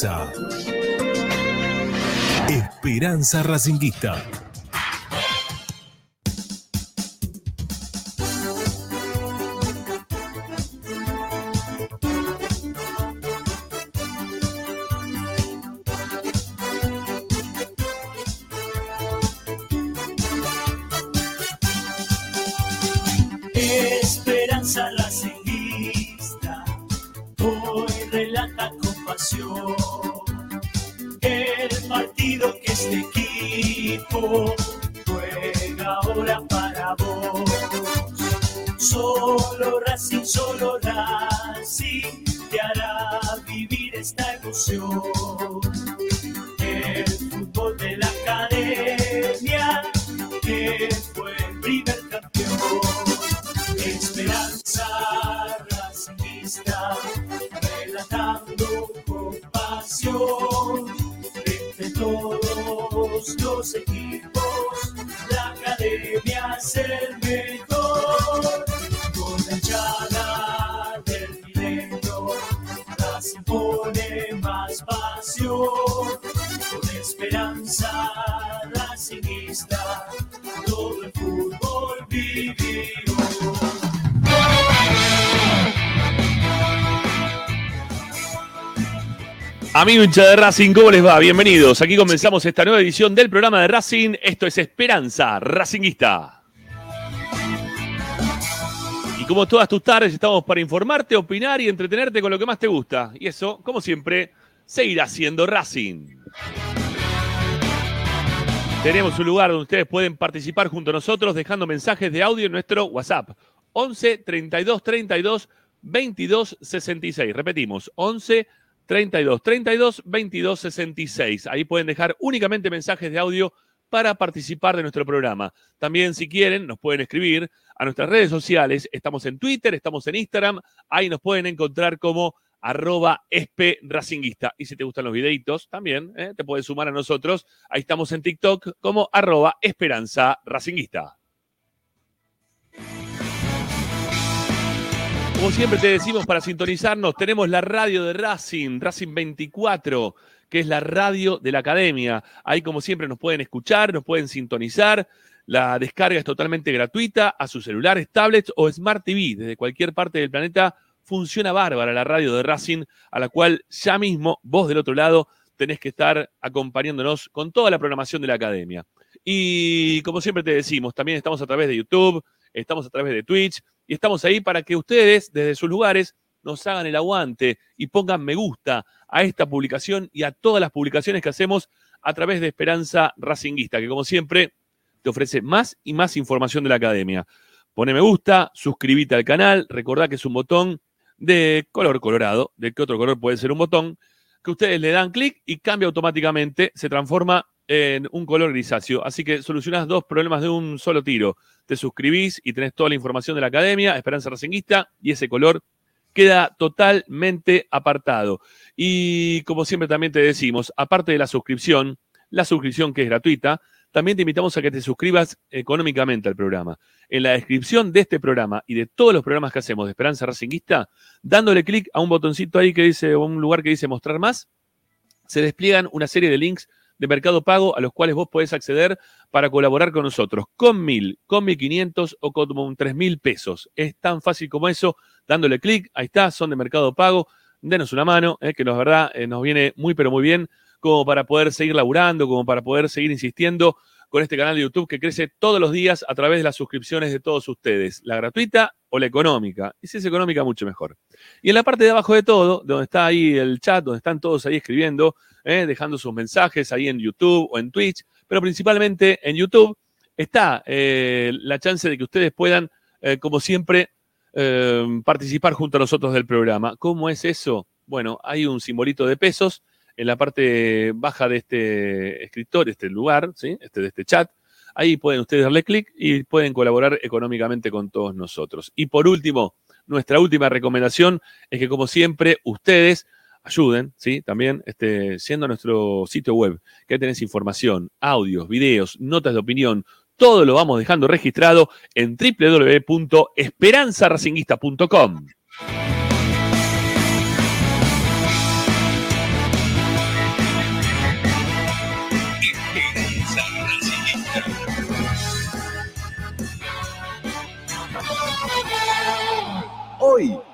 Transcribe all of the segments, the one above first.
comienza Esperanza Racinguista. Amigo hincha de Racing, ¿cómo les va? Bienvenidos. Aquí comenzamos esta nueva edición del programa de Racing. Esto es Esperanza Racinguista. Y como todas tus tardes, estamos para informarte, opinar y entretenerte con lo que más te gusta. Y eso, como siempre, seguirá siendo Racing. Tenemos un lugar donde ustedes pueden participar junto a nosotros dejando mensajes de audio en nuestro WhatsApp. 11 32 32 22 66. Repetimos, 11 32 32 22 66. Ahí pueden dejar únicamente mensajes de audio para participar de nuestro programa. También, si quieren, nos pueden escribir a nuestras redes sociales. Estamos en Twitter, estamos en Instagram. Ahí nos pueden encontrar como arroba. Y si te gustan los videitos, también ¿eh? te puedes sumar a nosotros. Ahí estamos en TikTok como arroba esperanza racinguista. Como siempre te decimos para sintonizarnos, tenemos la radio de Racing, Racing 24, que es la radio de la academia. Ahí como siempre nos pueden escuchar, nos pueden sintonizar. La descarga es totalmente gratuita a sus celulares, tablets o Smart TV. Desde cualquier parte del planeta funciona bárbara la radio de Racing, a la cual ya mismo vos del otro lado tenés que estar acompañándonos con toda la programación de la academia. Y como siempre te decimos, también estamos a través de YouTube, estamos a través de Twitch y estamos ahí para que ustedes desde sus lugares nos hagan el aguante y pongan me gusta a esta publicación y a todas las publicaciones que hacemos a través de Esperanza Racinguista, que como siempre te ofrece más y más información de la academia. Pone me gusta, suscríbete al canal, recordá que es un botón de color colorado, de qué otro color puede ser un botón, que ustedes le dan clic y cambia automáticamente, se transforma en un color grisáceo. Así que solucionás dos problemas de un solo tiro. Te suscribís y tenés toda la información de la academia, Esperanza Racinguista, y ese color queda totalmente apartado. Y como siempre también te decimos, aparte de la suscripción, la suscripción que es gratuita, también te invitamos a que te suscribas económicamente al programa. En la descripción de este programa y de todos los programas que hacemos de Esperanza Racinguista, dándole clic a un botoncito ahí que dice, un lugar que dice mostrar más, se despliegan una serie de links de Mercado Pago a los cuales vos podés acceder para colaborar con nosotros, con mil, con mil quinientos o con tres mil pesos. Es tan fácil como eso, dándole clic, ahí está, son de Mercado Pago, denos una mano, eh, que nos verdad eh, nos viene muy pero muy bien, como para poder seguir laburando, como para poder seguir insistiendo con este canal de YouTube que crece todos los días a través de las suscripciones de todos ustedes, la gratuita o la económica. Y si es económica, mucho mejor. Y en la parte de abajo de todo, donde está ahí el chat, donde están todos ahí escribiendo, eh, dejando sus mensajes ahí en YouTube o en Twitch, pero principalmente en YouTube, está eh, la chance de que ustedes puedan, eh, como siempre, participar junto a nosotros del programa. ¿Cómo es eso? Bueno, hay un simbolito de pesos en la parte baja de este escritor, este lugar, ¿sí? este, de este chat. Ahí pueden ustedes darle clic y pueden colaborar económicamente con todos nosotros. Y por último, nuestra última recomendación es que, como siempre, ustedes ayuden, ¿sí? También este, siendo nuestro sitio web, que tenés información, audios, videos, notas de opinión, todo lo vamos dejando registrado en www.esperanzaracinguista.com.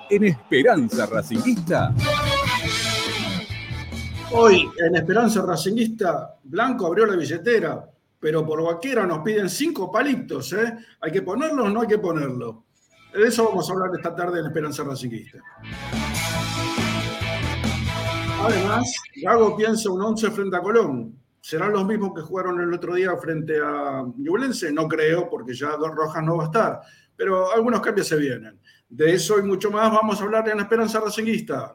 en Esperanza Racinguista. Hoy en Esperanza Racinguista, Blanco abrió la billetera, pero por vaquera nos piden cinco palitos, ¿eh? ¿Hay que ponerlo o no hay que ponerlo? De eso vamos a hablar esta tarde en Esperanza Racinguista. Además, Gago piensa un 11 frente a Colón. ¿Serán los mismos que jugaron el otro día frente a Ñublense? No creo, porque ya Dos Rojas no va a estar. Pero algunos cambios se vienen. De eso y mucho más vamos a hablar en Esperanza Racinguista.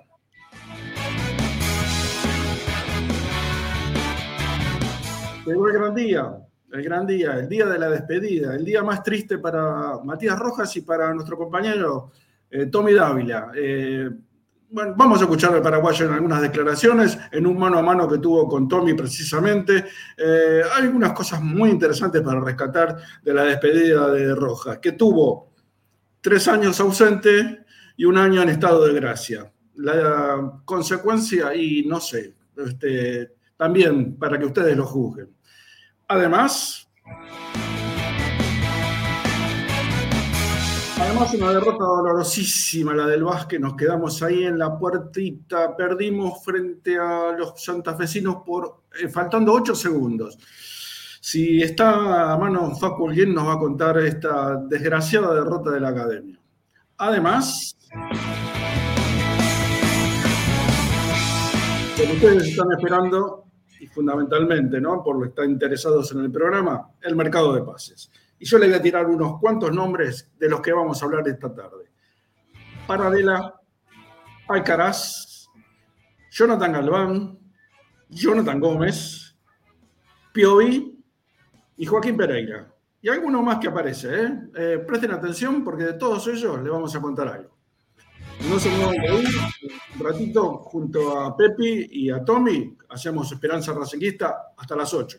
Llegó el gran día, el gran día, el día de la despedida, el día más triste para Matías Rojas y para nuestro compañero eh, Tommy Dávila. Eh, bueno, vamos a escuchar al paraguayo en algunas declaraciones, en un mano a mano que tuvo con Tommy precisamente. Eh, hay algunas cosas muy interesantes para rescatar de la despedida de Rojas, que tuvo tres años ausente y un año en estado de gracia. La consecuencia, y no sé, este, también para que ustedes lo juzguen. Además, además una derrota dolorosísima la del Vázquez, nos quedamos ahí en la puertita, perdimos frente a los santafesinos por eh, faltando ocho segundos. Si está a mano Facu Alguien nos va a contar esta desgraciada derrota de la academia. Además, como ustedes están esperando, y fundamentalmente, ¿no? Por lo que están interesados en el programa, el mercado de pases. Y yo le voy a tirar unos cuantos nombres de los que vamos a hablar esta tarde. Paradela, Alcaraz, Jonathan Galván, Jonathan Gómez, Piovi y Joaquín Pereira. Y alguno más que aparece. ¿eh? Eh, presten atención porque de todos ellos le vamos a contar algo. No se muevan de ahí. Un ratito, junto a Pepi y a Tommy, hacemos Esperanza Racinguista hasta las 8.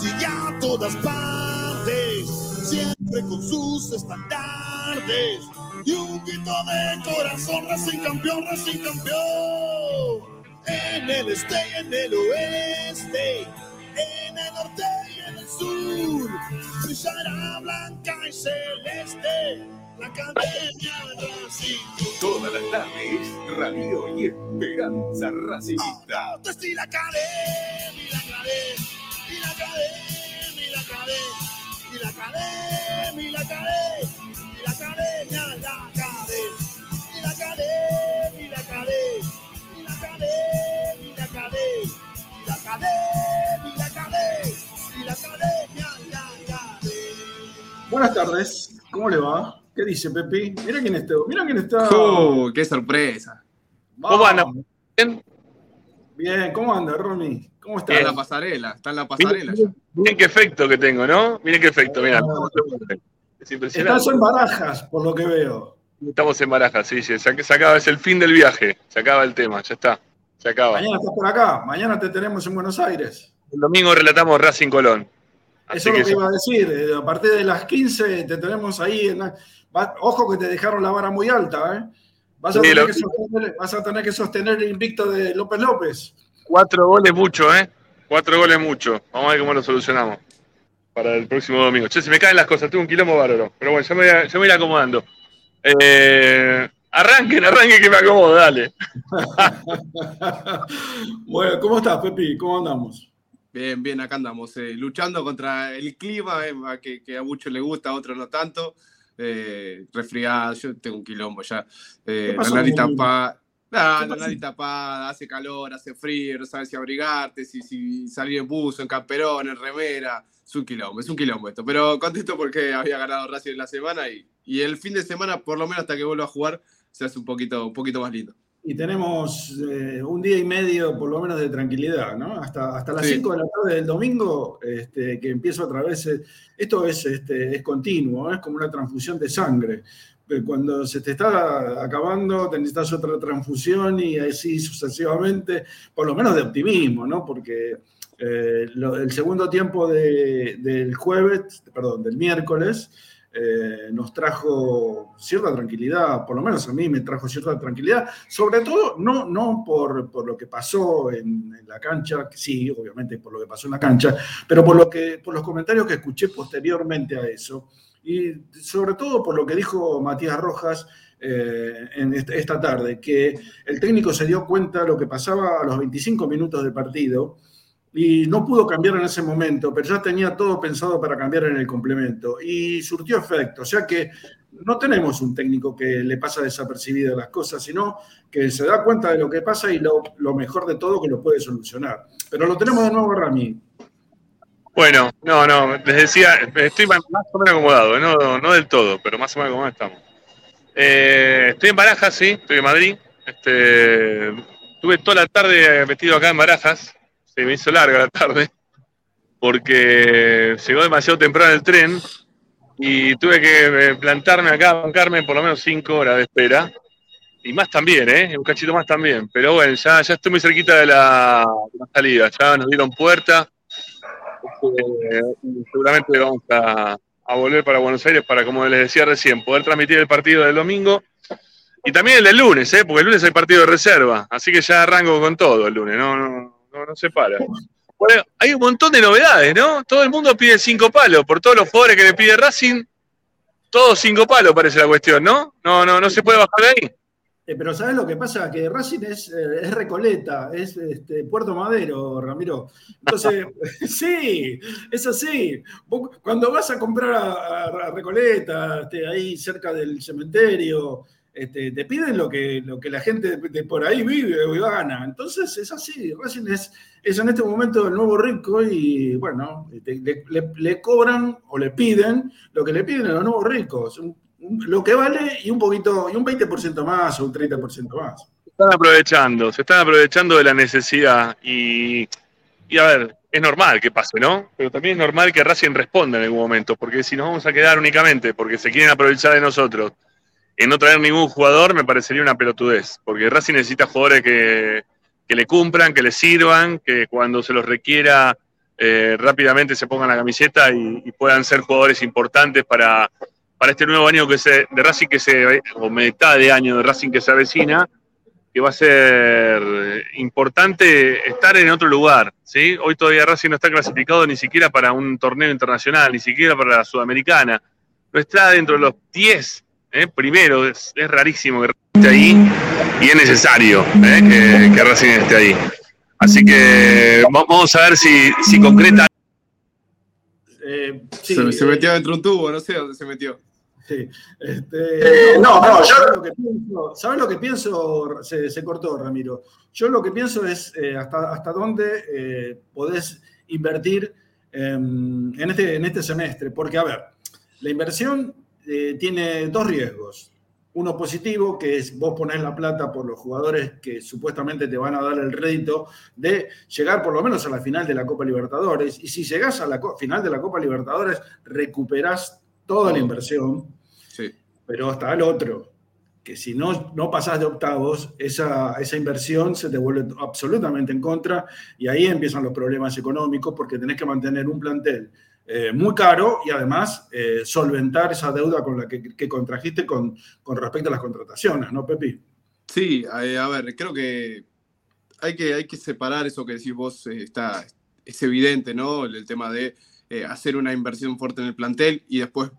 sigue a todas partes, siempre con sus estandartes y un grito de corazón, Racing campeón, Racing campeón. En el este y en el oeste, en el norte y en el sur, brillará blanca y celeste la academia Racing. Todas las tardes, Radio y Esperanza Racinguista. Autos y la academia, la academia, academia, y la academia, y la academia, y la academia, y la academia, la academia, y la academia, y la academia, y la academia, y la academia, y la academia, y la academia, y la academia, la academia. Buenas tardes, ¿cómo le va? ¿Qué dice Pepi? Mira quién está. Mira quién está. ¡Oh, qué sorpresa! ¿Cómo anda? Bien. Bien, ¿cómo anda, Romy? ¿Cómo Está la pasarela, está en la pasarela ya. Miren qué efecto que tengo, ¿no? Miren qué efecto, mira. Es Estás impresionante. en barajas, por lo que veo. Estamos en Barajas, sí, sí. Se, se acaba, es el fin del viaje. Se acaba el tema, ya está. Se acaba. Mañana estás por acá. Mañana te tenemos en Buenos Aires. El domingo relatamos Racing Colón. Así Eso es que lo que iba a decir. eh, A partir de las 15 te tenemos ahí. En la- va- Ojo que te dejaron la vara muy alta, ¿eh? Vas a, Sí, tener lo- que sostener, vas a tener que sostener el invicto de López López. Cuatro goles mucho, ¿eh? Cuatro goles mucho. Vamos a ver cómo lo solucionamos para el próximo domingo. Che, se me caen las cosas, tengo un quilombo bárbaro. Pero bueno, ya me voy, a, ya me voy a ir acomodando. Eh, arranquen, arranquen que me acomodo, dale. bueno, ¿cómo estás, Pepi? ¿Cómo andamos? Bien, bien, acá andamos, eh, luchando contra el clima, eh, que, que a muchos les gusta, a otros no tanto. Eh, resfriado, yo tengo un quilombo ya. Eh, ¿Qué la nariz tapada. Ah, ¿Qué la nariz tapada, hace calor, hace frío, no sabes si abrigarte, si, si salir en buzo, en camperón, en remera. Es un quilombo, es un quilombo esto. Pero contento porque había ganado Racing en la semana y, y el fin de semana, por lo menos hasta que vuelva a jugar, se hace un poquito, un poquito más lindo. Y tenemos eh, un día y medio por lo menos de tranquilidad, ¿no? Hasta, hasta las Sí. 5 de la tarde del domingo, este, que empiezo otra vez. eh, Esto es, este, es continuo, ¿eh? es como una transfusión de sangre. Eh, Cuando se te está acabando, te necesitas otra transfusión y así sucesivamente, por lo menos de optimismo, ¿no? Porque eh, el segundo tiempo de- del jueves, perdón, del miércoles, eh, nos trajo cierta tranquilidad, por lo menos a mí me trajo cierta tranquilidad, sobre todo no, no por, por lo que pasó en, en la cancha, sí, obviamente por lo que pasó en la cancha, pero por, lo que, por los comentarios que escuché posteriormente a eso, y sobre todo por lo que dijo Matías Rojas eh, en esta, tarde, que el técnico se dio cuenta de lo que pasaba a los 25 minutos del partido y no pudo cambiar en ese momento, pero ya tenía todo pensado para cambiar en el complemento y surtió efecto. O sea que no tenemos un técnico que le pasa desapercibida las cosas, sino que se da cuenta de lo que pasa y lo, lo mejor de todo que lo puede solucionar. Pero lo tenemos de nuevo Rami. Bueno, no, no, les decía, estoy más o menos acomodado, no, no del todo, pero más o menos acomodado estamos. Eh, estoy en Barajas, sí, estoy en Madrid. Este, estuve toda la tarde metido acá en Barajas, se me hizo larga la tarde, porque llegó demasiado temprano el tren y tuve que eh, plantarme acá, bancarme por lo menos cinco horas de espera. Y más también, ¿eh? Un cachito más también. Pero bueno, ya, ya estoy muy cerquita de la, de la salida. Ya nos dieron puerta. Eh, seguramente vamos a, volver para Buenos Aires para, como les decía recién, poder transmitir el partido del domingo y también el del lunes, ¿eh? porque el lunes hay partido de reserva, así que ya arranco con todo el lunes, no, no, no, no se para. Hay un montón de novedades, ¿no? Todo el mundo pide cinco palos, por todos los jugadores que le pide Racing, todos cinco palos parece la cuestión, ¿no? No, no, no se puede bajar de ahí. Eh, pero ¿sabes lo que pasa? Que Racing es, eh, es Recoleta, es este, Puerto Madero, Ramiro. Entonces, sí, es así. Vos cuando vas a comprar a, Recoleta, este, ahí cerca del cementerio, este, te piden lo que, lo que la gente de por ahí vive o gana. Entonces es así. Racing es, es en este momento el nuevo rico y bueno, te- le, le- le cobran o le piden lo que le piden a los nuevos ricos. Un- lo que vale y un poquito, y un 20% más o un 30% más. Se están aprovechando, se están aprovechando de la necesidad y, y a ver, es normal que pase, ¿no? Pero también es normal que Racing responda en algún momento, porque si nos vamos a quedar únicamente porque se quieren aprovechar de nosotros en no traer ningún jugador, me parecería una pelotudez, porque Racing necesita jugadores que, que le cumplan, que le sirvan, que cuando se los requiera eh, rápidamente se pongan la camiseta y, y puedan ser jugadores importantes para, para este nuevo año que se, de Racing que se, o mitad de año de Racing que se avecina, que va a ser importante estar en otro lugar. ¿sí? Hoy todavía Racing no está clasificado ni siquiera para un torneo internacional, ni siquiera para la Sudamericana. No está dentro de los 10 ¿eh? primero. Es, es rarísimo que Racing esté ahí y es necesario ¿eh? que, que Racing esté ahí. Así que va- vamos a ver si, si concreta. Eh, sí, se, se eh, metió dentro de un tubo, no sé dónde se metió. Sí. Este, no, no, yo lo que pienso, ¿sabes lo que pienso? Se, se cortó, Ramiro. Yo lo que pienso es eh, hasta, hasta dónde eh, podés invertir em, en, este, en este semestre. Porque, a ver, la inversión eh, tiene dos riesgos. Uno positivo, que es vos ponés la plata por los jugadores que supuestamente te van a dar el rédito de llegar por lo menos a la final de la Copa Libertadores. Y si llegás a la final de la Copa Libertadores, recuperás toda la inversión. Pero está el otro, que si no, no pasás de octavos, esa, esa inversión se te vuelve absolutamente en contra y ahí empiezan los problemas económicos porque tenés que mantener un plantel eh, muy caro y además eh, solventar esa deuda con la que, contrajiste con, con respecto a las contrataciones, ¿no, Pepi? Sí, eh, a ver, creo que hay que, hay que separar eso que decís vos, está, es evidente, ¿no? El, tema de hacer una inversión fuerte en el plantel y después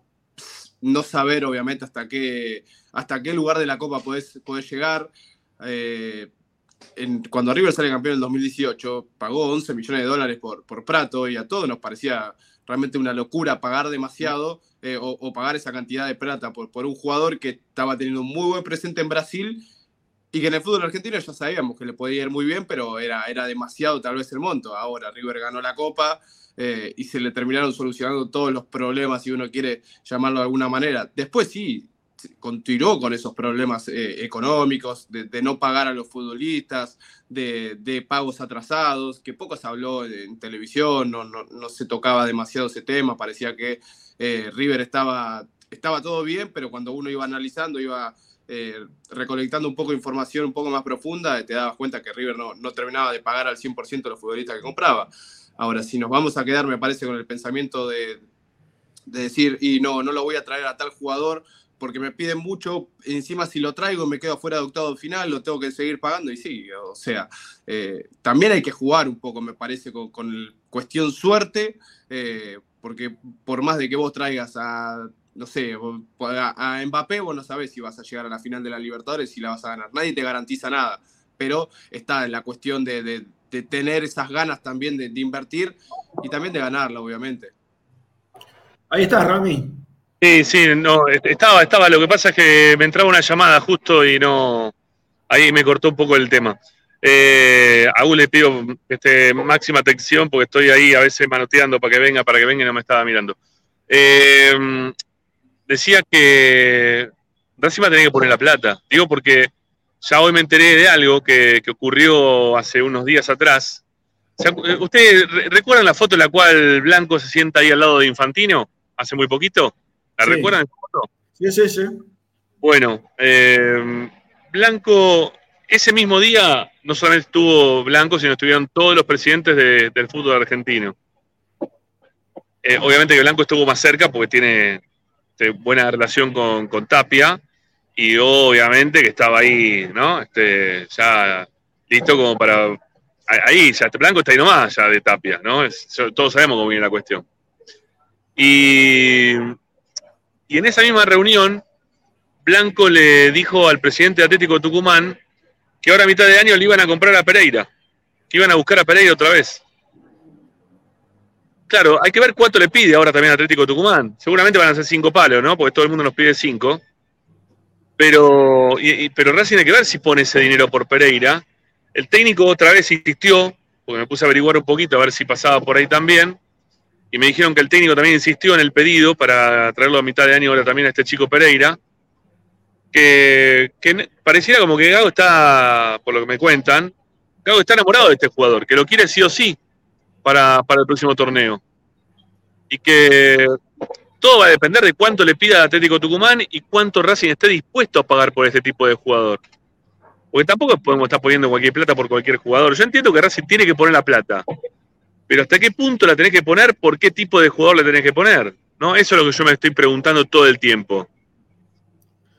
no saber, obviamente, hasta qué, hasta qué lugar de la Copa podés, llegar. Eh, cuando River sale campeón en el 2018, pagó 11 millones de dólares por, por Prato y a todos nos parecía realmente una locura pagar demasiado eh, o, o pagar esa cantidad de plata por, por un jugador que estaba teniendo un muy buen presente en Brasil y que en el fútbol argentino ya sabíamos que le podía ir muy bien, pero era, era demasiado tal vez el monto. Ahora River ganó la Copa eh, y se le terminaron solucionando todos los problemas, si uno quiere llamarlo de alguna manera. Después sí, continuó con esos problemas eh, económicos, de, no pagar a los futbolistas, de, pagos atrasados, que poco se habló en televisión, no, no, se tocaba demasiado ese tema, parecía que eh, River estaba, estaba todo bien, pero cuando uno iba analizando, iba eh, recolectando un poco de información un poco más profunda, te dabas cuenta que River no, no terminaba de pagar al 100% los futbolistas que compraba. Ahora, si nos vamos a quedar, me parece, con el pensamiento de, de decir, y no, no lo voy a traer a tal jugador porque me piden mucho, encima si lo traigo me quedo fuera de octavo final, lo tengo que seguir pagando y sí, o sea, eh, también hay que jugar un poco, me parece, con, cuestión suerte, eh, porque por más de que vos traigas a, no sé, a, Mbappé, vos no sabés si vas a llegar a la final de la Libertadores, si la vas a ganar, nadie te garantiza nada, pero está en la cuestión de, tener esas ganas también de, de invertir y también de ganarla, obviamente. Ahí está, Rami. Sí, sí, no, estaba, estaba. Lo que pasa es que me entraba una llamada justo y no. Ahí me cortó un poco el tema. Eh, a le pido este, máxima atención porque estoy ahí a veces manoteando para que venga, para que venga y no me estaba mirando. Eh, decía que Racing tenía que poner la plata. Digo porque ya hoy me enteré de algo que, ocurrió hace unos días atrás. ¿Ustedes recuerdan la foto en la cual Blanco se sienta ahí al lado de Infantino hace muy poquito? ¿La recuerdan esa foto? Sí, sí, sí. Bueno, eh, Blanco, ese mismo día no solamente estuvo Blanco, sino estuvieron todos los presidentes del fútbol argentino. Eh, obviamente que Blanco estuvo más cerca porque tiene buena relación con, Tapia y obviamente que estaba ahí, ¿no? Este, ya listo como para... Ahí, ya, este Blanco está ahí nomás ya de Tapia, ¿no? todos sabemos cómo viene la cuestión. Y y en esa misma reunión, Blanco le dijo al presidente de Atlético Tucumán que ahora a mitad de año le iban a comprar a Pereira, que iban a buscar a Pereira otra vez. Claro, hay que ver cuánto le pide ahora también Atlético Tucumán. Seguramente van a ser cinco palos, ¿no? Porque todo el mundo nos pide cinco. Pero, pero Racing hay que ver si pone ese dinero por Pereira. El técnico otra vez insistió, porque me puse a averiguar un poquito a ver si pasaba por ahí también y me dijeron que el técnico también insistió en el pedido para traerlo a mitad de año ahora también a este chico Pereira, que, pareciera como que Gago está, por lo que me cuentan, Gago está enamorado de este jugador, que lo quiere sí o sí para, el próximo torneo. Y que todo va a depender de cuánto le pida al Atlético Tucumán y cuánto Racing esté dispuesto a pagar por este tipo de jugador. Porque tampoco podemos estar poniendo cualquier plata por cualquier jugador. Yo entiendo que Racing tiene que poner la plata pero ¿hasta qué punto la tenés que poner? ¿Por qué tipo de jugador la tenés que poner? ¿No? Eso es lo que yo me estoy preguntando todo el tiempo.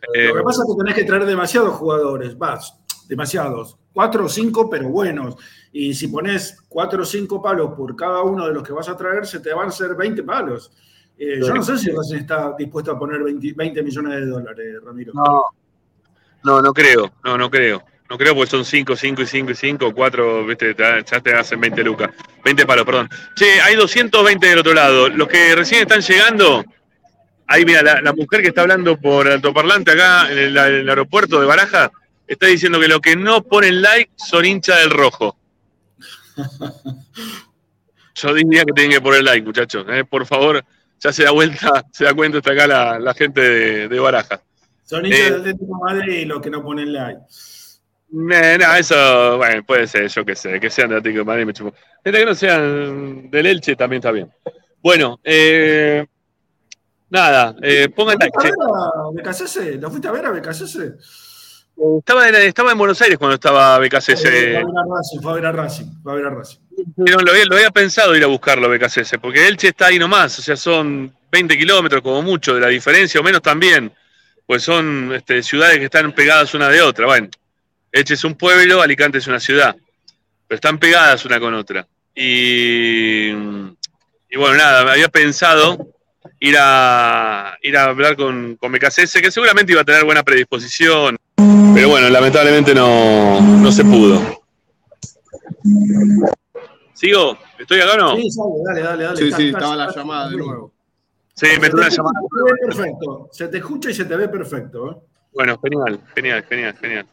lo que eh, pasa es que tenés que traer demasiados jugadores, vas, demasiados. Cuatro o cinco, pero buenos. Y si pones cuatro o cinco palos por cada uno de los que vas a traer, se te van a hacer 20 palos. Eh, yo no sé si Racing está dispuesto a poner 20, 20 millones de dólares, Ramiro. No, no, no creo, no, no creo. No creo porque son 5, 5 y 5 y 5, 4, ¿viste? ya te hacen 20 lucas. 20 palos, perdón. Che, hay 220 del otro lado. Los que recién están llegando, ahí mira, la, mujer que está hablando por altoparlante acá en el, aeropuerto de Baraja, está diciendo que los que no ponen like son hinchas del rojo. Yo diría que tienen que poner like, muchachos. ¿eh? Por favor, ya se da vuelta, se da cuenta hasta acá la, gente de, Baraja. Son hinchas eh, del Atlético Madrid y los que no ponen like. Eh, no, eso, bueno, puede ser, yo qué sé, que sean de Atlético de Madrid, me chupo. que no sean del Elche también está bien. Bueno, eh, nada, eh, pongan like. ¿BKCS? ¿Lo fuiste a ver a BKCS? Estaba en, estaba en Buenos Aires cuando estaba BKCS. Fue a ver a Racing, fue a ver a Racing, fue a ver a Racing. Lo, había, pensado ir a buscarlo BKCS, porque Elche está ahí nomás, o sea, son 20 kilómetros como mucho de la diferencia, o menos también, pues son este, ciudades que están pegadas una de otra, bueno Eche es un pueblo, Alicante es una ciudad, pero están pegadas una con otra. Y, bueno, nada, había pensado ir a, ir a hablar con, con que seguramente iba a tener buena predisposición, pero bueno, lamentablemente no, no se pudo. ¿Sigo? ¿Estoy acá o no? Sí, dale, dale, dale. Sí, sí, estaba la llamada de nuevo. Sí, me tuve una llamada. Se te ve perfecto, se te escucha y se te ve perfecto. ¿eh? Bueno, genial, genial, genial, genial.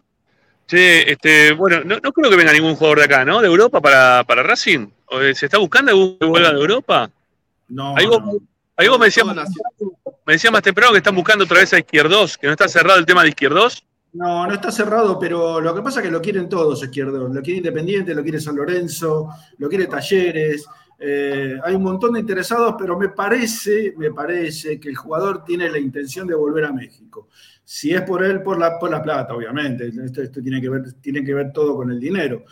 Che, este, bueno, no, no creo que venga ningún jugador de acá, ¿no? De Europa para, para Racing. ¿O, eh, ¿Se está buscando algún que vuelva de Europa? No, Ahí vos, no. ahí vos me, decías, me decías más temprano que están buscando otra vez a Izquierdos, que no está cerrado el tema de Izquierdos. No, no está cerrado, pero lo que pasa es que lo quieren todos izquierdos. Lo quiere Independiente, lo quiere San Lorenzo, lo quiere Talleres. Eh, hay un montón de interesados, pero me parece, me parece que el jugador tiene la intención de volver a México. Si es por él, por la, por la plata, obviamente. Esto, esto tiene, que ver, tiene que ver todo con el dinero.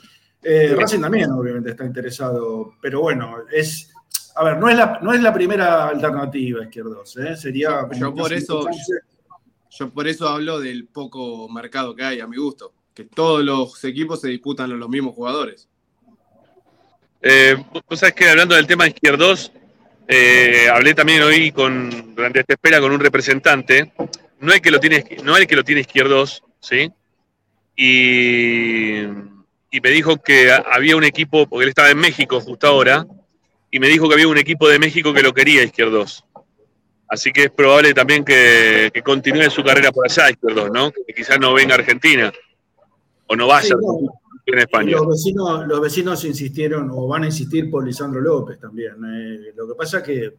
Eh, Racing también, obviamente, está interesado, pero bueno, es. A ver, no es la, no es la primera alternativa, Izquierdos. ¿eh? Sería. Yo por eso- chance. Yo por eso hablo del poco mercado que hay, a mi gusto. Que todos los equipos se disputan los mismos jugadores. Eh, vos- sabés que hablando del tema Izquierdos, eh, hablé también hoy con, durante esta espera con un representante. No es que lo tiene, no el que lo tiene Izquierdos, ¿sí? Y, y me dijo que había un equipo, porque él estaba en México justo ahora, y me dijo que había un equipo de México que lo quería Izquierdos. Así que es probable también que, que continúe su carrera por allá, Izquierdos, ¿no? Que quizás no venga a Argentina, o no vaya Sí, a no, en España. Los vecinos, los vecinos insistieron o van a insistir por Lisandro López también. eh. lo que pasa que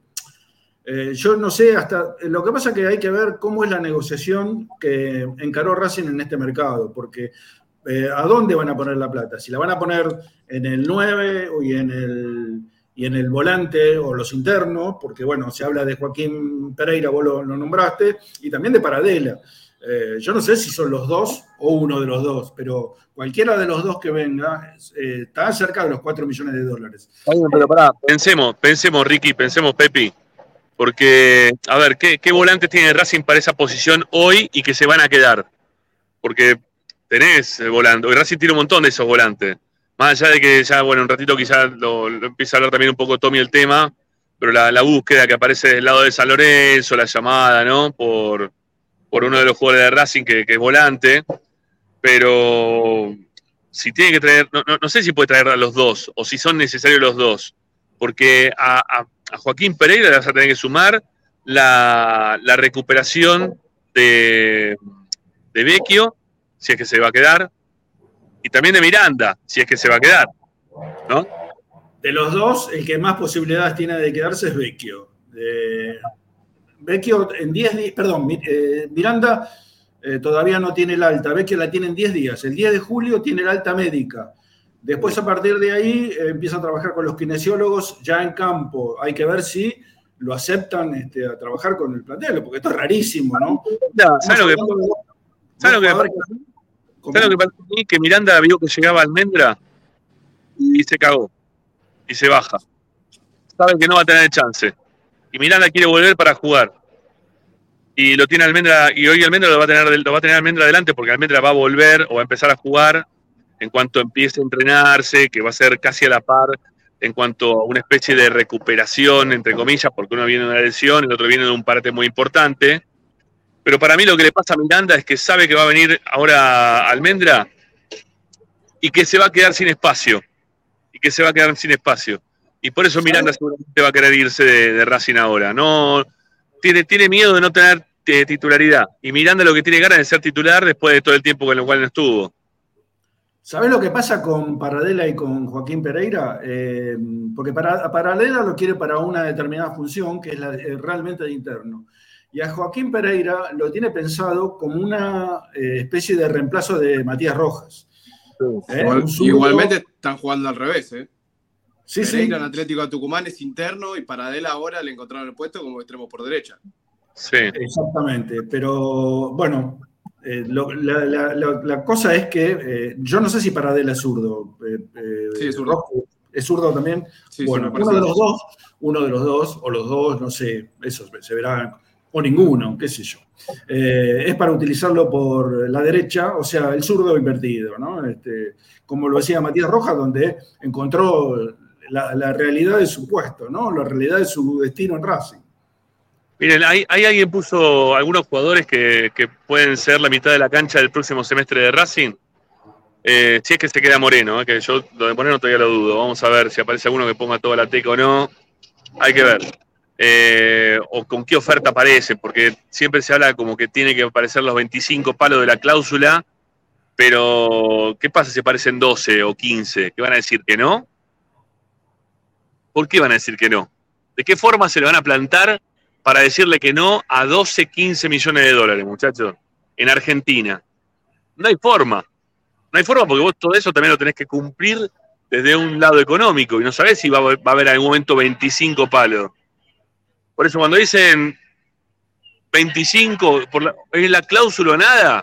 eh, yo no sé hasta. Lo que pasa que hay que ver cómo es la negociación que encaró Racing en este mercado, porque eh, ¿a dónde van a poner la plata? Si la van a poner en el 9 y en el, y en el volante o los internos, porque bueno, se habla de Joaquín Pereira, vos lo, lo nombraste, y también de Paradela. Eh, yo no sé si son los dos o uno de los dos, pero cualquiera de los dos que venga eh, está cerca de los 4 millones de dólares. Pero pará, pensemos, pensemos, Ricky, pensemos, Pepi. Porque, a ver, ¿qué, qué volantes tiene Racing para esa posición hoy y que se van a quedar? Porque tenés el volante, y Racing tiene un montón de esos volantes. Más allá de que ya, bueno, un ratito quizás lo, empieza a hablar también un poco Tommy el tema, pero la, búsqueda que aparece del lado de San Lorenzo, la llamada, ¿no? Por, por uno de los jugadores de Racing que, es volante. Pero si tiene que traer, no, no, no sé si puede traer a los dos o si son necesarios los dos, porque a Joaquín Pereira le vas a tener que sumar la, la recuperación de, de Vecchio, si es que se va a quedar, y también de Miranda, si es que se va a quedar. ¿no? De los dos, el que más posibilidades tiene de quedarse es Vecchio. Eh, Vecchio en 10 días, perdón, eh, Miranda eh, todavía no tiene el alta, Vecchio la tiene en 10 días. El 10 de julio tiene el alta médica. Después, a partir de ahí, eh, empieza a trabajar con los kinesiólogos ya en campo. Hay que ver si lo aceptan este, a trabajar con el plantel, porque esto es rarísimo, ¿no? ¿Sabes lo que, ¿sabes lo que ¿sabes lo que? Que Miranda vio que llegaba Almendra y se cagó y se baja. Sabe que no va a tener chance. Y Miranda quiere volver para jugar. Y lo tiene Almendra, y hoy Almendra lo va a tener, lo va a tener Almendra adelante porque Almendra va a volver o va a empezar a jugar en cuanto empiece a entrenarse, que va a ser casi a la par en cuanto a una especie de recuperación, entre comillas, porque uno viene de una lesión, el otro viene de un parte muy importante. Pero para mí lo que le pasa a Miranda es que sabe que va a venir ahora Almendra y que se va a quedar sin espacio. Y que se va a quedar sin espacio. Y por eso Miranda seguramente va a querer irse de, Racing ahora. No, tiene, tiene miedo de no tener eh, titularidad. Y Miranda lo que tiene ganas de ser titular después de todo el tiempo con el cual no estuvo. ¿Sabés lo que pasa con Paradela y con Joaquín Pereira? Eh, porque para, Paradela lo quiere para una determinada función, que es la, realmente de interno. Y a Joaquín Pereira lo tiene pensado como una eh, especie de reemplazo de Matías Rojas. ¿Eh? Igual- igualmente están jugando al revés, ¿eh? Sí, sí. Pereira en Atlético de Tucumán es interno y Paradela ahora le encontraron el puesto como extremo por derecha. Sí. Exactamente, pero bueno, eh, lo- la, la- la- la cosa es que eh, yo no sé si Paradela es zurdo. eh, eh, Sí, es zurdo. ¿Es zurdo también? Sí, sí, bueno, uno de los sí. dos, uno de los dos, o los dos, no sé, eso se verá, o ninguno, qué sé yo. Eh, es para utilizarlo por la derecha, o sea, el zurdo invertido, ¿no? Este, como lo decía Matías Rojas, donde encontró la, realidad de su puesto, ¿no? La realidad de su destino en Racing. Miren, hay, hay alguien puso algunos jugadores que, que pueden ser la mitad de la cancha del próximo semestre de Racing. Eh, si es que se queda Moreno, eh, que yo lo de Moreno todavía lo dudo. Vamos a ver si aparece alguno que ponga toda la teca o no. Hay que ver. Eh, o con qué oferta aparece, porque siempre se habla como que tiene que aparecer los 25 palos de la cláusula Pero, ¿qué pasa si aparecen 12 o 15? ¿Qué van a decir que no? ¿Por qué van a decir que no? ¿De qué forma se le van a plantar para decirle que no a 12, 15 millones de dólares, muchachos? En Argentina. No hay forma. No hay forma porque vos todo eso también lo tenés que cumplir desde un lado económico y no sabés si va, a haber en algún momento 25 palos. Por eso cuando dicen 25, por la, es la cláusula nada,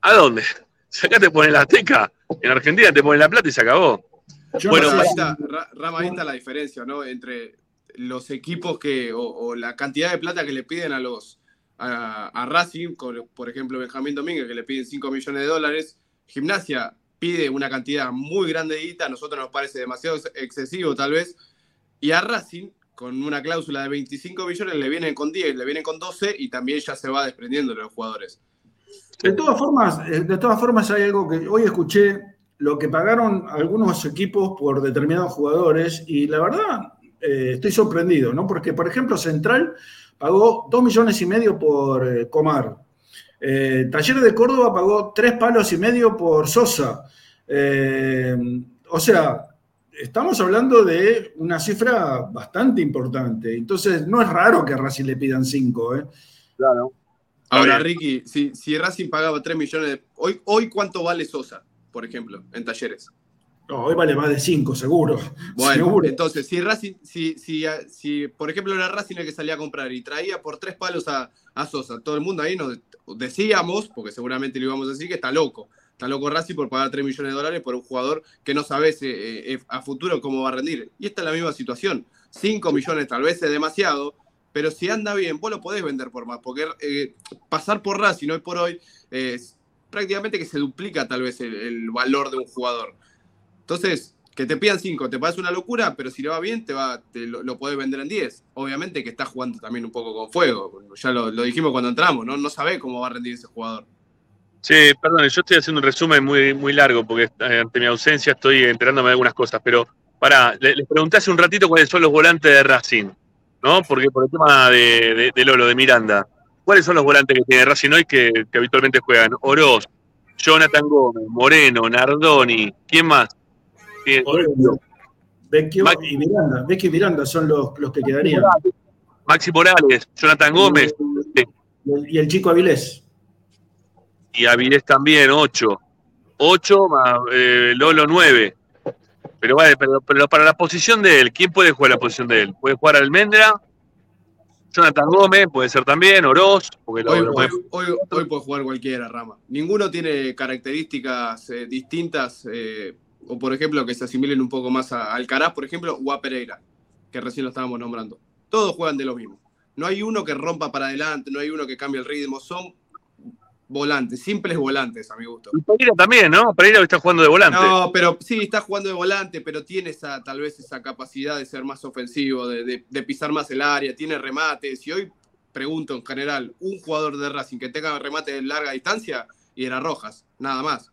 ¿a dónde? Si acá te ponen la teca, en Argentina te ponen la plata y se acabó. Yo Bueno, no sé ahí está, Ra- Rama, ahí está la diferencia, ¿no? Entre los equipos que, o, o la cantidad de plata que le piden a los a, a Racing, con, por ejemplo Benjamín Domínguez, que le piden 5 millones de dólares, Gimnasia pide una cantidad muy grande de guita, a nosotros nos parece demasiado excesivo tal vez, y a Racing, con una cláusula de 25 millones, le vienen con 10, le vienen con 12 y también ya se va desprendiendo de los jugadores. De todas formas, eh, de todas formas hay algo que hoy escuché lo que pagaron algunos equipos por determinados jugadores y la verdad eh, estoy sorprendido, ¿no? Porque, por ejemplo, Central pagó dos millones y medio por eh, Comar. Eh, Talleres de Córdoba pagó tres palos y medio por Sosa. O sea, estamos hablando de una cifra bastante importante. Entonces, no es raro que a Racing le pidan cinco, ¿eh? Claro. Ahora. Ricky, si, si Racing pagaba 3 millones de... Hoy, hoy, ¿cuánto vale Sosa, por ejemplo, en talleres? No, hoy vale más de cinco, seguro. Bueno, Seguro. entonces, si Racing, si, si, si, por ejemplo era Racing el que salía a comprar y traía por tres palos a, a Sosa, todo el mundo ahí nos decíamos, porque seguramente le íbamos a decir que está loco. Está loco Racing por pagar 3 millones de dólares por un jugador que no sabes eh, eh, a futuro cómo va a rendir. Y esta es la misma situación. 5 millones tal vez es demasiado, pero si anda bien, vos lo podés vender por más, porque eh, pasar por Racing hoy por hoy prácticamente que se duplica tal vez el, valor de un jugador. Entonces, que te pidan 5, te parece una locura, pero si le va bien, te lo, lo podés vender en 10. Obviamente que está jugando también un poco con fuego. Ya lo, dijimos cuando entramos, ¿no? No sabe cómo va a rendir ese jugador. Sí, perdón, yo estoy haciendo un resumen muy, muy largo porque eh, ante mi ausencia estoy enterándome de algunas cosas, pero pará, le- les pregunté hace un ratito cuáles son los volantes de Racing, ¿no? Porque por el tema de, de- de Lolo, de Miranda, ¿cuáles son los volantes que tiene Racing hoy que, que habitualmente juegan? Oroz, Jonathan Gómez, Moreno, Nardoni, ¿quién más? Tiene- Vecchio y Miranda. Vecchio y Miranda son los, los que quedarían. Maxi Morales, Jonathan Gómez Y el, y el chico Avilés. Y Avilés también, 8. 8 más eh, Lolo 9. Pero vale, pero, pero para la posición de él, ¿quién puede jugar la posición de él? Puede jugar Almendra, Jonathan Gómez, puede ser también, Oroz, porque Hoy, lo hoy- hoy puede jugar cualquiera, Rama. Ninguno tiene características eh, distintas, eh, o por ejemplo, que se asimilen un poco más a Alcaraz, por ejemplo, o a Pereira, que recién lo estábamos nombrando. Todos juegan de lo mismo. No hay uno que rompa para adelante, no hay uno que cambie el ritmo. Son volantes, simples volantes, a mi gusto. Y Pereira también, ¿no? Pereira está jugando de volante. No, pero sí, está jugando de volante, pero tiene esa, tal vez esa capacidad de ser más ofensivo, de, de- de pisar más el área, tiene remates. Y hoy pregunto en general, un jugador de Racing que tenga remate de larga distancia y era Rojas, nada más.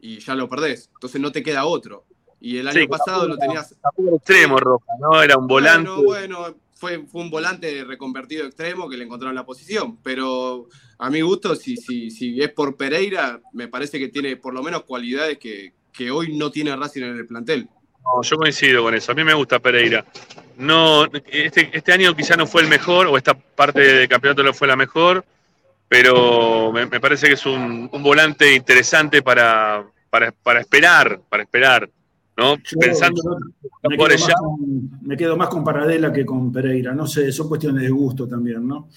Y ya lo perdés. Entonces no te queda otro. Y el año Sí, pasado lo tenías. Era extremo, Roja, ¿no? Era un volante. Bueno, bueno, fue, un volante reconvertido extremo que le encontraron la posición. Pero a mi gusto, si, si, si es por Pereira, me parece que tiene por lo menos cualidades que, que hoy no tiene Racing en el plantel. No, yo coincido con eso. A mí me gusta Pereira. No, este, este año quizá no fue el mejor, o esta parte del campeonato no fue la mejor, pero me, parece que es un, volante interesante para esperar, para esperar, ¿no? Yo- Pensando yo me, jugadores quedo ya. más con, me quedo más con Paradela que con Pereira. No sé, son cuestiones de gusto también, ¿no?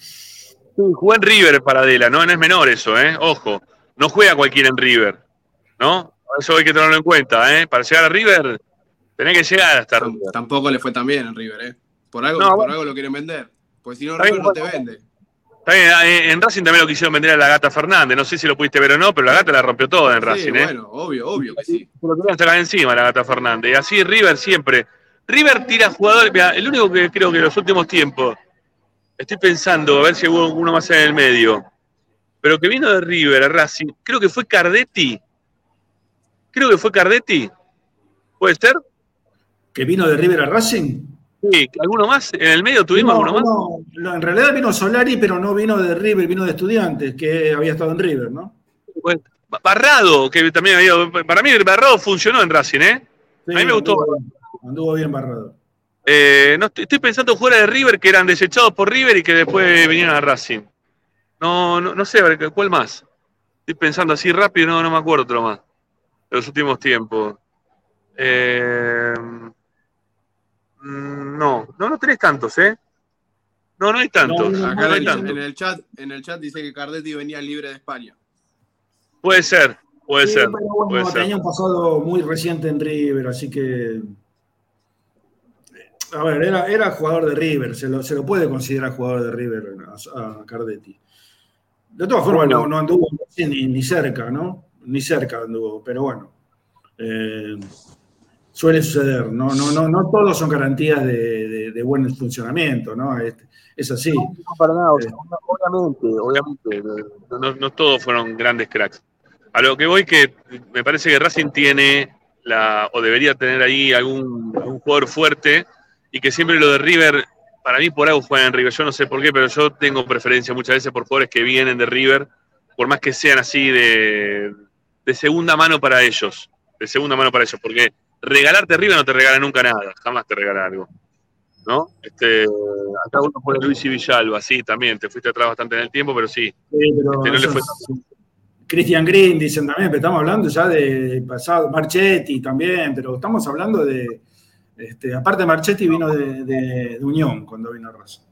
Jugó en River Paradela, ¿no? No es menor eso, ¿eh? Ojo, no juega cualquiera en River, ¿no? Eso hay que tenerlo en cuenta, ¿eh? Para llegar a River, tenés que llegar hasta River. Tampoco le fue tan bien en River, ¿eh? Por algo, No, por bueno. algo lo quieren vender. Pues si no, River no te vende. Está bien, eh, en Racing también lo quisieron vender a la Gata Fernández. No sé si lo pudiste ver o no, pero la Gata la rompió toda en Sí, Racing, ¿eh? bueno, obvio, obvio que sí. Se lo querían sacar encima la Gata Fernández. Y así River siempre. River tira jugadores. Mirá, el único que creo que en los últimos tiempos, estoy pensando, a ver si hubo uno más en el medio, pero que vino de River a Racing, creo que fue Cardetti. Creo que fue Cardetti. ¿Puede ser? Que vino de River a Racing. Sí, ¿alguno más? ¿En el medio tuvimos No, alguno más? no, en realidad vino Solari, pero no vino de River, vino de Estudiantes, que había estado en River, ¿no? Bueno, Barrado, que también había. Para mí, Barrado funcionó en Racing, ¿eh? Sí, A mí me gustó. Anduvo, anduvo bien barrado. Eh, no, estoy pensando en jugadores de River que eran desechados por River y que después vinieron a Racing. No, no, no sé, ¿cuál más? Estoy pensando así rápido, no, no me acuerdo otro más. De los últimos tiempos. Eh, no, no, no tenés tantos, ¿eh? No, no hay tantos. No, no, Acá no en hay el, tantos. en el chat, en el chat dice que Cardetti venía libre de España. Puede ser, puede Sí, ser. pero bueno, puede ser. tenía un pasado muy reciente en River, así que. A ver, era, era jugador de River, se lo, se lo puede considerar jugador de River a, a Cardetti. De todas formas, no anduvo ni, ni cerca, ¿no? Ni cerca anduvo, pero bueno. eh, suele suceder, ¿no? No, no, no todos son garantías de, de- de buen funcionamiento, ¿no? Es, es así. No, para nada, o sea, obviamente, obviamente, no, no- no todos fueron grandes cracks. A lo que voy que me parece que Racing tiene la, o debería tener ahí algún, algún jugador fuerte y que siempre lo de River, para mí por algo juegan en River, yo no sé por qué, pero yo tengo preferencia muchas veces por jugadores que vienen de River, por más que sean así de, de segunda mano para ellos, de segunda mano para ellos, porque regalarte River no te regala nunca nada, jamás te regala algo. ¿No? Este, acá uno pone Luis y Villalba, sí, también, te fuiste atrás bastante en el tiempo, pero sí, Sí, pero Este, no le Christian Green dicen también, pero estamos hablando ya de pasado, Marchetti también, pero estamos hablando de, este, aparte Marchetti vino de, de- de Unión cuando vino a Raza.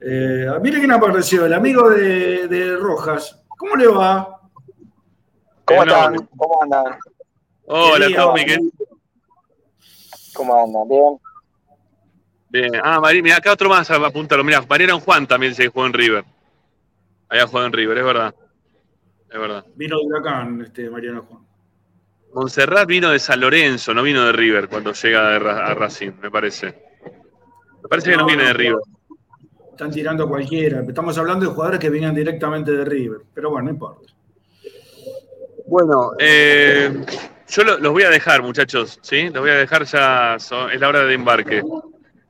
Eh, mire quién apareció, el amigo de, de Rojas. ¿Cómo le va? ¿Cómo Enorme. están? ¿Cómo andan? Hola, Tommy, ¿qué- ¿Cómo andan? ¿Bien? Bien. Ah, Mari, mira, acá otro más, apúntalo. Mira, Mariano Juan también se jugó en River. Había jugado en River, es verdad. Es verdad. Vino de Huracán, este, Mariano Juan. Montserrat vino de San Lorenzo, no vino de River cuando llega a Racing, me parece. Me parece que no viene de River. Están tirando a cualquiera. Estamos hablando de jugadores que vienen directamente de River. Pero bueno, no importa. Bueno, eh, yo lo- los voy a dejar, muchachos, ¿sí? Los voy a dejar ya, son- es la hora de embarque.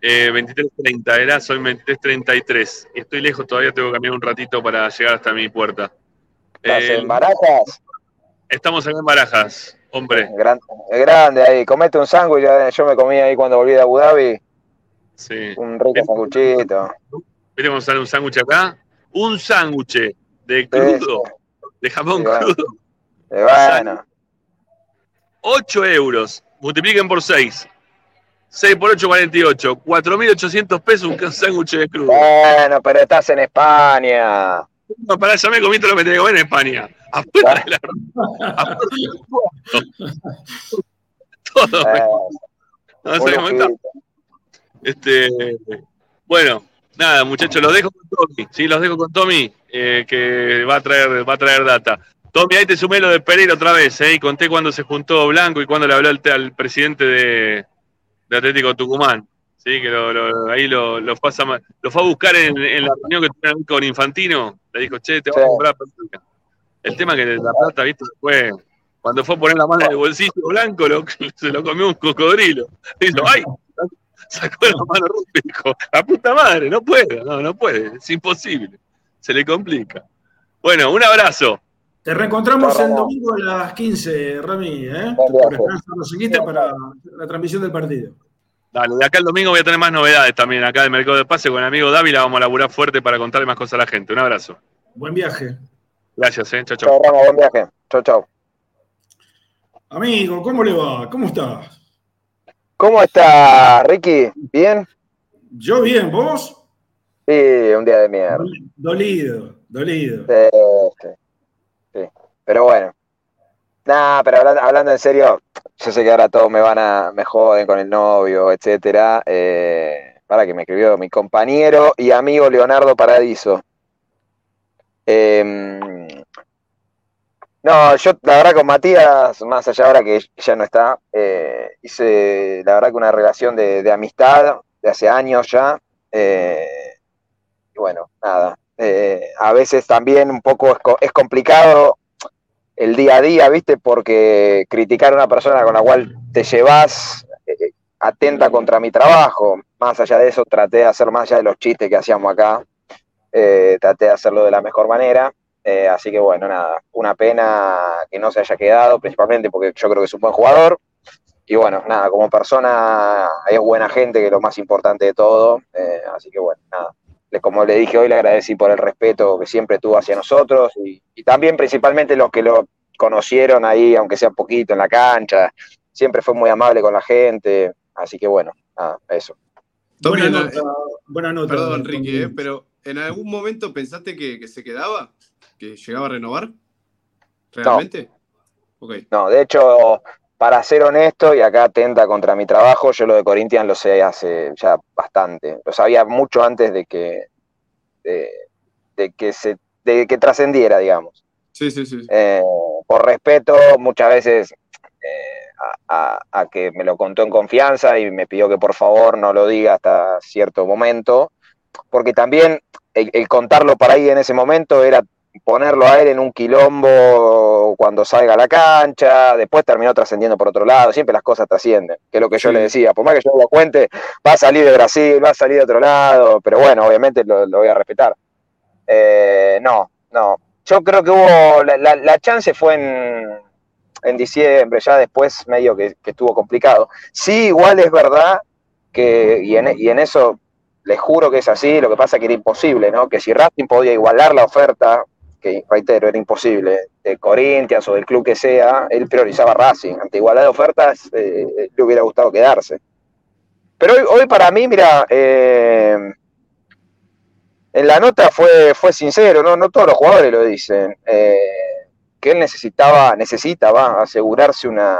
Eh, 23.30, era, soy 23.33 y estoy lejos, todavía tengo que caminar un ratito para llegar hasta mi puerta. ¿Estás Eh, en Barajas? estamos acá en Barajas, hombre. Gran- es grande ahí. Comete un sándwich. ya- Yo me comí ahí cuando volví de Abu Dhabi. Sí. Un rico sanguchito. ¿Viste cómo sale un sándwich acá? Un sándwich de crudo, de jamón Sí, bueno. crudo, Eh, bueno, 8 euros. Multipliquen por 6. 6 por 8, 48. 4.800 pesos un sándwich de crudo. bueno, pero estás en España. No, pará, ya me comí todo lo que tenía que comer en España. Afuera de la afuera Todo. Eh, No sé cómo está. Este, bueno, nada, muchachos, los dejo con Tommy. Sí, los dejo con Tommy, eh, que va a traer, va a traer data. Tommy, ahí te sumé lo de Pereira otra vez, ¿eh? Y conté cuando se juntó Blanco y cuando le habló al, al presidente de, de Atlético Tucumán. Sí, que lo, lo- ahí lo, lo, pasa, ma- lo fue a buscar en, en la reunión que tuvieron con Infantino. Le dijo, che, te voy a comprar Pereira. El tema que la plata, viste, fue. Cuando fue a poner la mano en el bolsillo blanco, se lo comió un cocodrilo. Dijo, ¡ay! Sacó la mano y dijo, la puta madre, no puede, no, no puede, es imposible. Se le complica. Bueno, un abrazo. Te reencontramos Chao, el domingo a las 15, Rami, ¿eh? Por para la transmisión del partido. Dale, de acá el domingo voy a tener más novedades también acá del Mercado de Pase con el amigo Dávila. Vamos a laburar fuerte para contarle más cosas a la gente. Un abrazo. Buen viaje. Gracias, eh. Chao, chao. Chao, Ramos, buen viaje. Chau, chau. Amigo, ¿cómo le va? ¿Cómo estás? ¿Cómo está, Ricky? ¿Bien? Yo bien, ¿vos? Sí, un día de mierda. Dolido, dolido. Sí, sí. Pero bueno. Nah, pero hablando, hablando en serio, yo sé que ahora todos me van a, me joden con el novio, etcétera. Eh, para que me escribió mi compañero y amigo Leonardo Paradiso. Em, no, yo la verdad con Matías, más allá ahora que ya no está, eh, hice la verdad que una relación de, amistad de hace años ya. eh, y bueno, nada. a veces también un poco es, co- es complicado el día a día, ¿viste? Porque criticar a una persona con la cual te llevas eh, atenta contra mi trabajo. Más allá de eso, traté de hacer más allá de los chistes que hacíamos acá. eh, traté de hacerlo de la mejor manera. Eh, así que bueno, nada, una pena que no se haya quedado, principalmente porque yo creo que es un buen jugador. Y bueno, nada, como persona es buena gente, que es lo más importante de todo. Eh, así que bueno, nada. Como le dije hoy, le agradecí por el respeto que siempre tuvo hacia nosotros y, y también principalmente los que lo conocieron ahí, aunque sea poquito en la cancha. Siempre fue muy amable con la gente. Así que bueno, nada, eso. Buena en- nota, buena nota. Perdón. Ricky, eh, pero ¿en algún momento pensaste que, que se quedaba? ¿Que llegaba a renovar? ¿Realmente? No, de hecho, para ser honesto, y acá atenta contra mi trabajo, yo lo de Corinthians lo sé hace ya bastante. Lo sabía mucho antes de que, de, de que se, de que trascendiera, digamos. Sí, sí, sí. Eh, por respeto, muchas veces eh, a, a- a que me lo contó en confianza y me pidió que por favor no lo diga hasta cierto momento, porque también el, el contarlo para ahí en ese momento era ponerlo a él en un quilombo cuando salga a la cancha, después terminó trascendiendo por otro lado, siempre las cosas trascienden, que es lo que yo Sí. le decía, por más que yo lo cuente, va a salir de Brasil, va a salir de otro lado, pero bueno, obviamente lo, lo voy a respetar. Eh, no, no, yo creo que hubo, la, la- la chance fue en, en diciembre, ya después medio que, que estuvo complicado. Sí, igual es verdad que, y en, y en eso les juro que es así, lo que pasa que era imposible, ¿no? Que si Racing podía igualar la oferta, que reitero, era imposible, de Corinthians o del club que sea, él priorizaba Racing. Ante igualdad de ofertas, eh, le hubiera gustado quedarse. Pero hoy, hoy para mí, mira, eh, en la nota fue, fue sincero, ¿no? no todos los jugadores lo dicen, eh, que él necesitaba, necesitaba asegurarse una,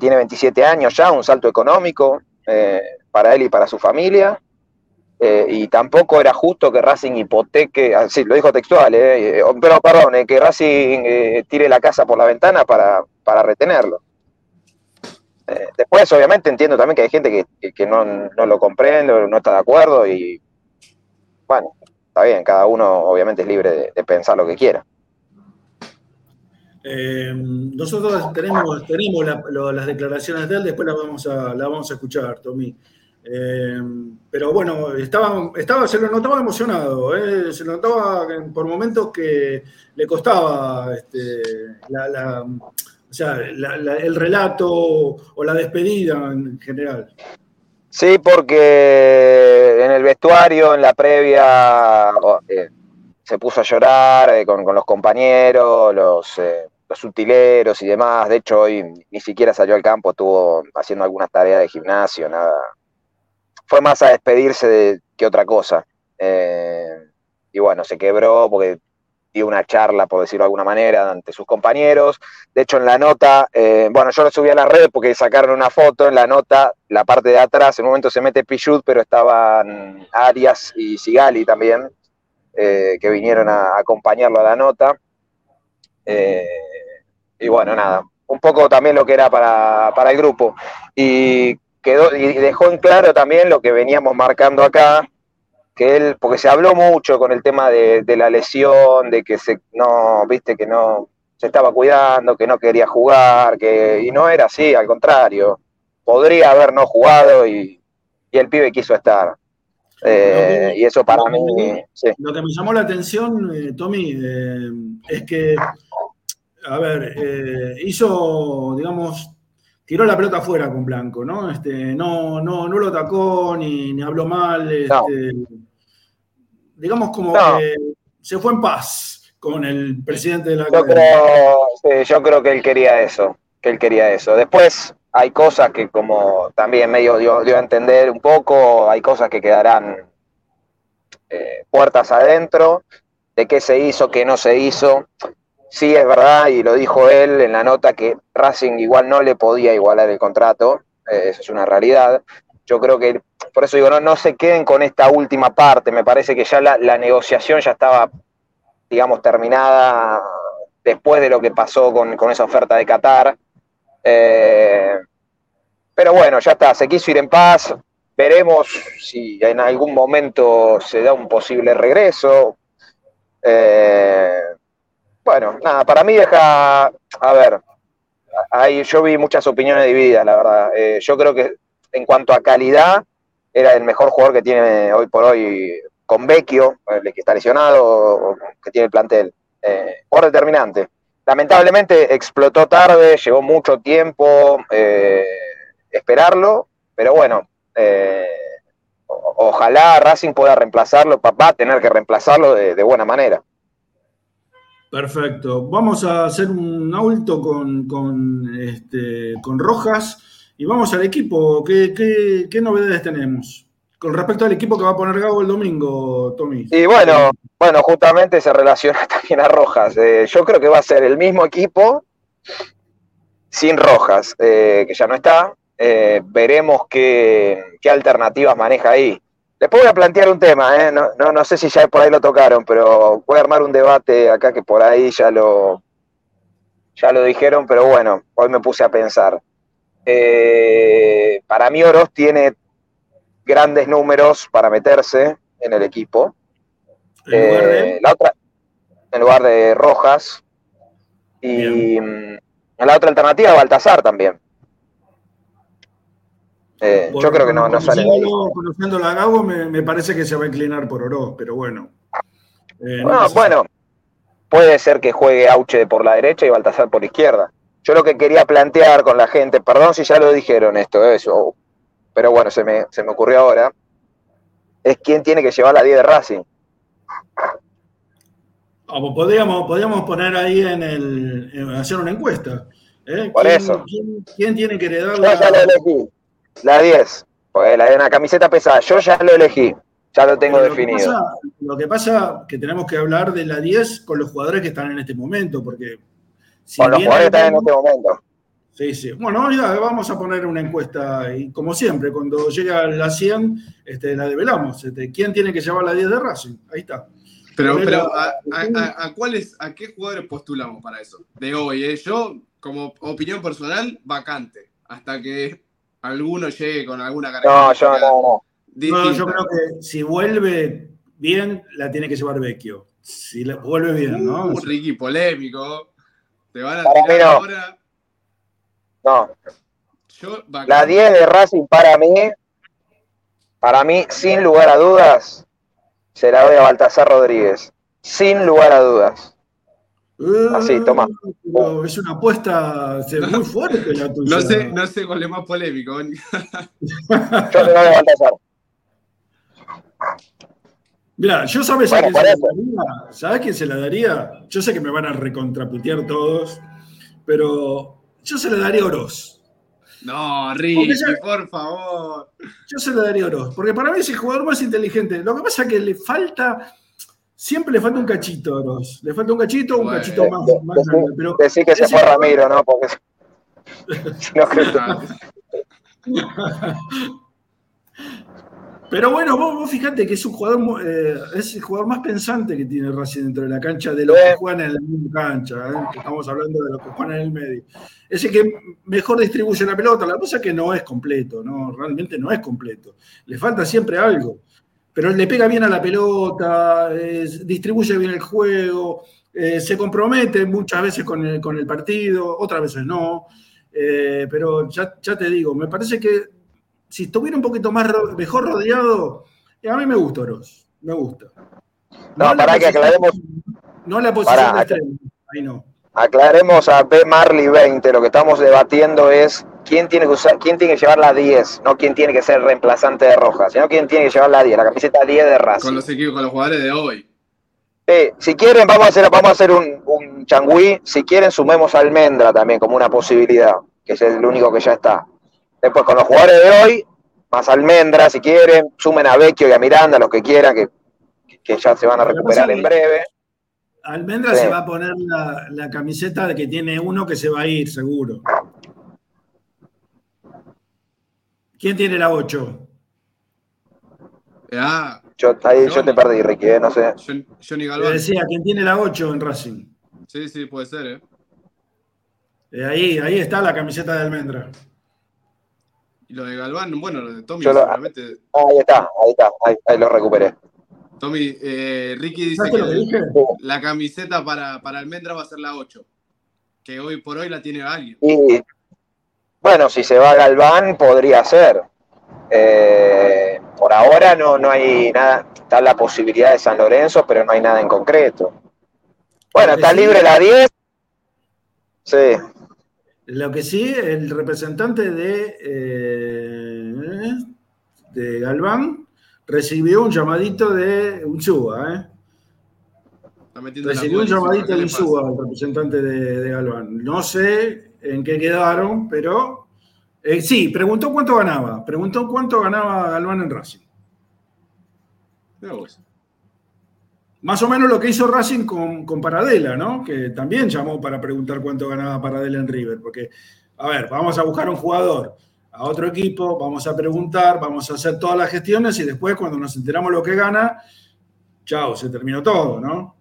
tiene 27 años ya, un salto económico para él y para su familia, eh, y tampoco era justo que Racing hipoteque, ah, sí, lo dijo textual, eh, eh, pero perdón, que Racing tire la casa por la ventana para, para retenerlo. Después, obviamente, entiendo también que hay gente que, que- no, no lo comprende, no está de acuerdo, y bueno, está bien, cada uno obviamente es libre de, pensar lo que quiera. Nosotros tenemos, tenemos las declaraciones de él, después las vamos a, las vamos a escuchar, Tommy. Eh, pero bueno, estaba, estaba, se lo notaba emocionado, eh, se notaba por momentos que le costaba este, el relato o la despedida en general. Sí, porque en el vestuario, en la previa, eh, se puso a llorar eh, con, los compañeros, los, eh, los utileros y demás. De hecho, hoy ni siquiera salió al campo, estuvo haciendo algunas tareas de gimnasio, nada. Fue más a despedirse de, que otra cosa. Eh, y bueno, se quebró porque dio una charla, por decirlo de alguna manera, ante sus compañeros. De hecho, en la nota, eh, bueno, yo lo subí a la red porque sacaron una foto, en la nota, la parte de atrás, en un momento se mete Pichut, pero estaban Arias y Sigali también, eh, que vinieron a acompañarlo a la nota. Y bueno, nada, un poco también lo que era para, para el grupo. Y, quedó, y dejó en claro también lo que veníamos marcando acá, que él, porque se habló mucho con el tema de, de la lesión, de que se, no, viste, que no se estaba cuidando, que no quería jugar, que, y no era así, al contrario, podría haber no jugado y, y el pibe quiso estar. Eh, y eso para mí, sí. Lo que me llamó la atención, eh, Tommy, eh, es que, a ver, hizo, digamos, tiró la pelota afuera con Blanco, ¿no? Este, no, no, no lo atacó ni, ni habló mal. Este, Digamos como No. que se fue en paz con el presidente de la Yo creo, sí, yo creo que él quería eso, que él quería eso. Después hay cosas que como también medio dio, dio a entender un poco, hay cosas que quedarán eh, puertas adentro, de qué se hizo, qué no se hizo. Sí es verdad, y lo dijo él en la nota, que Racing igual no le podía igualar el contrato, eh, eso es una realidad. Yo creo que, por eso digo, no, no se queden con esta última parte, me parece que ya la, la negociación ya estaba digamos, terminada después de lo que pasó con, con esa oferta de Qatar. Eh, pero bueno, ya está, se quiso ir en paz. Veremos si en algún momento se da un posible regreso. Eh, bueno, nada, para mí deja, a ver, ahí yo vi muchas opiniones divididas, la verdad. Eh, yo creo que en cuanto a calidad, era el mejor jugador que tiene hoy por hoy con Vecchio, el que está lesionado que tiene el plantel. Eh, por determinante. Lamentablemente explotó tarde, llevó mucho tiempo eh, esperarlo, pero bueno, eh, ojalá Racing pueda reemplazarlo, a tener que reemplazarlo de buena manera. Perfecto. Vamos a hacer un alto con, con, este, con Rojas y vamos al equipo. ¿Qué, qué, qué novedades tenemos? Con respecto al equipo que va a poner Gago el domingo, Tommy. Y bueno, bueno, justamente se relaciona también a Rojas. Eh, yo creo que va a ser el mismo equipo sin Rojas, eh, que ya no está. Eh, veremos qué, qué alternativas maneja ahí. Después voy a plantear un tema, ¿eh? no, no, no sé si ya por ahí lo tocaron, pero voy a armar un debate acá que por ahí ya lo, ya lo dijeron, pero bueno, hoy me puse a pensar. Eh, para mí Oroz tiene grandes números para meterse en el equipo. En lugar de- Eh, la otra, en lugar de Rojas. Y mm, la otra alternativa, Baltasar también. Eh, yo creo que no, no sale Conociéndolo a Gago, me, me parece que se va a inclinar por Oroz, pero bueno. Eh, No, no sé. bueno, puede ser que juegue Auche por la derecha y Baltasar por izquierda. Yo lo que quería plantear con la gente, perdón si ya lo dijeron esto, eso, pero bueno, se me, se me ocurrió ahora, es quién tiene que llevar la 10 de Racing. Ah, pues podríamos, podríamos poner ahí en el. en hacer una encuesta. ¿eh? Por ¿Quién- eso. ¿quién, quién tiene que heredar la, la 10, porque la de una camiseta pesada, yo ya lo elegí, ya lo tengo lo que definido. pasa- Lo que pasa que tenemos que hablar de la 10 con los jugadores que están en este momento, porque si con los bien jugadores que están en este momento. Sí, sí. Bueno, ya vamos a poner una encuesta y como siempre, cuando llega la 100, este, la develamos. Este, ¿Quién tiene que llevar la 10 de Racing? Ahí está. Pero, pero ¿a, a- a- a cuáles, ¿a qué jugadores postulamos para eso? De hoy, ¿eh? Yo, como opinión personal, vacante. Hasta que alguno llegue con alguna No, característica yo no, no. No, yo creo que si vuelve bien, la tiene que llevar Vecchio. Si la- vuelve bien, ¿no? Uh, Ricky, polémico. Te van a Para tirar mí no. ahora. No, Yo, la 10 de Racing para mí, para mí, sin lugar a dudas, se la doy a Baltasar Rodríguez. Sin lugar a dudas. Así, toma. Eh, pero es una apuesta muy fuerte la tuya. No sé, no sé cuál es más polémico. Yo le doy a. Mira, yo sabes Bueno, a quién se la daría. ¿Sabes quién se la daría? Yo sé que me van a recontraputear todos, pero yo se la daría a Oroz. No, Ricky, ya- por favor. Yo se la daría a Oroz, porque para mí es el jugador más inteligente. Lo que pasa es que le falta, siempre le falta un cachito a Oroz. Le falta un cachito, un Bueno. cachito más, más Decí, grande. Pero decí que se fue Ramiro, ¿no? Porque si no creo Pero bueno, vos, vos fíjate que es un jugador, eh, es el jugador más pensante que tiene Racing dentro de la cancha de los que juegan en la misma cancha. ¿eh? Estamos hablando de los que juegan en el medio. Es el que mejor distribuye la pelota. La cosa es que no es completo, ¿no? Realmente no es completo. Le falta siempre algo. Pero le pega bien a la pelota, eh, distribuye bien el juego, eh, se compromete muchas veces con el, con el partido, otras veces no. Eh, pero ya, ya te digo, me parece que si estuviera un poquito más mejor rodeado, eh, a mí me gusta Oroz, me gusta. No, la pará que aclaremos, No la posición Pará, de extremo, ahí no. Aclaremos a B. Marley 20. Lo que estamos debatiendo es quién tiene que usar, quién tiene que llevar la 10, no quién tiene que ser reemplazante de Rojas, sino quién tiene que llevar la 10, la camiseta 10 de Racing. Con los equipos, con los jugadores de hoy. Si quieren, vamos a hacer, vamos a hacer un, un changüí. Si quieren, sumemos a Almendra también como una posibilidad, que es el único que ya está. Después, con los jugadores de hoy, más Almendra, si quieren, sumen a Vecchio y a Miranda, los que quieran, que, que ya se van a recuperar en breve. Almendra Sí. se va a poner la, la camiseta de que tiene uno que se va a ir, seguro. ¿Quién tiene la 8? Ah, Yo, ahí yo te perdí, Ricky, eh, no sé. John- Johnny Le Galván. decía, ¿quién tiene la 8 en Racing? Sí, sí, puede ser, ¿eh? Eh, ahí, ahí está la camiseta de Almendra. Y lo de Galván, bueno, lo de Tommy, lo- seguramente. Ahí está, ahí está, ahí, ahí lo recuperé. Tommy, eh, Ricky dice ¿Sabes que la camiseta para, para Almendra va a ser la 8. Que hoy por hoy la tiene alguien. Y bueno, si se va Galván, podría ser. Eh, por ahora no, no hay nada, está la posibilidad de San Lorenzo, pero no hay nada en concreto. Bueno, está libre la 10. Sí. Lo que sí, el representante de, eh, de Galván recibió un llamadito de Unsúa, ¿eh? Recibió un llamadito ¿qué de? Unsúa, el representante de, de Galván. No sé en qué quedaron, pero eh, sí, preguntó cuánto ganaba. Preguntó cuánto ganaba Galván en Racing. Más o menos lo que hizo Racing con, con Paradela, ¿no? Que también llamó para preguntar cuánto ganaba Paradela en River. Porque, a ver, vamos a buscar un jugador a otro equipo, vamos a preguntar, vamos a hacer todas las gestiones y después cuando nos enteramos lo que gana, chao, se terminó todo, ¿no?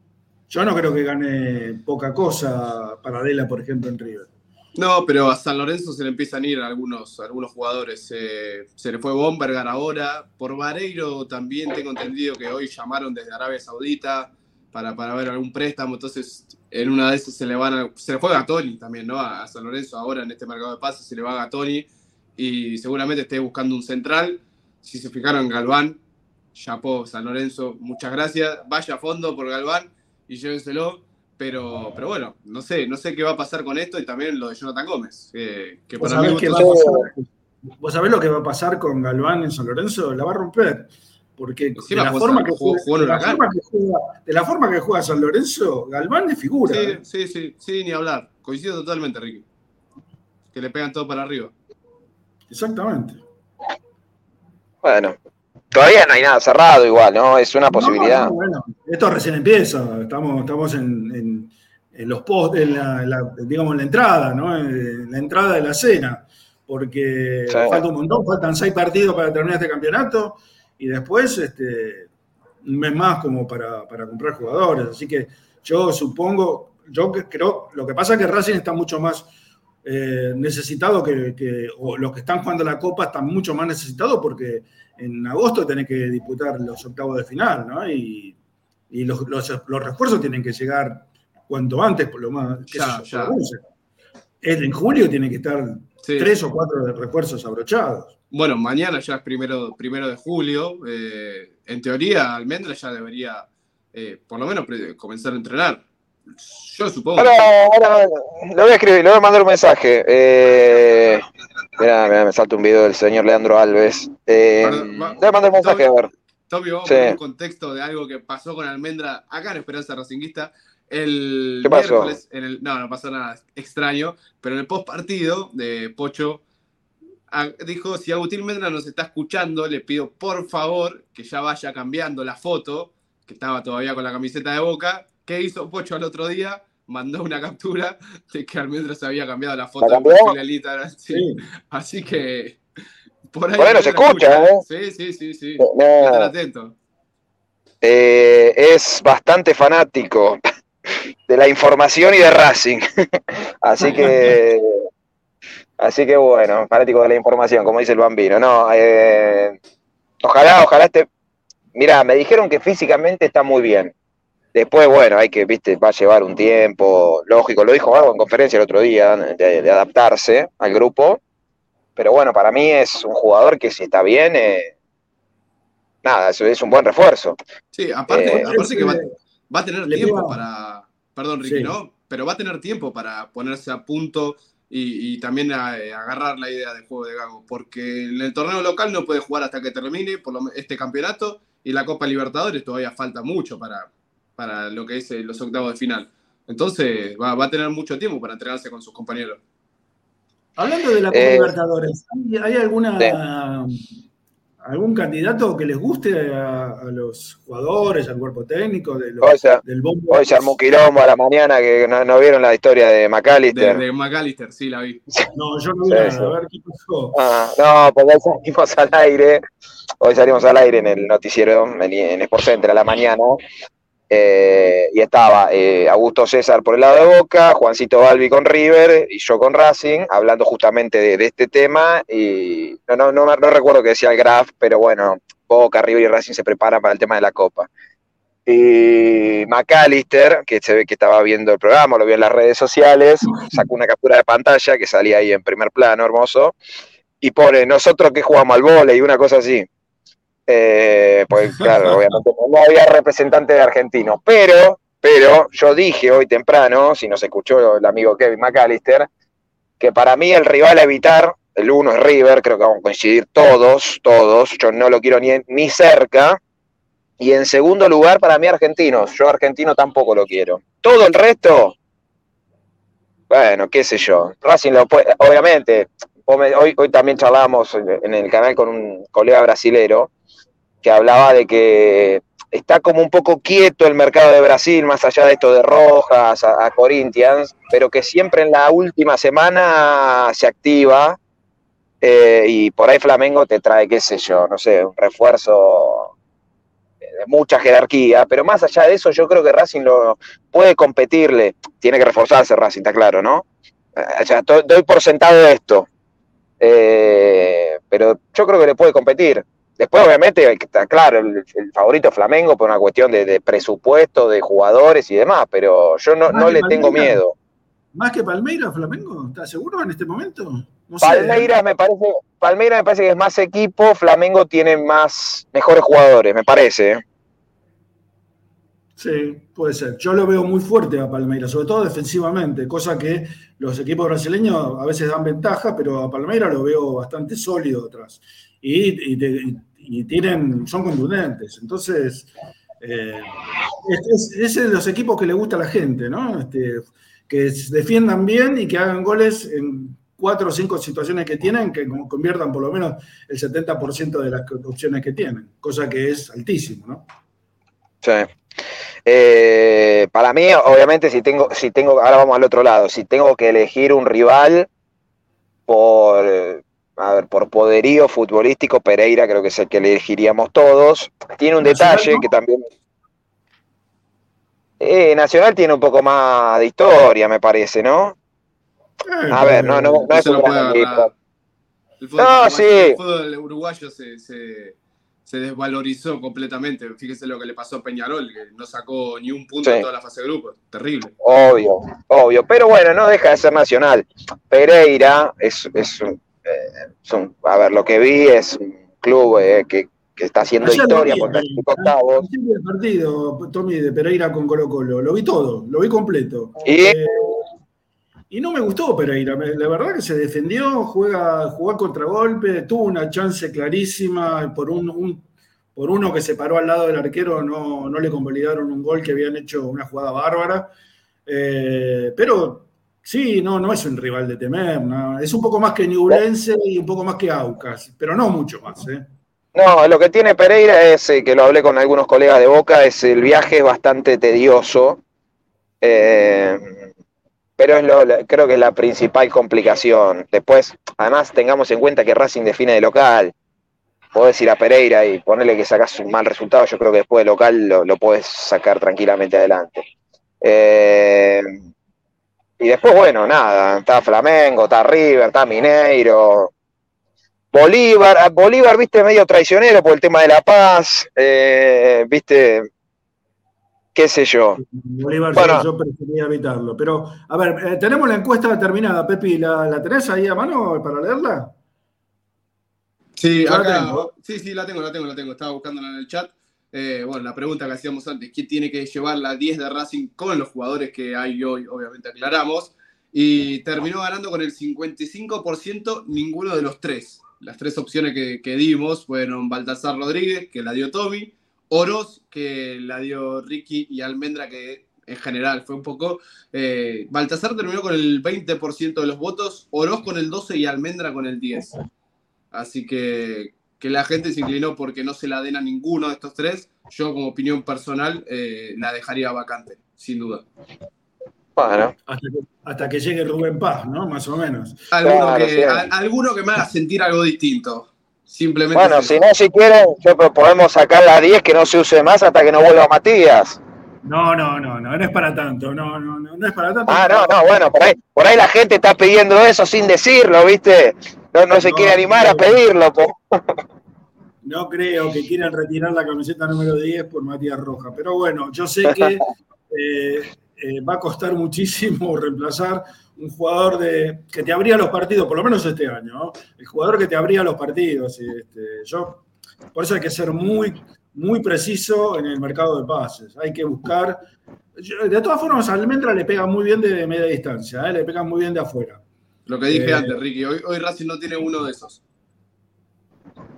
Yo no creo que gane poca cosa Paradela, por ejemplo, en River. No, pero a San Lorenzo se le empiezan a ir algunos, algunos jugadores. Eh, se le fue Bombergar ahora. Por Vareiro también tengo entendido que hoy llamaron desde Arabia Saudita para, para ver algún préstamo. Entonces, en una de esas se le van a, Se le fue Gatoni también, ¿no? A, a San Lorenzo ahora en este mercado de pases se le va Gatoni y seguramente esté buscando un central. Si se fijaron Galván, chapó San Lorenzo, muchas gracias. Vaya a fondo por Galván y llévenselo. Pero, pero bueno, no sé, no sé qué va a pasar con esto y también lo de Jonathan Gómez. que- que ¿Vos para mí sabés, va pasar? ¿Vos sabés lo que va a pasar con Galván en San Lorenzo? La va a romper. Porque de la forma que juega San Lorenzo, Galván es figura. Sí, ¿eh? sí, sí, sí, ni hablar. Coincido totalmente, Ricky. Que le pegan todo para arriba. Exactamente. Bueno, todavía no hay nada cerrado igual, ¿no? Es una posibilidad. No, no, bueno, esto recién empieza. Estamos, estamos en, en- en los post, en la, la- digamos, en la entrada, ¿no? En la entrada de la cena. Porque Sí. falta un montón, faltan seis partidos para terminar este campeonato y después este, un mes más como para, para comprar jugadores. Así que yo supongo, yo creo, lo que pasa es que Racing está mucho más eh, necesitado que, que- o los que están jugando la Copa están mucho más necesitados porque en agosto tenés que disputar los octavos de final, ¿no? Y, y los, los- los refuerzos tienen que llegar cuanto antes, por lo más. Ya. En julio tiene que estar Sí. tres o cuatro refuerzos abrochados. Bueno, mañana ya es primero, primero de julio. eh, en teoría, Almendra ya debería, eh, por lo menos, comenzar a entrenar. Yo supongo. Ahora, ahora le voy a escribir, le voy a mandar un mensaje. Eh, mirá, mirá, me salta un video del señor Leandro Alves. Eh, Perdón, va- le voy a mandar un mensaje, a ver. Tommy, vamos Sí. a poner un contexto de algo que pasó con Almendra acá en Esperanza Racinguista. El ¿Qué pasó? miércoles, en el, no, no pasó nada extraño, pero en el post partido de Pocho dijo: Si Agustín Almendra nos está escuchando, le pido por favor que ya vaya cambiando la foto, que estaba todavía con la camiseta de boca. ¿Qué hizo Pocho al otro día? Mandó una captura de que Almendra se había cambiado la foto ¿La de. Sí. Sí. Así que. Por ahí, Por ahí no se escucha, ¿eh? Sí, sí, sí, sí. No, Estar atento. eh, es bastante fanático de la información y de Racing. así que, así que bueno, fanático de la información, como dice el bambino. No, eh, ojalá, ojalá esté. Mira, me dijeron que físicamente está muy bien. Después, bueno, hay que, viste, va a llevar un tiempo, lógico, lo dijo algo en conferencia el otro día, de, de adaptarse al grupo. Pero bueno, para mí es un jugador que si está bien, eh, nada, es un buen refuerzo. Sí, aparte, Eh, aparte que va, Ese- va a tener tiempo para. Perdón, Ricky, Sí. ¿no? Pero va a tener tiempo para ponerse a punto y, y también a- eh, agarrar la idea del juego de Gago. Porque en el torneo local no puede jugar hasta que termine por lo este campeonato y la Copa Libertadores todavía falta mucho para, para lo que es eh, los octavos de final. Entonces va, va a tener mucho tiempo para entrenarse con sus compañeros. Hablando de la Copa Eh, Libertadores, ¿hay, hay alguna algún candidato que les guste a, a los jugadores, al cuerpo técnico, de los- Hoy se, del bombo? hoy se armó un quilombo a la mañana que no, no vieron la historia de De, McAllister. de McAllister, sí, la vi. No, yo no vi Sí, nada. sí. A ver qué pasó. Ah, no, porque hoy salimos al aire, hoy salimos al aire en el noticiero, en, en Sport Center a la mañana, eh, y estaba eh, Augusto César por el lado de Boca, Juancito Balbi con River y yo con Racing, hablando justamente de, este tema, y no, no, no, recuerdo qué decía el Graf, pero bueno, Boca, River y Racing se preparan para el tema de la Copa. Y McAllister, que se ve que estaba viendo el programa, lo vio en las redes sociales, sacó una captura de pantalla que salía ahí en primer plano, hermoso, y pone, nosotros que jugamos al vóley, una cosa así. Eh, pues claro, obviamente no había representante de argentino, pero, pero yo dije hoy temprano, si nos escuchó el amigo Kevin McAllister, que para mí el rival a evitar, el uno es River, creo que vamos a coincidir todos, todos, yo no lo quiero ni, ni cerca, y en segundo lugar para mí argentinos, yo argentino tampoco lo quiero. Todo el resto, bueno, qué sé yo, Racing lo puede, obviamente, hoy, hoy también charlábamos en el canal con un colega brasilero, que hablaba de que está como un poco quieto el mercado de Brasil, más allá de esto de Rojas, a, Corinthians, pero que siempre en la última semana se activa eh, y por ahí Flamengo te trae, qué sé yo, no sé, un refuerzo de mucha jerarquía, pero más allá de eso yo creo que Racing lo puede competirle, tiene que reforzarse Racing, está claro, ¿no? O sea, doy por sentado esto, eh, pero yo creo que le puede competir. Después, obviamente, está claro, el, favorito Flamengo por una cuestión de, presupuesto, de jugadores y demás, pero yo no, no le tengo miedo. ¿Más que Palmeiras, Flamengo? ¿Estás seguro en este momento? No Palmeiras, me parece, Palmeiras me parece que es más equipo, Flamengo tiene más mejores jugadores, me parece. ¿eh? Sí, puede ser. Yo lo veo muy fuerte a Palmeiras, sobre todo defensivamente, cosa que los equipos brasileños a veces dan ventaja, pero a Palmeiras lo veo bastante sólido atrás. Y, tienen, son contundentes. Entonces, eh, es, de los equipos que le gusta a la gente, ¿no? Este, que defiendan bien y que hagan goles en cuatro o cinco situaciones que tienen, que conviertan por lo menos el 70% de las opciones que tienen, cosa que es altísimo, ¿no? Sí. Eh, para mí, obviamente, si tengo, si tengo, ahora vamos al otro lado, si tengo que elegir un rival por, a ver, por poderío futbolístico, Pereira creo que es el que elegiríamos todos. Tiene un detalle que también... Eh, Nacional tiene un poco más de historia, me parece, ¿no? Eh, a ver, no, no, no es un gran equipo. no, sí. El fútbol uruguayo se, se se desvalorizó completamente. Fíjese lo que le pasó a Peñarol, que no sacó ni un punto en toda la fase de grupo. Terrible. Obvio, obvio. Pero bueno, no deja de ser nacional. Pereira es, es, un, eh, a ver, lo que vi es un club eh, que, está haciendo historia por el partido, Tommy, de Pereira con Colo Colo. Lo vi todo, lo vi completo. Y... Eh, y no me gustó Pereira, la verdad que se defendió, juega, jugó a contragolpe, tuvo una chance clarísima por, un, por uno que se paró al lado del arquero, no, no le convalidaron un gol que habían hecho una jugada bárbara. Eh, pero sí, no, no es un rival de temer, es un poco más que Newlense y un poco más que Aucas, pero no mucho más. ¿eh? No, lo que tiene Pereira es, eh, que lo hablé con algunos colegas de Boca, es el viaje es bastante tedioso. Eh, pero es lo, creo que es la principal complicación. Después, además, tengamos en cuenta que Racing define de local. Podés ir a Pereira y ponerle que sacas un mal resultado, yo creo que después de local lo, lo puedes sacar tranquilamente adelante. Eh, y después, bueno, nada, está Flamengo, está River, está Mineiro. Bolívar, ah, Bolívar, viste, medio traicionero por el tema de la paz, eh, viste, qué sé yo. Bolívar, yo preferiría evitarlo. Pero, a ver, eh, tenemos la encuesta terminada, Pepi. ¿La, ¿La, tenés ahí a mano para leerla? Sí, acá, sí, sí, la tengo, la tengo, la tengo. Estaba buscándola en el chat. Eh, bueno, la pregunta que hacíamos antes, ¿quién tiene que llevar la 10 de Racing con los jugadores que hay hoy? Obviamente aclaramos. Y terminó ganando con el 55% ninguno de los tres. Las tres opciones que, dimos fueron Baltasar Rodríguez, que la dio Tommy, Oroz, que la dio Ricky, y Almendra, que en general fue un poco. Eh, Baltasar terminó con el 20% de los votos, Oroz con el 12% y Almendra con el 10%. Así que, que la gente se inclinó porque no se la den a ninguno de estos tres. Yo, como opinión personal, eh, la dejaría vacante, sin duda. Bueno. Hasta que, llegue Rubén Paz, ¿no? Más o menos. alguno que me haga sentir algo distinto. Simplemente bueno, si no, si quieren, podemos sacar la 10 que no se use más hasta que no vuelva Matías. No, no, no, no, no es para tanto, no, no, no, no es para tanto. Ah, no, no, bueno, por ahí, por ahí la gente está pidiendo eso sin decirlo, ¿viste? No, no se quiere animar a pedirlo. No creo que quieran retirar la camiseta número 10 por Matías Roja, pero bueno, yo sé que eh, eh, va a costar muchísimo reemplazar un jugador de, que te abría los partidos, por lo menos este año, el jugador que te abría los partidos. Este, yo por eso hay que ser muy, muy preciso en el mercado de pases. Hay que buscar. De todas formas, Almendra le pega muy bien de media distancia, ¿eh? le pega muy bien de afuera. Lo que dije Eh, antes, Ricky, hoy, hoy Racing no tiene uno de esos.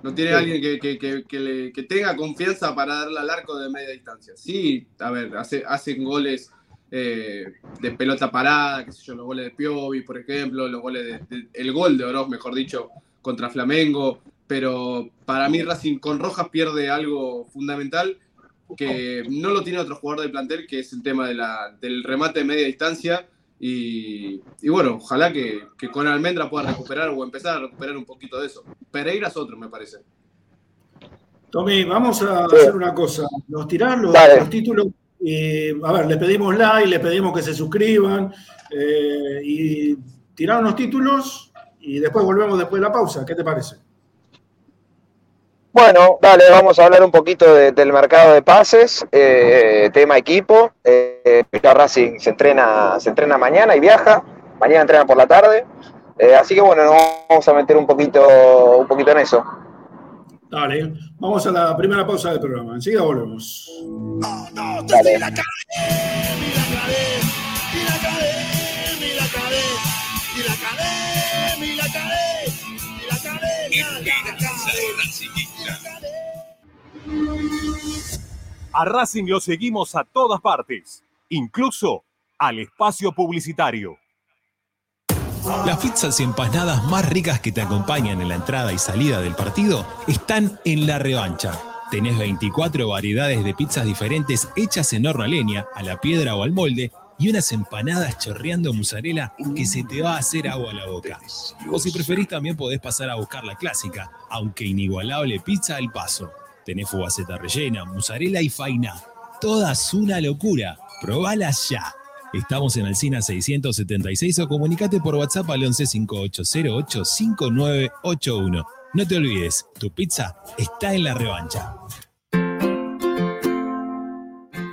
No tiene Sí. alguien que, que- que- que le- que tenga confianza para darle al arco de media distancia. Sí, a ver, hace- hacen goles eh, de pelota parada, qué sé yo, los goles de Piovi, por ejemplo, los goles de, de- el gol de Oroz, mejor dicho, contra Flamengo. Pero para mí Racing con Rojas pierde algo fundamental que no lo tiene otro jugador del plantel, que es el tema de la- del remate de media distancia. Y, y bueno, ojalá que, que con Almendra pueda recuperar o empezar a recuperar un poquito de eso. Pereira es otro, me parece. Tommy, vamos a Sí. hacer una cosa. Nos tirás los, títulos. y, a ver, le pedimos like, le pedimos que se suscriban eh, y tirar unos títulos y después volvemos después de la pausa. ¿Qué te parece? Bueno, dale, vamos a hablar un poquito de- del mercado de pases, eh, tema equipo. Eh, Racing se entrena, se entrena mañana y viaja. Mañana entrena por la tarde. Eh, así que bueno, nos vamos a meter un poquito, un poquito en eso. Dale, vamos a la primera pausa del programa. Enseguida volvemos. Oh, no, te Dale. A Racing lo seguimos a todas partes, incluso al espacio publicitario. Las pizzas y empanadas más ricas que te acompañan en la entrada y salida del partido están en la revancha. Tenés 24 variedades de pizzas diferentes hechas en horno a leña, a la piedra o al molde y unas empanadas chorreando mozzarella que se te va a hacer agua a la boca. O si preferís también podés pasar a buscar la clásica, aunque inigualable pizza al paso. Tenés fugaceta rellena, mozzarella y faina. Todas una locura. Probalas ya. Estamos en Alcina 676 o comunicate por WhatsApp al 11 5808 5981. No te olvides, tu pizza está en la revancha.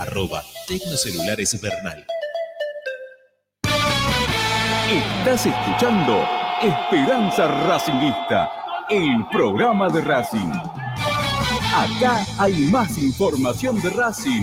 Arroba Tecnocelulares Bernal. Estás escuchando Esperanza Racingista, el programa de Racing. Acá hay más información de Racing.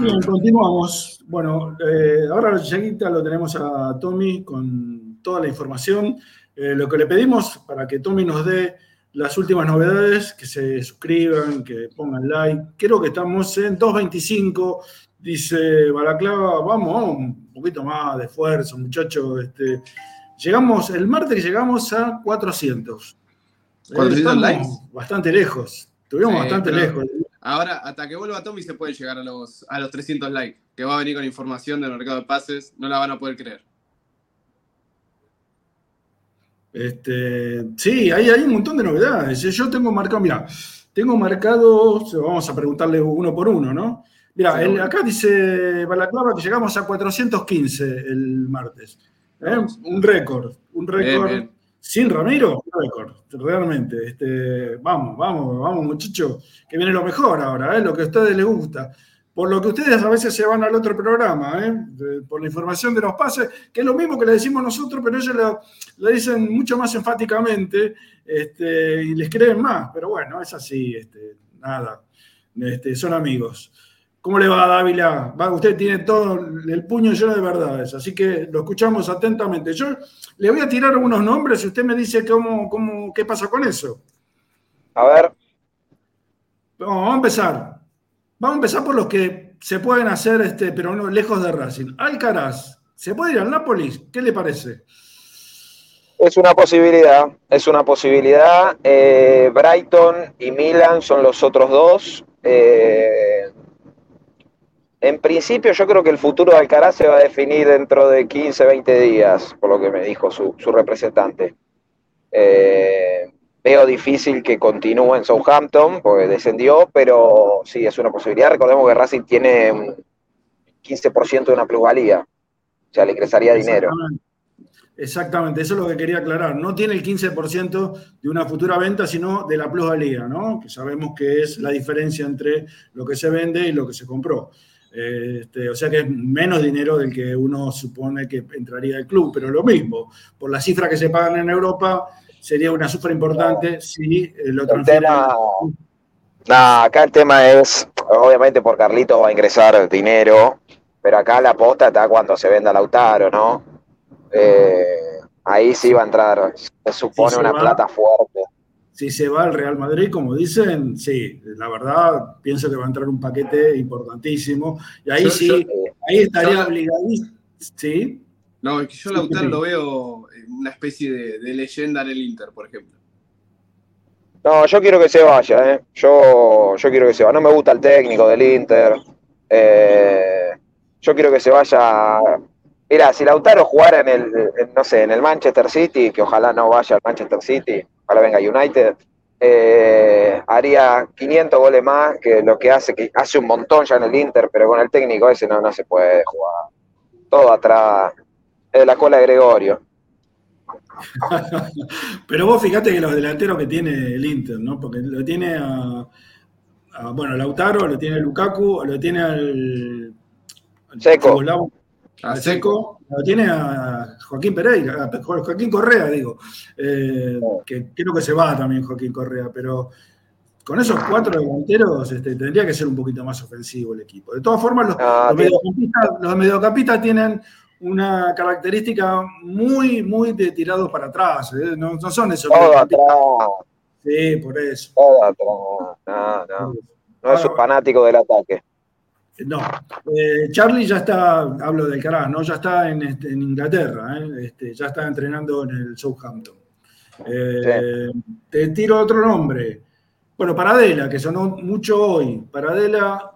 Bien, continuamos. Bueno, eh, ahora ya lo tenemos a Tommy con toda la información. Eh, lo que le pedimos para que Tommy nos dé las últimas novedades, que se suscriban, que pongan like. Creo que estamos en 2.25, dice Balaclava. Vamos, un poquito más de esfuerzo, muchachos. Este, llegamos, el martes llegamos a 400. Eh, 400 estamos likes. Bastante lejos. Estuvimos Sí, bastante lejos. Ahora, hasta que vuelva Tommy, se puede llegar a los, a los 300 likes. Que va a venir con información del mercado de pases. No la van a poder creer. Este, sí, hay, hay un montón de novedades. Yo tengo marcado, mira, tengo marcado, vamos a preguntarle uno por uno, ¿no? Mira, Sí, acá dice Balaclava que llegamos a 415 el martes. ¿Eh? Un récord, un récord. bien. Sin Ramiro, un récord, realmente. Este, vamos, vamos, vamos, muchachos, que viene lo mejor ahora, ¿eh? lo que a ustedes les gusta. Por lo que ustedes a veces se van al otro programa, ¿eh? De- por la información de los pases, que es lo mismo que le decimos nosotros, pero ellos lo, lo dicen mucho más enfáticamente este, y les creen más. Pero bueno, es así, este, nada, este, son amigos. ¿Cómo le va, Dávila? Va, usted tiene todo el puño lleno de verdades, así que lo escuchamos atentamente. Yo le voy a tirar unos nombres y usted me dice cómo, cómo, qué pasa con eso. A ver, Vamos a empezar. Vamos a empezar por los que se pueden hacer, este, pero no lejos de Racing. Alcaraz, ¿se puede ir al Nápoles? ¿Qué le parece? es una posibilidad, es una posibilidad. Eh, Brighton y Milan son los otros dos. Eh, en principio yo creo que el futuro de Alcaraz se va a definir dentro de 15, 20 días, por lo que me dijo su, representante. Eh, veo difícil que continúe en Southampton, porque descendió, pero sí, es una posibilidad. Recordemos que Racing tiene un 15% de una plusvalía, o sea, le ingresaría dinero. Exactamente. Exactamente, eso es lo que quería aclarar. No tiene el 15% de una futura venta, sino de la plusvalía, ¿no? Que sabemos que es la diferencia entre lo que se vende y lo que se compró. Este, o sea que es menos dinero del que uno supone que entraría al club, pero lo mismo, por la cifra que se pagan en Europa, sería una cifra importante si eh, lo El transfieren. tema, no, acá el tema es, obviamente por Carlitos va a ingresar dinero, pero acá la aposta está cuando se venda Lautaro, ¿no? Eh, ahí sí va a entrar, se supone Sí, se una va. plata fuerte. Si se va al Real Madrid, como dicen, sí, la verdad, pienso que va a entrar un paquete importantísimo. Y ahí Yo- sí, yo- ahí estaría yo- obligadísimo. Sí, No, es que yo Sí, Lautaro sí. lo veo en una especie de, de leyenda en el Inter, por ejemplo. No, yo quiero que se vaya, ¿eh? Yo, yo quiero que se vaya. No me gusta el técnico del Inter. Eh, yo quiero que se vaya. Mira, si Lautaro jugara en el, en, no sé, en el Manchester City, que ojalá no vaya al Manchester City, venga United, eh, haría 500 goles más que lo que hace, que hace un montón ya en el Inter, pero con el técnico ese no, no se puede jugar. Todo atrás, de la cola de Gregorio. pero vos fíjate que los delanteros que tiene el Inter, ¿no? Porque lo tiene a, a- bueno, Lautaro, lo tiene Lukaku, lo tiene al. al Seco. A Seco, lo tiene a Joaquín Pereira, a Joaquín Correa, digo. Eh, que creo que se va también Joaquín Correa, pero con esos cuatro delanteros este, tendría que ser un poquito más ofensivo el equipo. De todas formas, los, Ah, los mediocampistas, los mediocampistas tienen una característica muy, muy de tirados para atrás. ¿eh? No, no son esos Todo mediocampistas. atrás, Sí, por eso. todo atrás. No, no. No es un fanático del ataque. No. Eh, Charlie ya está, hablo del Alcaraz, ¿no? Ya está en, este, en Inglaterra, ¿eh? Este, ya está entrenando en el Southampton. Eh, Te tiro otro nombre. Bueno, Paradela, que sonó mucho hoy. Paradela,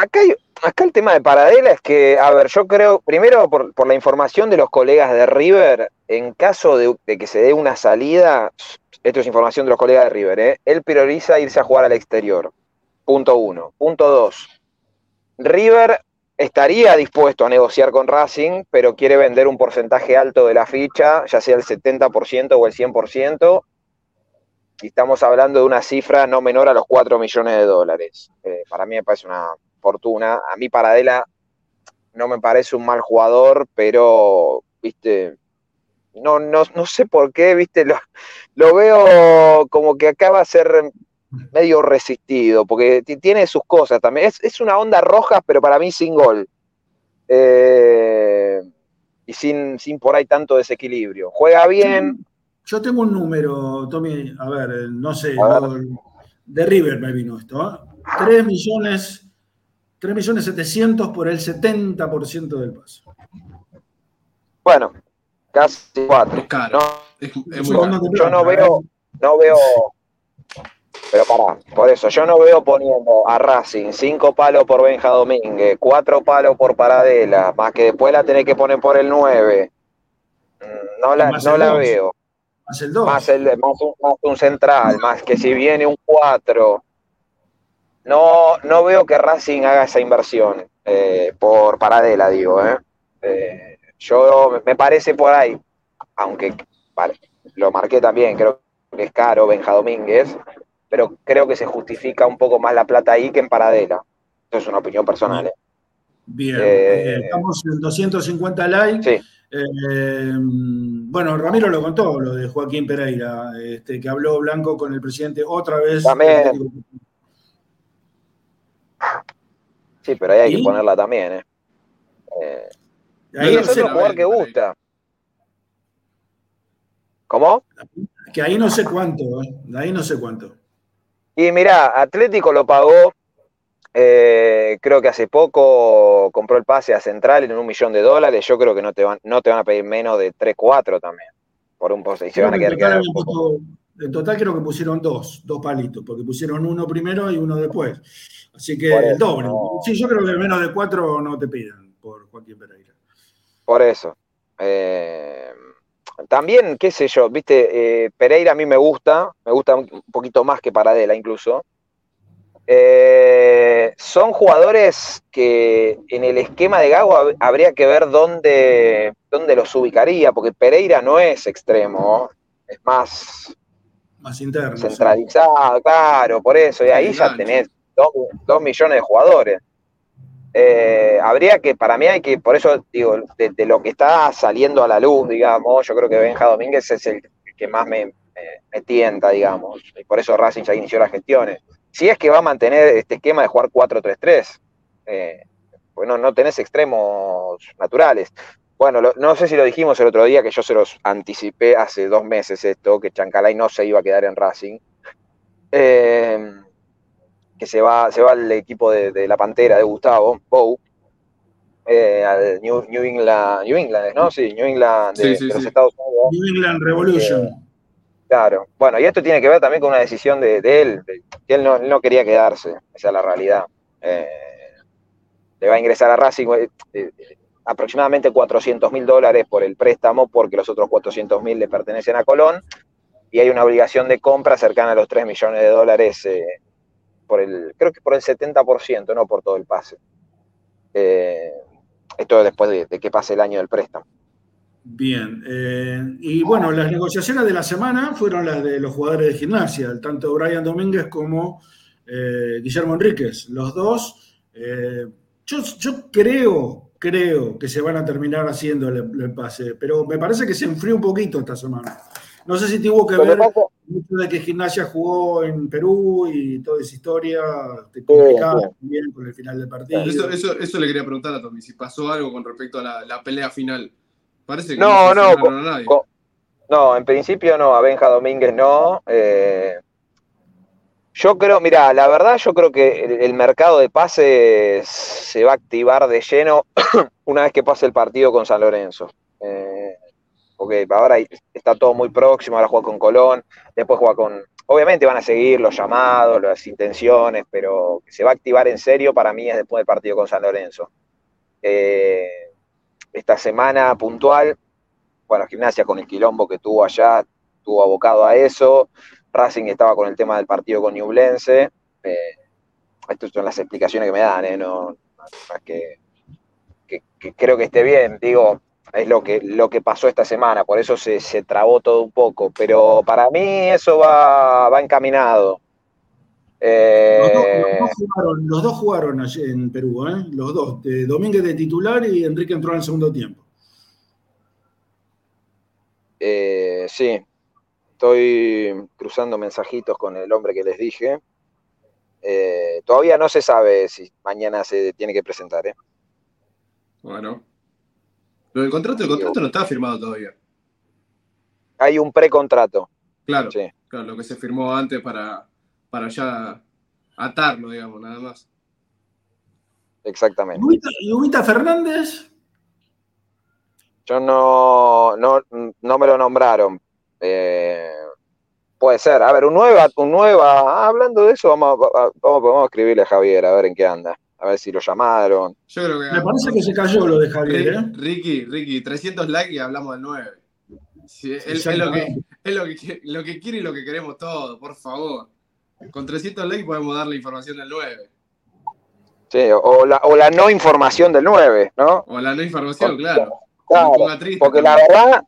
acá, hay- acá el tema de Paradela es que, a ver, yo creo, primero por, por la información de los colegas de River, en caso de, de que se dé una salida, esto es información de los colegas de River, él prioriza irse a jugar al exterior. Punto uno. Punto dos. River estaría dispuesto a negociar con Racing, pero quiere vender un porcentaje alto de la ficha, ya sea el 70% o el 100%, y estamos hablando de una cifra no menor a los 4 millones de dólares. Eh, para mí me parece una fortuna. A mí Paradela no me parece un mal jugador, pero, viste, no, no, no sé por qué, viste, lo, lo veo como que acaba de ser medio resistido, porque ti- tiene sus cosas también. Es, es una onda roja, pero para mí sin gol. Eh, y sin, sin por ahí tanto desequilibrio. Juega bien, yo tengo un número, Tommy, a ver, no sé, de River me vino esto, ¿eh? 3 millones, 3 millones 700 por el 70% del pase. Bueno, casi cuatro. Es caro. No, Es, es muy caro. yo no veo, ¿eh? no veo, pero pará, por eso, yo no veo poniendo a Racing cinco palos por Benja Domínguez, cuatro palos por Paradela, más que después la tenés que poner por el 9. No la, no la dos. veo. Más el 2. Más, el, más, un, más un central, más que si viene un 4. No, no veo que Racing haga esa inversión eh, por Paradela, digo. ¿eh? Eh, yo me parece por ahí, aunque vale, lo marqué también, creo que es caro Benja Domínguez, pero creo que se justifica un poco más la plata ahí que en Paradela. Eso es una opinión personal. ¿eh? Bien, Eh, eh, estamos en 250 likes. Sí. Eh, bueno, Ramiro lo contó, lo de Joaquín Pereira, este, que habló Blanco con el presidente otra vez. También. Sí, pero ahí hay ¿Y? que ponerla también. ¿eh? Eh, Ahí y es otro jugador que gusta. ¿Cómo? que ahí no sé cuánto, ¿eh? ahí no sé cuánto. Y mirá, Atlético lo pagó, eh, creo que hace poco compró el pase a Central en un millón de dólares. Yo creo que no te van, no te van a pedir menos de 3, 4 también. Por un pose. Y se Creo van a que en quedar, total quedar un habían poco. puesto- en total creo que pusieron dos, dos palitos, porque pusieron uno primero y uno después. Así que el doble. no. Sí, yo creo que menos de cuatro no te piden por Joaquín Pereira. Por eso. Eh, también, qué sé yo, viste, eh, Pereira a mí me gusta, me gusta un poquito más que Paradela incluso. Eh, son jugadores que en el esquema de Gago hab- habría que ver dónde, dónde los ubicaría, porque Pereira no es extremo, es más Más interno. sí. centralizado, claro, por eso, y ahí ya tenés dos, dos millones de jugadores. Eh, habría que, para mí hay que, por eso digo, de, lo que está saliendo a la luz, digamos, yo creo que Benja Domínguez es el que más me, me- tienta, digamos, y por eso Racing ya inició las gestiones. Si es que va a mantener este esquema de jugar 4-3-3, eh, bueno, no tenés extremos naturales. Bueno, no sé si lo dijimos el otro día, que yo se los anticipé hace dos meses esto, que Chancalay no se iba a quedar en Racing. Eh, que se va, se va al equipo de, de la Pantera de Gustavo, Bow, eh, al New, New England, New England, ¿no? Sí, New England de, Sí, sí, de los sí. Estados Unidos. New England Revolution. Claro. Bueno, y esto tiene que ver también con una decisión de, de él, que él no, no quería quedarse, esa es la realidad. Eh, le va a ingresar a Racing eh, eh, aproximadamente 400 mil dólares por el préstamo, porque los otros 400 mil le pertenecen a Colón, y hay una obligación de compra cercana a los 3 millones de dólares eh, por el, creo que por el 70%, no por todo el pase. Eh, esto después de, que pase el año del préstamo. Bien. eh, y bueno, las negociaciones de la semana fueron las de los jugadores de gimnasia, tanto Brian Domínguez como eh, Guillermo Enríquez. Los dos, yo, yo creo, creo que se van a terminar haciendo el pase, pero me parece que se enfrió un poquito esta semana. No sé si tuvo que ver pasa- el hecho de que Gimnasia jugó en Perú y toda esa historia complicada sí. también con el final del partido. Eso, eso, eso le quería preguntar a Tommy, si pasó algo con respecto a la, la pelea final. Parece que No, no, sancionaron a nadie. No, en principio no, a Benja Domínguez no. eh, yo creo, mira, la verdad yo creo que el, el mercado de pases se va a activar de lleno una vez que pase el partido con San Lorenzo. Porque ahora está todo muy próximo, ahora juega con Colón, después juega con... Obviamente van a seguir los llamados, las intenciones, pero se va a activar en serio para mí es después del partido con San Lorenzo. Eh, esta semana puntual, bueno, Gimnasia con el quilombo que tuvo allá, estuvo abocado a eso. Racing estaba con el tema del partido con Ñublense. Eh, estas son las explicaciones que me dan, ¿eh? no, que- que creo que esté bien, digo, es lo que, lo que pasó esta semana, por eso se, se trabó todo un poco, pero para mí eso va, va encaminado. Eh, Los dos, los dos jugaron, los dos jugaron allí en Perú, ¿eh? los dos. de Domínguez de titular y Enrique entró en el segundo tiempo. Eh, sí, estoy cruzando mensajitos con el hombre que les dije. Eh, todavía no se sabe si mañana se tiene que presentar. ¿eh? Bueno. Lo del contrato, el contrato no está firmado todavía. Hay un precontrato. Claro, Sí. claro, lo que se firmó antes para, para ya atarlo, digamos, nada más. Exactamente. ¿Y Ubita- ¿Y Ubita Fernández? Yo no, no, no me lo nombraron. Eh, puede ser. A ver, un nueva, un nueva. ah, hablando de eso, vamos, a- a- vamos, vamos a escribirle a Javier a ver en qué anda. A ver si lo llamaron. Yo creo que. Me parece que se cayó lo de Javier, ¿eh? Ri- Ricky, Ricky, 300 likes y hablamos del 9. Sí, es, es lo que, es lo que, lo que quiere y lo que queremos todos, por favor. Con 300 likes podemos dar la información del 9. Sí, o, la, o la no información del 9, ¿no? O la no información, Porque- claro. Claro, Que me ponga triste porque la verdad,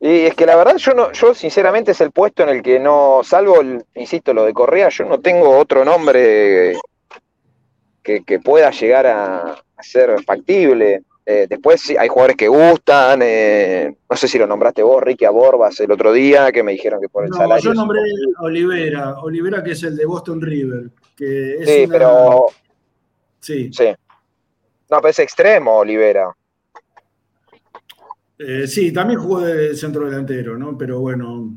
y es que la verdad yo no, yo sinceramente es el puesto en el que no, salvo el, insisto, lo de Correa, yo no tengo otro nombre que, que pueda llegar a, a ser factible. Eh, después sí, hay jugadores que gustan, eh, no sé si lo nombraste vos, Ricky a Borbas el otro día, que me dijeron que por el No, salario. yo nombré a Olivera, Olivera que es el de Boston River, que es Sí, una- pero Sí, sí. No, pero es extremo, Olivera. eh, sí, también jugó de centro delantero, ¿no? Pero bueno,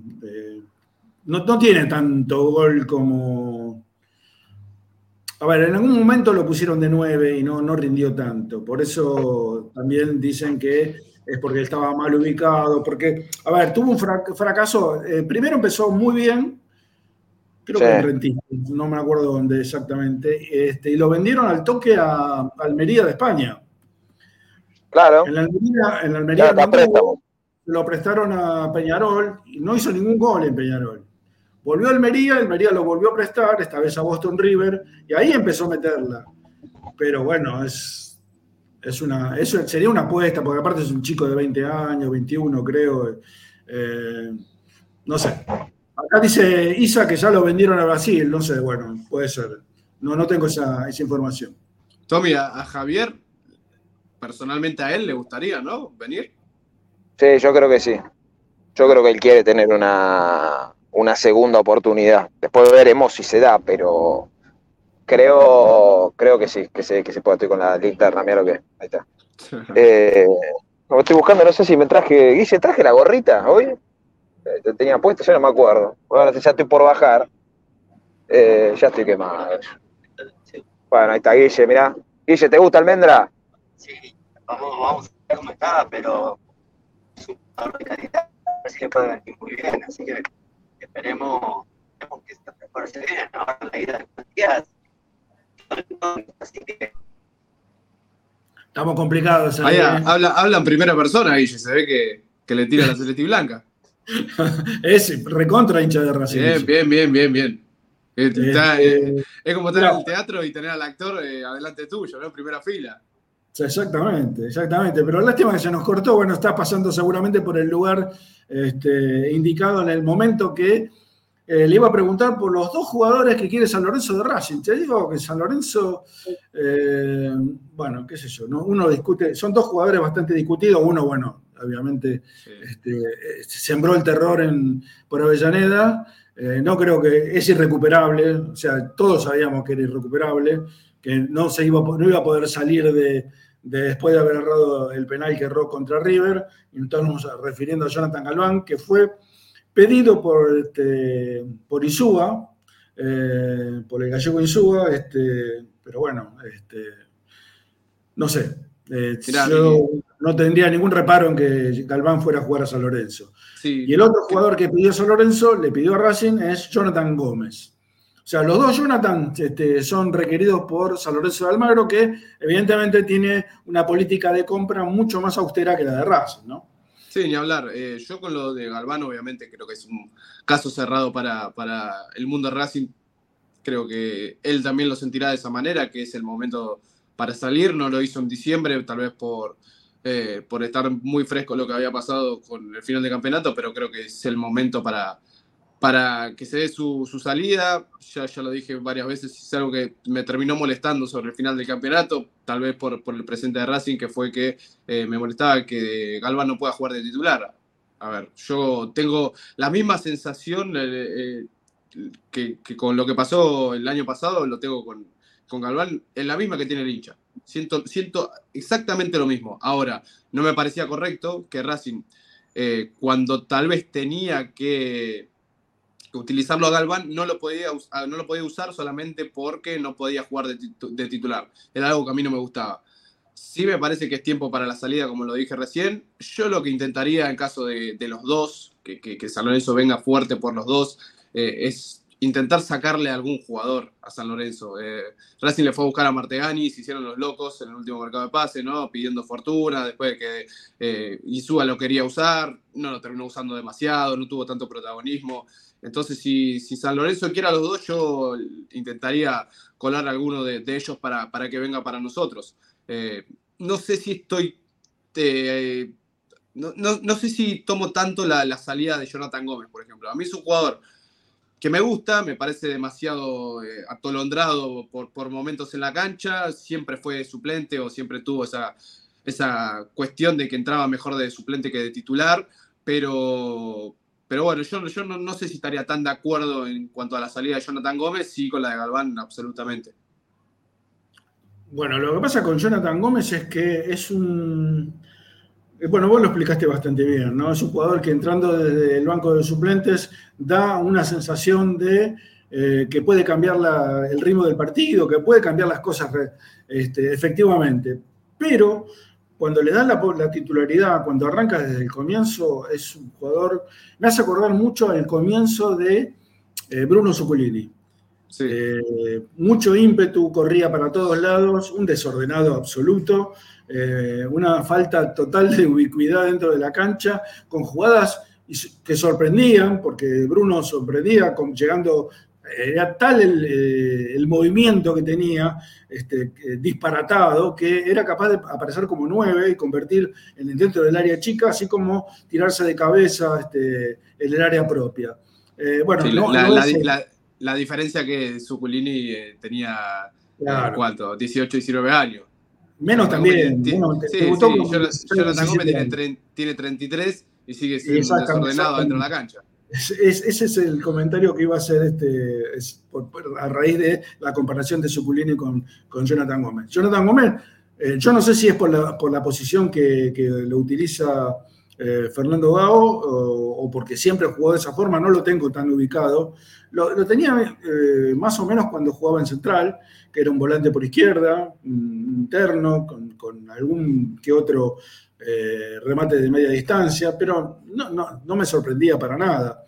no, no tiene tanto gol como... A ver, en algún momento lo pusieron de 9 y no, no rindió tanto. Por eso también dicen que es porque estaba mal ubicado. Porque, a ver, tuvo un frac- fracaso. eh, primero empezó muy bien, creo Sí. que en Rentistas, no me acuerdo dónde exactamente. Este, y lo vendieron al toque a Almería de España. Claro. En la Almería, en la Almería Claro, no lo prestaron a Peñarol y no hizo ningún gol en Peñarol. Volvió a Almería, Almería lo volvió a prestar, esta vez a Boston River, y ahí empezó a meterla. Pero bueno, es, es una, eso sería una apuesta, porque aparte es un chico de 20 años, 21 creo. eh, no sé. Acá dice Isa que ya lo vendieron a Brasil, no sé, bueno, puede ser. No, no tengo esa, esa información. Tommy, a, a Javier, personalmente a él le gustaría, ¿no? Venir. Sí, yo creo que sí. Yo creo que él quiere tener una, una segunda oportunidad. Después veremos si se da, pero creo, creo que sí, que se, que se puede. Estoy con la linterna, mira lo que. Ahí está. Eh, no, estoy buscando, no sé si me traje. Guille, traje la gorrita hoy. Eh, te tenía puesta, ya no me acuerdo. Ahora ya estoy por bajar. Eh, ya estoy quemado. Bueno, ahí está Guille, mirá. Guille, ¿te gusta almendra? Sí, vamos, vamos a ver cómo está, pero es un calidad, así que puede venir muy bien, así que esperemos, esperemos que se refuerce bien. Ahora la ida de Matías, así que Estamos complicados. Ahí ¿eh? habla, habla en primera persona, Guille, se ve que, que le tira la celeste blanca. Es recontra hincha de Racing. Bien, bien, bien, bien, bien. Está, Este, eh, es como estar en el teatro y tener al actor eh, adelante tuyo, ¿no? En primera fila. Exactamente, exactamente. Pero lástima que se nos cortó. Bueno, estás pasando seguramente por el lugar este, indicado en el momento que eh, le iba a preguntar por los dos jugadores que quiere San Lorenzo de Racing. Te digo que San Lorenzo, eh, bueno, qué sé yo, ¿no? uno discute, son dos jugadores bastante discutidos, uno, bueno, obviamente este, eh, sembró el terror en, por Avellaneda, eh, no creo que es irrecuperable, o sea, todos sabíamos que era irrecuperable, que no, se iba, no iba a poder salir de, de después de haber errado el penal que erró contra River, y estamos refiriendo a Jonathan Galván, que fue pedido por, este, por Isúa, eh, por el gallego Isúa, este, pero bueno, este, no sé. eh, Mirá, yo no tendría ningún reparo en que Galván fuera a jugar a San Lorenzo. Sí. Y el otro jugador que pidió San Lorenzo, le pidió a Racing, es Jonathan Gómez. O sea, los dos Jonathan este, son requeridos por San Lorenzo de Almagro, que evidentemente tiene una política de compra mucho más austera que la de Racing, ¿no? Sí, ni hablar. Eh, yo con lo de Galván, obviamente, creo que es un caso cerrado para, para el mundo de Racing. Creo que él también lo sentirá de esa manera, que es el momento para salir. No lo hizo en diciembre, tal vez por, eh, por estar muy fresco lo que había pasado con el final de campeonato, pero creo que es el momento para, para que se dé su, su salida. Ya, ya lo dije varias veces, es algo que me terminó molestando sobre el final del campeonato, tal vez por, por el presente de Racing, que fue que eh, me molestaba que Galván no pueda jugar de titular. A ver, yo tengo la misma sensación eh, eh, que, que con lo que pasó el año pasado, lo tengo con, con Galván, es la misma que tiene el hincha. Siento, siento exactamente lo mismo. Ahora, no me parecía correcto que Racing, cuando tal vez tenía que utilizarlo a Galván, no lo, podía, ah, no lo podía usar solamente porque no podía jugar de, titu- de titular. Era algo que a mí no me gustaba. Sí me parece que es tiempo para la salida, como lo dije recién. Yo lo que intentaría en caso de, de los dos, que, que, que San venga fuerte por los dos, eh, es intentar sacarle a algún jugador a San Lorenzo. Eh, Racing le fue a buscar a Martegani, se hicieron los locos en el último mercado de pase, ¿no? Pidiendo fortuna, después de que eh, Insúa lo quería usar, no lo terminó usando demasiado, no tuvo tanto protagonismo. Entonces, si, si San Lorenzo quiere a los dos, yo intentaría colar a alguno de, de ellos para, para que venga para nosotros. Eh, no sé si estoy. eh, no, no- no sé si tomo tanto la, la salida de Jonathan Gómez, por ejemplo. A mí es un jugador que me gusta, me parece demasiado eh, atolondrado por, por momentos en la cancha, siempre fue suplente o siempre tuvo esa, esa cuestión de que entraba mejor de suplente que de titular, pero, pero bueno, yo, yo no, no sé si estaría tan de acuerdo en cuanto a la salida de Jonathan Gómez, sí con la de Galván, absolutamente. Bueno, lo que pasa con Jonathan Gómez es que es un. Eh, Bueno, vos lo explicaste bastante bien, ¿no? Es un jugador que entrando desde el banco de suplentes da una sensación de eh, que puede cambiar la- el ritmo del partido, que puede cambiar las cosas este, efectivamente. Pero cuando le dan la, titularidad, cuando arranca desde el comienzo, es un jugador. Me hace acordar mucho al comienzo de eh, Bruno Zuccolini. Eh, mucho ímpetu, corría para todos lados, un desordenado absoluto, eh, una falta total de ubicuidad dentro de la cancha, con jugadas que sorprendían, porque Bruno sorprendía con, llegando, era tal el, eh, el movimiento que tenía, este, disparatado, que era capaz de aparecer como nueve y convertir en dentro del área chica, así como tirarse de cabeza este, en el área propia. Eh, bueno, Sí, no- la, no la- es- la- la diferencia que Zuculini tenía, Claro. ¿cuánto? 18, 19 años. Menos también. Sí, debutó sí, con Jonathan 16, Jonathan Gómez 17 tiene, años. tre- tiene 33 y sigue siendo desordenado dentro de la cancha. Es- es- ese es el comentario que iba a hacer este, es por- por- a raíz de la comparación de Suculini con, con Jonathan Gómez. Jonathan Gómez, eh, yo no sé si es por la, por la posición que, que lo utiliza eh, Fernando Gao o, porque siempre jugó de esa forma, no lo tengo tan ubicado. Lo, tenía eh, más o menos cuando jugaba en Central, que era un volante por izquierda, interno, con, con algún que otro eh, remate de media distancia, pero no, no, no me sorprendía para nada.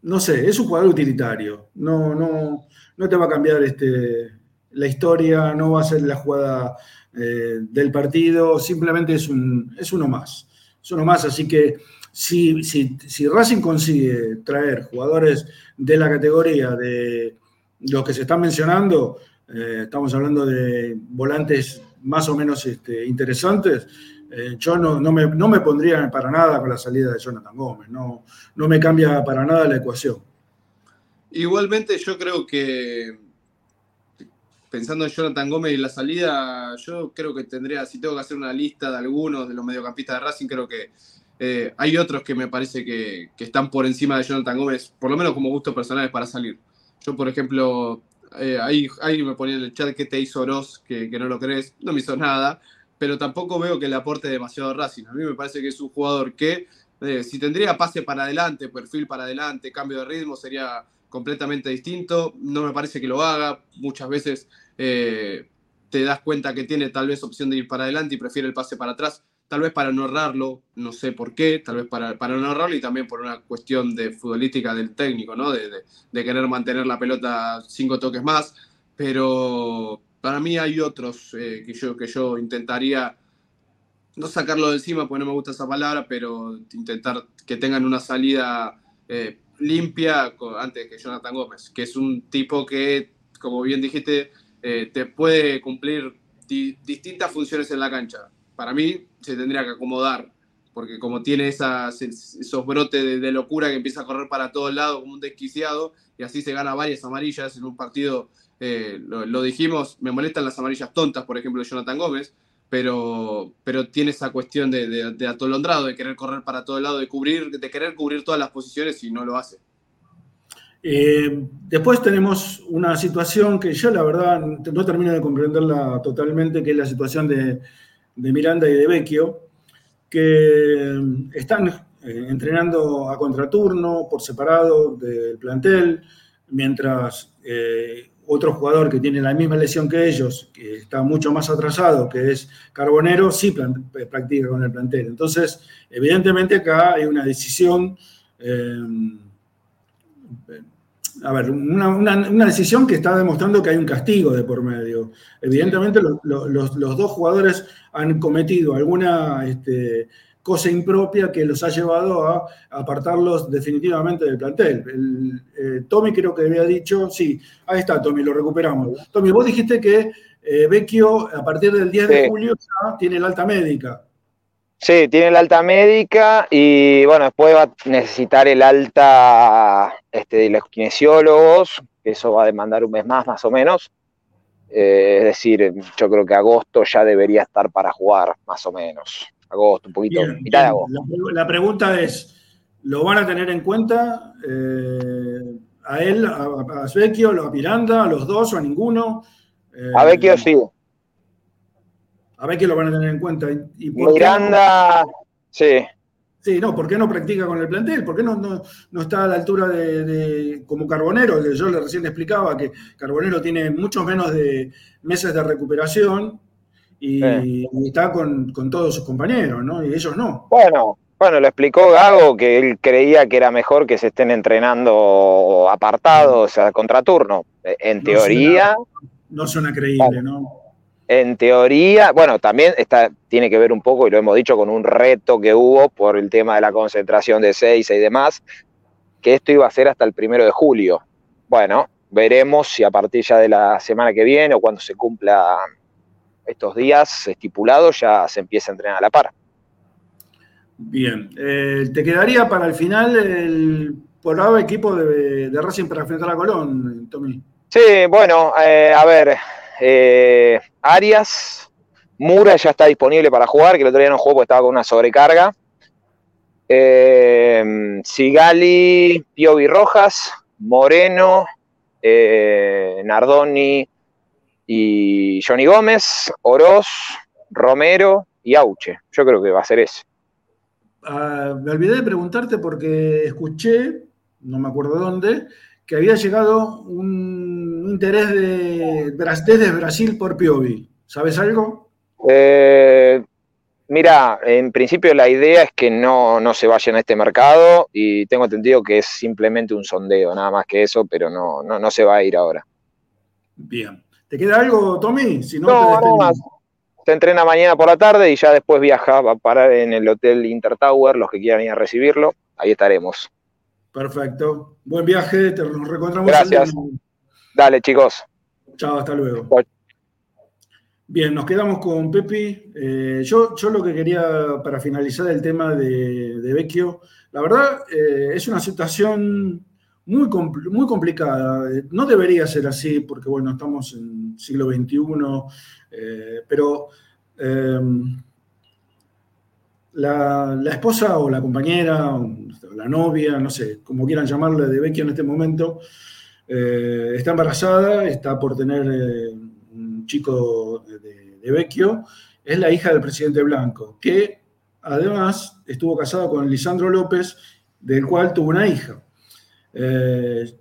No sé, es un jugador utilitario. No, no, no te va a cambiar este, la historia, no va a ser la jugada eh, del partido, simplemente es, un, es uno más. Es uno más, así que si, si, si Racing consigue traer jugadores de la categoría de los que se están mencionando, eh, estamos hablando de volantes más o menos este, interesantes, Eh, yo no, no me, no me pondría para nada con la salida de Jonathan Gómez, no, no me cambia para nada la ecuación. Igualmente yo creo que, pensando en Jonathan Gómez y la salida, yo creo que tendría, si tengo que hacer una lista de algunos de los mediocampistas de Racing, creo que eh, hay otros que me parece que, están por encima de Jonathan Gómez, por lo menos como gustos personales para salir. Yo, por ejemplo, eh, ahí, ahí me ponía en el chat que te hizo Oroz, que, que no lo crees, no me hizo nada, pero tampoco veo que le aporte demasiado a Racing. A mí me parece que es un jugador que, eh, si tendría pase para adelante, perfil para adelante, cambio de ritmo, sería completamente distinto. No me parece que lo haga. Muchas veces eh, te das cuenta que tiene tal vez opción de ir para adelante y prefiere el pase para atrás. Tal vez para no ahorrarlo, no sé por qué, tal vez para, para no ahorrarlo y también por una cuestión de futbolística del técnico, ¿no? De, de- querer mantener la pelota cinco toques más. Pero para mí hay otros eh, que, yo, que yo intentaría no sacarlo de encima porque no me gusta esa palabra, pero intentar que tengan una salida eh, limpia antes que Jonathan Gómez, que es un tipo que, como bien dijiste, eh, te puede cumplir di- distintas funciones en la cancha. Para mí se tendría que acomodar, porque como tiene esas, esos brotes de, de locura que empieza a correr para todos lados como un desquiciado, y así se gana varias amarillas en un partido, eh, lo, lo dijimos, me molestan las amarillas tontas, por ejemplo, de Jonathan Gómez, pero, pero tiene esa cuestión de, de- de atolondrado, de querer correr para todo lado, de cubrir, de querer cubrir todas las posiciones y no lo hace. Eh, después tenemos una situación que yo la verdad no termino de comprenderla totalmente, que es la situación de, de Miranda y de Vecchio, que están eh, entrenando a contraturno por separado del plantel, mientras eh, otro jugador que tiene la misma lesión que ellos, que está mucho más atrasado, que es Carbonero, sí plan- practica con el plantel. Entonces, evidentemente acá hay una decisión eh, a ver, una, una- decisión que está demostrando que hay un castigo de por medio. Evidentemente lo- lo- los, los dos jugadores han cometido alguna este, cosa impropia que los ha llevado a apartarlos definitivamente del plantel. El, eh, Tommy creo que había dicho, sí, ahí está Tommy, lo recuperamos. Tommy, vos dijiste que eh, Vecchio a partir del 10 de julio ya tiene el alta médica. Sí, tiene el alta médica y bueno, después va a necesitar el alta este, de los kinesiólogos, que eso va a demandar un mes más, más o menos. Eh, es decir, yo creo que agosto ya debería estar para jugar, más o menos. Agosto, un poquito, Bien, mitad de bien. agosto. La, pre- la pregunta es, ¿lo van a tener en cuenta eh, a él, a, a Svecchio, a Miranda, a los dos o a ninguno? Eh, A Vecchio sí. A Vecchio lo van a tener en cuenta. ¿Y, Miranda, sí. no- sí, no, ¿por qué no practica con el plantel? ¿Por qué no, no, no está a la altura de, de- como Carbonero? Que yo le recién explicaba que Carbonero tiene muchos menos de meses de recuperación y, y está con, con todos sus compañeros, ¿no? Y ellos no. Bueno, bueno, lo explicó Gago que él creía que era mejor que se estén entrenando apartados, a contraturno. En No teoría, No suena creíble, ¿no? en teoría, bueno, también está, tiene que ver un poco, y lo hemos dicho, con un reto que hubo por el tema de la concentración de seis y demás, que esto iba a ser hasta el primero de julio. Bueno, veremos si a partir ya de la semana que viene o cuando se cumpla estos días estipulados ya se empieza a entrenar a la par. Bien. Eh, ¿Te quedaría para el final el ahora equipo de, de Racing para enfrentar a Colón, Tommy? Sí, bueno, eh, a ver, eh, Arias, Mura ya está disponible para jugar, que el otro día no jugó porque estaba con una sobrecarga. Sigali, Piovi Rojas, Moreno, Nardoni y Johnny Gómez, Oroz, Romero y Auche. Yo creo que va a ser ese. Ah, me olvidé de preguntarte porque escuché, no me acuerdo dónde, que había llegado un interés de, desde Brasil por Piovi. ¿Sabes algo? Eh, mira, en principio la idea es que no, no se vaya en este mercado y tengo entendido que es simplemente un sondeo, nada más que eso, pero no, no, no se va a ir ahora. Bien. ¿Te queda algo, Tommy? Si no, No, te despedimos. más. Se entrena mañana por la tarde y ya después viaja, va a parar en el Hotel Intertower, los que quieran ir a recibirlo, ahí estaremos. Perfecto. Buen viaje, te nos reencontramos. Gracias. Dale, chicos. Chao, hasta luego. Bien, nos quedamos con Pepi. Eh, yo, yo lo que quería para finalizar el tema de, de Vecchio, la verdad eh, es una situación muy, muy complicada. No debería ser así porque, bueno, estamos en siglo XXI, eh, pero eh, la, la esposa o la compañera, o la novia, no sé, como quieran llamarle, de Vecchio en este momento, eh, está embarazada, está por tener eh, un chico de, de- Vecchio, es la hija del presidente Blanco, que además estuvo casado con Lisandro López, del cual tuvo una hija. Eh,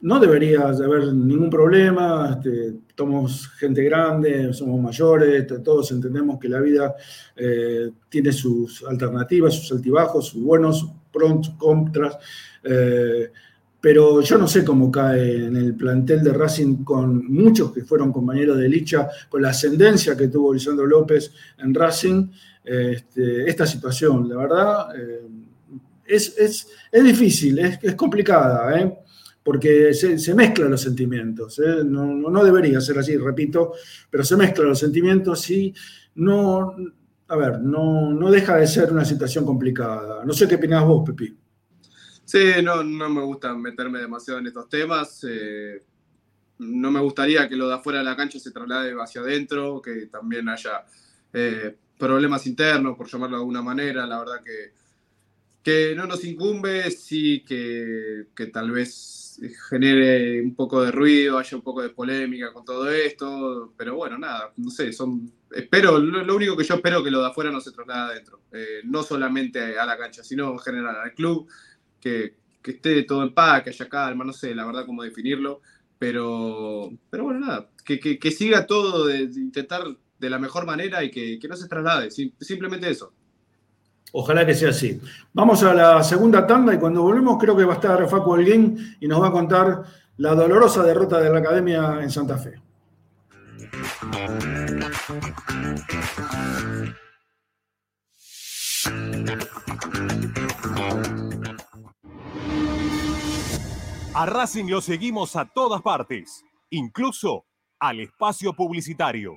no debería de haber ningún problema, este, somos gente grande, somos mayores, t- todos entendemos que la vida eh, tiene sus alternativas, sus altibajos, sus buenos, sus pros, contras, eh, pero yo no sé cómo cae en el plantel de Racing con muchos que fueron compañeros de Licha, con la ascendencia que tuvo Lisandro López en Racing, este, esta situación, la verdad, eh, es, es- es difícil, es, es complicada, ¿eh? porque se, se mezclan los sentimientos. ¿eh? No, no- debería ser así, repito, pero se mezclan los sentimientos y no, a ver, no, no deja de ser una situación complicada. No sé qué opinás vos, Pepi. Sí, no, no me gusta meterme demasiado en estos temas. eh, no me gustaría que lo de afuera de la cancha se traslade hacia adentro, que también haya eh, problemas internos, por llamarlo de alguna manera. La verdad que, que no nos incumbe, sí que, que tal vez genere un poco de ruido, haya un poco de polémica con todo esto, pero bueno, nada, no sé, son, espero, lo, único que yo espero que lo de afuera no se traslade adentro, eh, no solamente a la cancha, sino en general al club, que, que esté todo en paz, que haya calma, no sé, la verdad cómo definirlo, pero, pero bueno, nada, que, que- siga todo de, intentar de la mejor manera y que, que no se traslade, sim- simplemente eso. Ojalá que sea así. Vamos a la segunda tanda y cuando volvemos creo que va a estar Facu Alguín y nos va a contar la dolorosa derrota de la Academia en Santa Fe. A Racing lo seguimos a todas partes, incluso al espacio publicitario.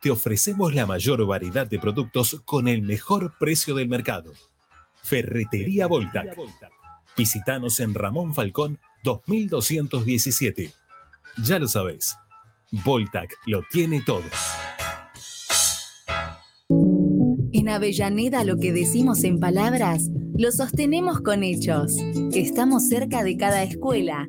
te ofrecemos la mayor variedad de productos con el mejor precio del mercado. Ferretería Voltac. Visítanos en Ramón Falcón 2217. Ya lo sabéis, Voltac lo tiene todo. En Avellaneda lo que decimos en palabras, lo sostenemos con hechos. Estamos cerca de cada escuela,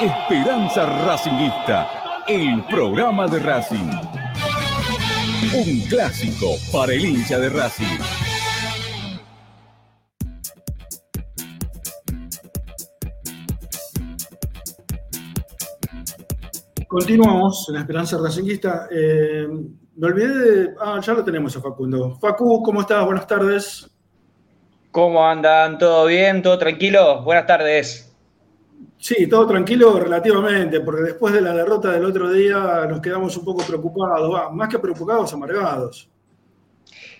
Esperanza Racingista, el programa de Racing. Un clásico para el hincha de Racing. Continuamos en la Esperanza Racinguista. Eh, me olvidé de. Ah, ya lo tenemos a Facundo. Facu, ¿cómo estás? Buenas tardes. ¿Cómo andan? ¿Todo bien? ¿Todo tranquilo? Buenas tardes. Sí, todo tranquilo relativamente, porque después de la derrota del otro día nos quedamos un poco preocupados, va, más que preocupados, amargados.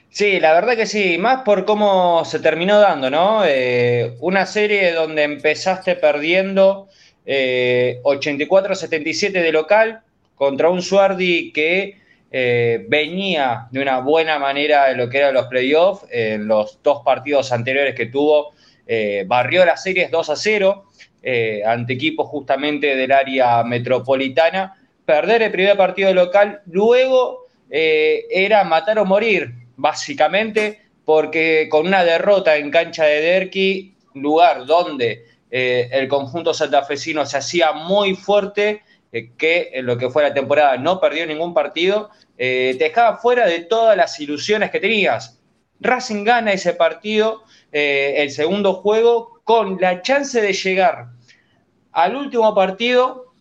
Sí, la verdad que sí, más por cómo se terminó dando, ¿no? Eh, una serie donde empezaste perdiendo eh, 84-77 de local contra un Suardi que eh, venía de una buena manera en lo que eran los playoffs, en los dos partidos anteriores que tuvo, eh, barrió las series 2 a 0 eh, ante equipos justamente del área metropolitana. Perder el primer partido local, luego eh, era matar o morir, básicamente, porque con una derrota en cancha de Derqui, lugar donde eh, el conjunto santafesino se hacía muy fuerte, que en lo que fue la temporada no perdió ningún partido, te dejaba fuera de todas las ilusiones que tenías. Racing gana ese partido, el segundo juego, con la chance de llegar al último partido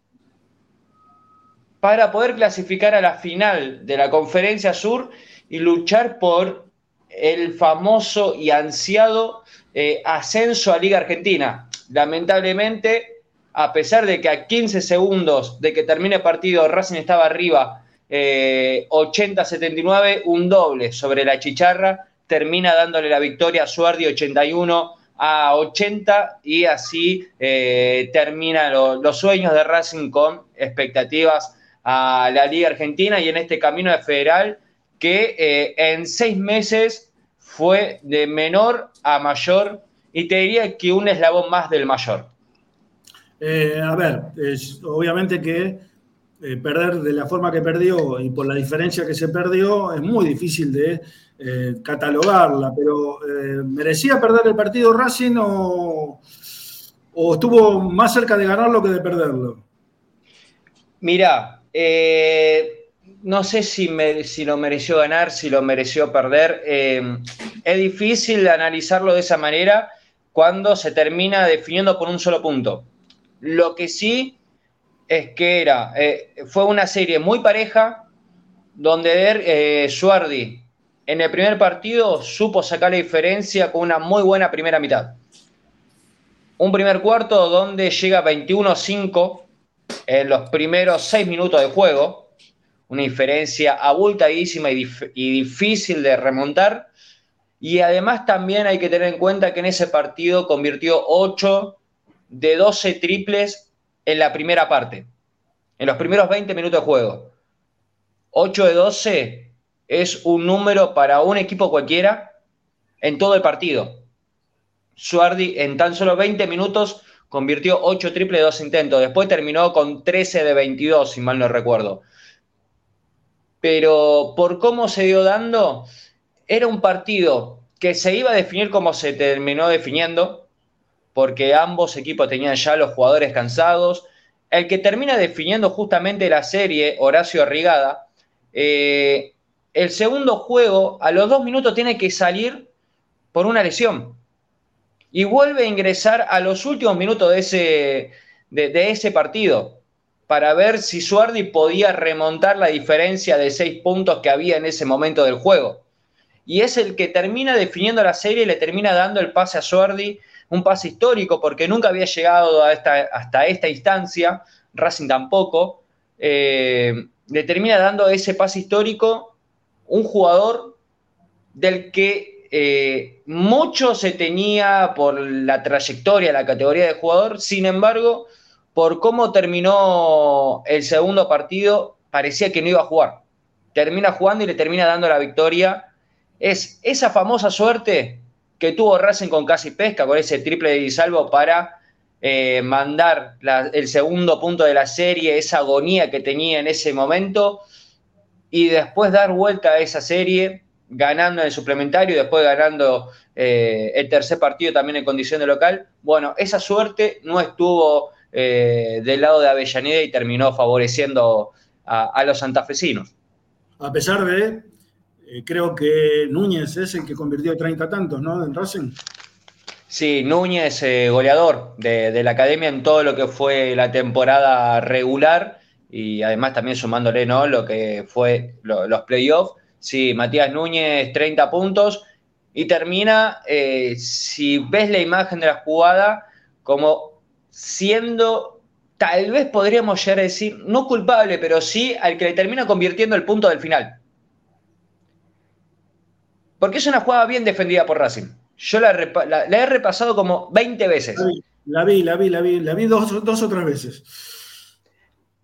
para poder clasificar a la final de la Conferencia Sur y luchar por el famoso y ansiado eh, ascenso a Liga Argentina. Lamentablemente, a pesar de que a 15 segundos de que termine el partido Racing estaba arriba eh, 80-79, un doble sobre la chicharra, termina dándole la victoria a Suardi 81 a 80 y así eh, terminan lo- los sueños de Racing con expectativas a la Liga Argentina y en este camino de federal que eh, en seis meses fue de menor a mayor y te diría que un eslabón más del mayor. Eh, a ver, obviamente que eh, perder de la forma que perdió y por la diferencia que se perdió es muy difícil de eh, catalogarla, pero eh, ¿merecía perder el partido Racing o, estuvo más cerca de ganarlo que de perderlo? Mira, eh, no sé si, si lo mereció ganar, si lo mereció perder. Es difícil analizarlo de esa manera cuando se termina definiendo por un solo punto. Lo que sí es que era, fue una serie muy pareja, donde Suardi en el primer partido supo sacar la diferencia con una muy buena primera mitad. Un primer cuarto donde llega 21-5 en los primeros seis minutos de juego, una diferencia abultadísima y, y difícil de remontar. Y además también hay que tener en cuenta que en ese partido convirtió 8 de 12 triples en la primera parte, en los primeros 20 minutos de juego. 8 de 12 es un número para un equipo cualquiera en todo el partido. Suardi en tan solo 20 minutos convirtió 8 triples de 2 intentos. Después terminó con 13 de 22, si mal no recuerdo. Pero por cómo se dio dando, era un partido que se iba a definir como se terminó definiendo, porque ambos equipos tenían ya los jugadores cansados. El que termina definiendo justamente la serie, Horacio Rigada, eh, el segundo juego, a los dos minutos tiene que salir por una lesión. Y vuelve a ingresar a los últimos minutos de ese, de, ese partido para ver si Suardi podía remontar la diferencia de seis puntos que había en ese momento del juego. Y es el que termina definiendo la serie y le termina dando el pase a Suardi, un pase histórico porque nunca había llegado hasta esta instancia, Racing tampoco. Eh, le termina dando ese pase histórico un jugador del que eh, mucho se tenía por la trayectoria, la categoría de jugador, sin embargo, por cómo terminó el segundo partido, parecía que no iba a jugar. Termina jugando y le termina dando la victoria. Es esa famosa suerte que tuvo Racing con casi pesca, con ese triple de Salvo para eh, mandar el segundo punto de la serie, esa agonía que tenía en ese momento, y después dar vuelta a esa serie, ganando en el suplementario y después ganando eh, el tercer partido también en condición de local. Bueno, esa suerte no estuvo eh, del lado de Avellaneda y terminó favoreciendo a, los santafesinos. A pesar de, creo que Núñez es el que convirtió 30 tantos, ¿no? En Racing. Sí, Núñez, eh, goleador de, la academia en todo lo que fue la temporada regular y además también sumándole ¿no? lo que fue los playoffs. Sí, Matías Núñez, 30 puntos y termina, eh, si ves la imagen de la jugada, como siendo, tal vez podríamos llegar a decir, no culpable, pero sí al que le termina convirtiendo el punto del final. Porque es una jugada bien defendida por Racing. Yo la, he repasado como 20 veces. La vi, la vi, la vi, la vi dos, dos o tres veces.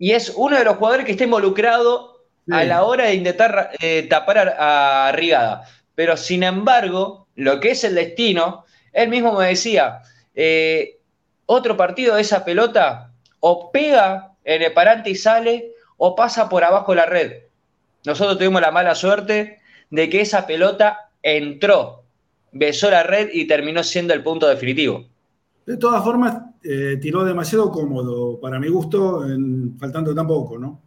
Y es uno de los jugadores que está involucrado a la hora de intentar eh, tapar a, Rigada. Pero sin embargo, lo que es el destino, él mismo me decía, eh, otro partido de esa pelota o pega en el parante y sale o pasa por abajo la red. Nosotros tuvimos la mala suerte de que esa pelota entró besó la red y terminó siendo el punto definitivo. De todas formas, eh, tiró demasiado cómodo, para mi gusto, faltando tan poco, ¿no?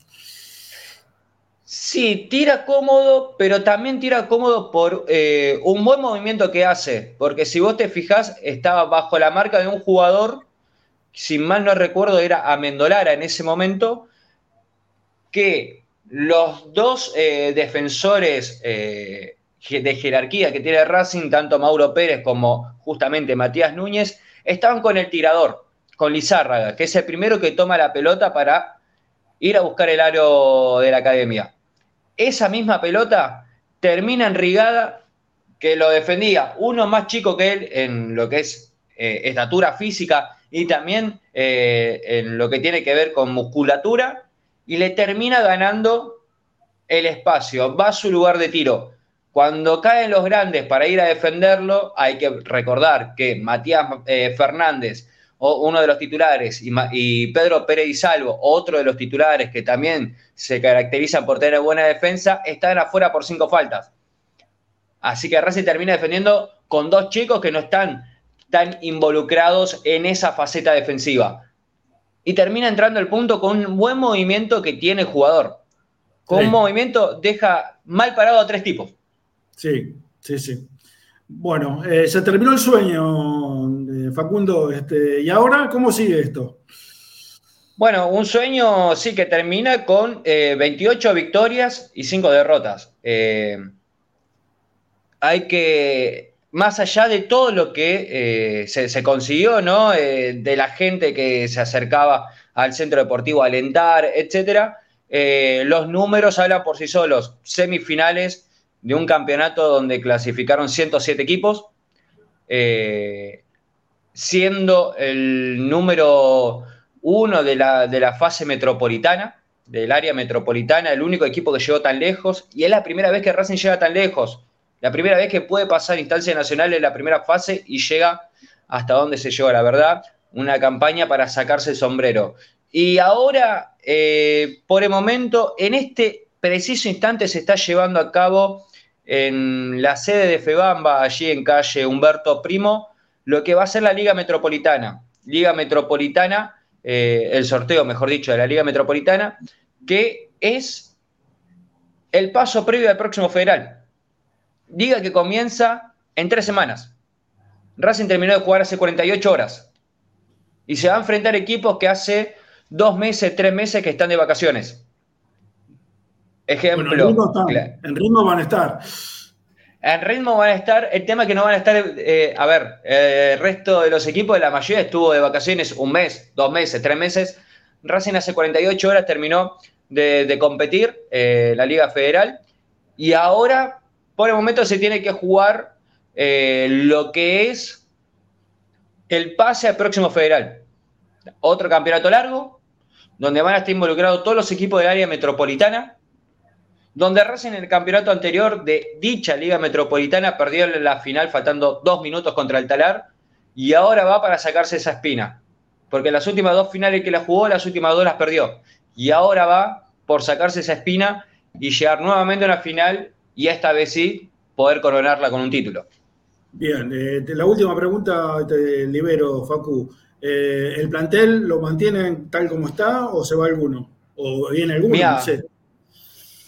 Sí, tira cómodo, pero también tira cómodo por eh, un buen movimiento que hace. Porque si vos te fijás, estaba bajo la marca de un jugador, si mal no recuerdo, era Amendolara en ese momento, que los dos eh, defensores de jerarquía que tiene Racing, tanto Mauro Pérez como justamente Matías Núñez, estaban con el tirador, con Lizárraga, que es el primero que toma la pelota para ir a buscar el aro de la academia. Esa misma pelota termina en Rigada, que lo defendía uno más chico que él en lo que es eh, estatura física y también eh, en lo que tiene que ver con musculatura, y le termina ganando el espacio, va a su lugar de tiro. Cuando caen los grandes para ir a defenderlo, hay que recordar que Matías eh, Fernández, uno de los titulares, y, Pedro Pérez y Salvo, otro de los titulares que también se caracterizan por tener buena defensa, están afuera por cinco faltas. Así que Racing termina defendiendo con dos chicos que no están tan involucrados en esa faceta defensiva. Y termina entrando el punto con un buen movimiento que tiene el jugador. Con un movimiento deja mal parado a tres tipos. Sí, sí, sí. Bueno, eh, se terminó el sueño, eh, Facundo. Este, ¿Y ahora cómo sigue esto? Bueno, un sueño sí que termina con eh, 28 victorias y 5 derrotas. Eh, hay que, más allá de todo lo que se, consiguió, ¿no? De la gente que se acercaba al centro deportivo a alentar, etcétera, los números hablan por sí solos. Semifinales de un campeonato donde clasificaron 107 equipos, eh, siendo el número uno de la, de la fase metropolitana, del área metropolitana, el único equipo que llegó tan lejos, y es la primera vez que Racing llega tan lejos. La primera vez que puede pasar instancia nacional en la primera fase y llega hasta donde se llegó, la verdad, una campaña para sacarse el sombrero. Y ahora, eh, por el momento, en este preciso instante se está llevando a cabo en la sede de FEBAMBA, allí en calle Humberto Primo, lo que va a ser la Liga Metropolitana. Liga Metropolitana, eh, el sorteo, mejor dicho, de la Liga Metropolitana, que es el paso previo al próximo federal. Liga que comienza en tres semanas. Racing terminó de jugar hace 48 horas. Y se va a enfrentar equipos que hace dos meses, tres meses que están de vacaciones. Ejemplo. Bueno, en, ritmo están, cla- en ritmo van a estar. en ritmo van a estar, el tema es que no van a estar, eh, a ver, eh, el resto de los equipos, la mayoría estuvo de vacaciones un mes, dos meses, tres meses. Racing hace 48 horas terminó de, de competir eh, la Liga Federal y ahora, por el momento, se tiene que jugar lo que es el pase al próximo federal. Otro campeonato largo, donde van a estar involucrados todos los equipos del área metropolitana, donde Racing en el campeonato anterior de dicha Liga Metropolitana perdió la final faltando dos minutos contra el Talar y ahora va para sacarse esa espina. Porque las últimas dos finales que la jugó, las últimas dos las perdió. Y ahora va por sacarse esa espina y llegar nuevamente a una final y esta vez sí poder coronarla con un título. Bien, eh, la última pregunta te libero, Facu. Eh, ¿El plantel lo mantienen tal como está o se va alguno? ¿O viene alguno? Mirá, No sé.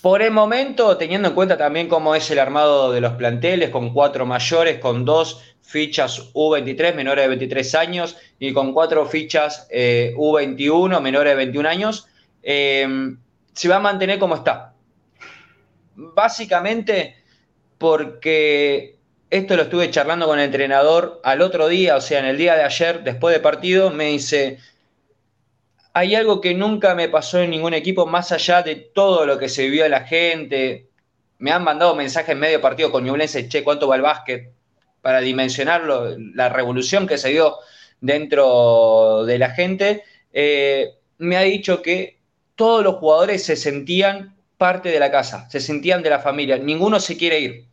Por el momento, teniendo en cuenta también cómo es el armado de los planteles, con cuatro mayores, con dos fichas U23 menores de 23 años y con cuatro fichas eh, U21 menores de 21 años, eh, se va a mantener como está. Básicamente porque esto lo estuve charlando con el entrenador al otro día, o sea, en el día de ayer, después de partido, me dice, hay algo que nunca me pasó en ningún equipo, más allá de todo lo que se vivió de la gente. Me han mandado mensajes en medio partido con Ñublense, che, ¿cuánto va el básquet? Para dimensionarlo, la revolución que se dio dentro de la gente. Eh, me ha dicho que todos los jugadores se sentían parte de la casa, se sentían de la familia, ninguno se quiere ir.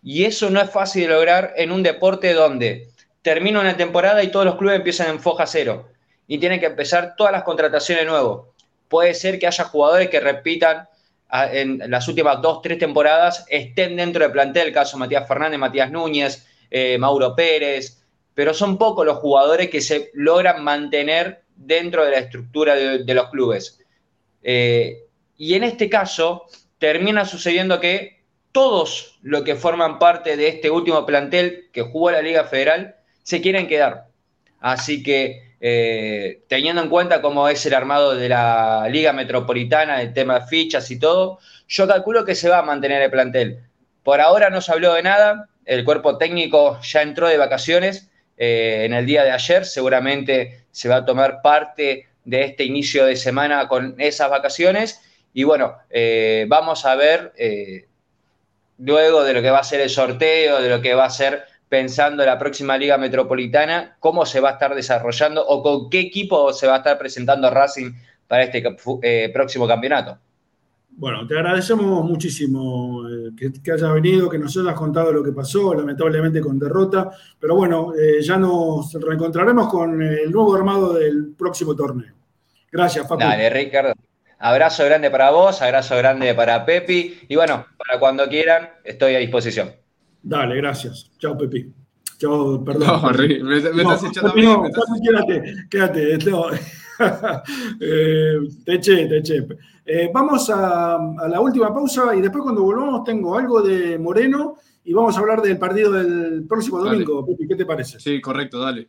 Y eso no es fácil de lograr en un deporte donde termina una temporada y todos los clubes empiezan en foja cero y tienen que empezar todas las contrataciones nuevo. Puede ser que haya jugadores que repitan a- en las últimas dos, tres temporadas, estén dentro del plantel, el caso Matías Fernández, Matías Núñez, eh, Mauro Pérez, pero son pocos los jugadores que se logran mantener dentro de la estructura de, de los clubes. Eh, y en este caso, termina sucediendo que todos los que forman parte de este último plantel que jugó la Liga Federal se quieren quedar. Así que, eh, teniendo en cuenta cómo es el armado de la Liga Metropolitana, el tema de fichas y todo, yo calculo que se va a mantener el plantel. Por ahora no se habló de nada, el cuerpo técnico ya entró de vacaciones eh, en el día de ayer, seguramente se va a tomar parte de este inicio de semana con esas vacaciones y bueno, eh, vamos a ver luego de lo que va a ser el sorteo, de lo que va a ser pensando la próxima Liga Metropolitana, cómo se va a estar desarrollando o con qué equipo se va a estar presentando Racing para este eh, próximo campeonato. Bueno, te agradecemos muchísimo eh, que, que hayas venido, que nos hayas contado lo que pasó, lamentablemente con derrota, pero bueno, eh, ya nos reencontraremos con el nuevo armado del próximo torneo. Gracias, Facu. Dale, Ricardo. Abrazo grande para vos, abrazo grande para Pepi y bueno, para cuando quieran, estoy a disposición. Dale, gracias. Chao, Pepi. Chao, perdón. No, me, me No, estás echando a mí. no, quédate, quédate. no. Eh, te eché, te eché. Eh, vamos a, a la última pausa y después cuando volvamos tengo algo de Moreno y vamos a hablar del partido del próximo Dale. domingo. Pepi, ¿qué te parece? Sí, correcto, dale.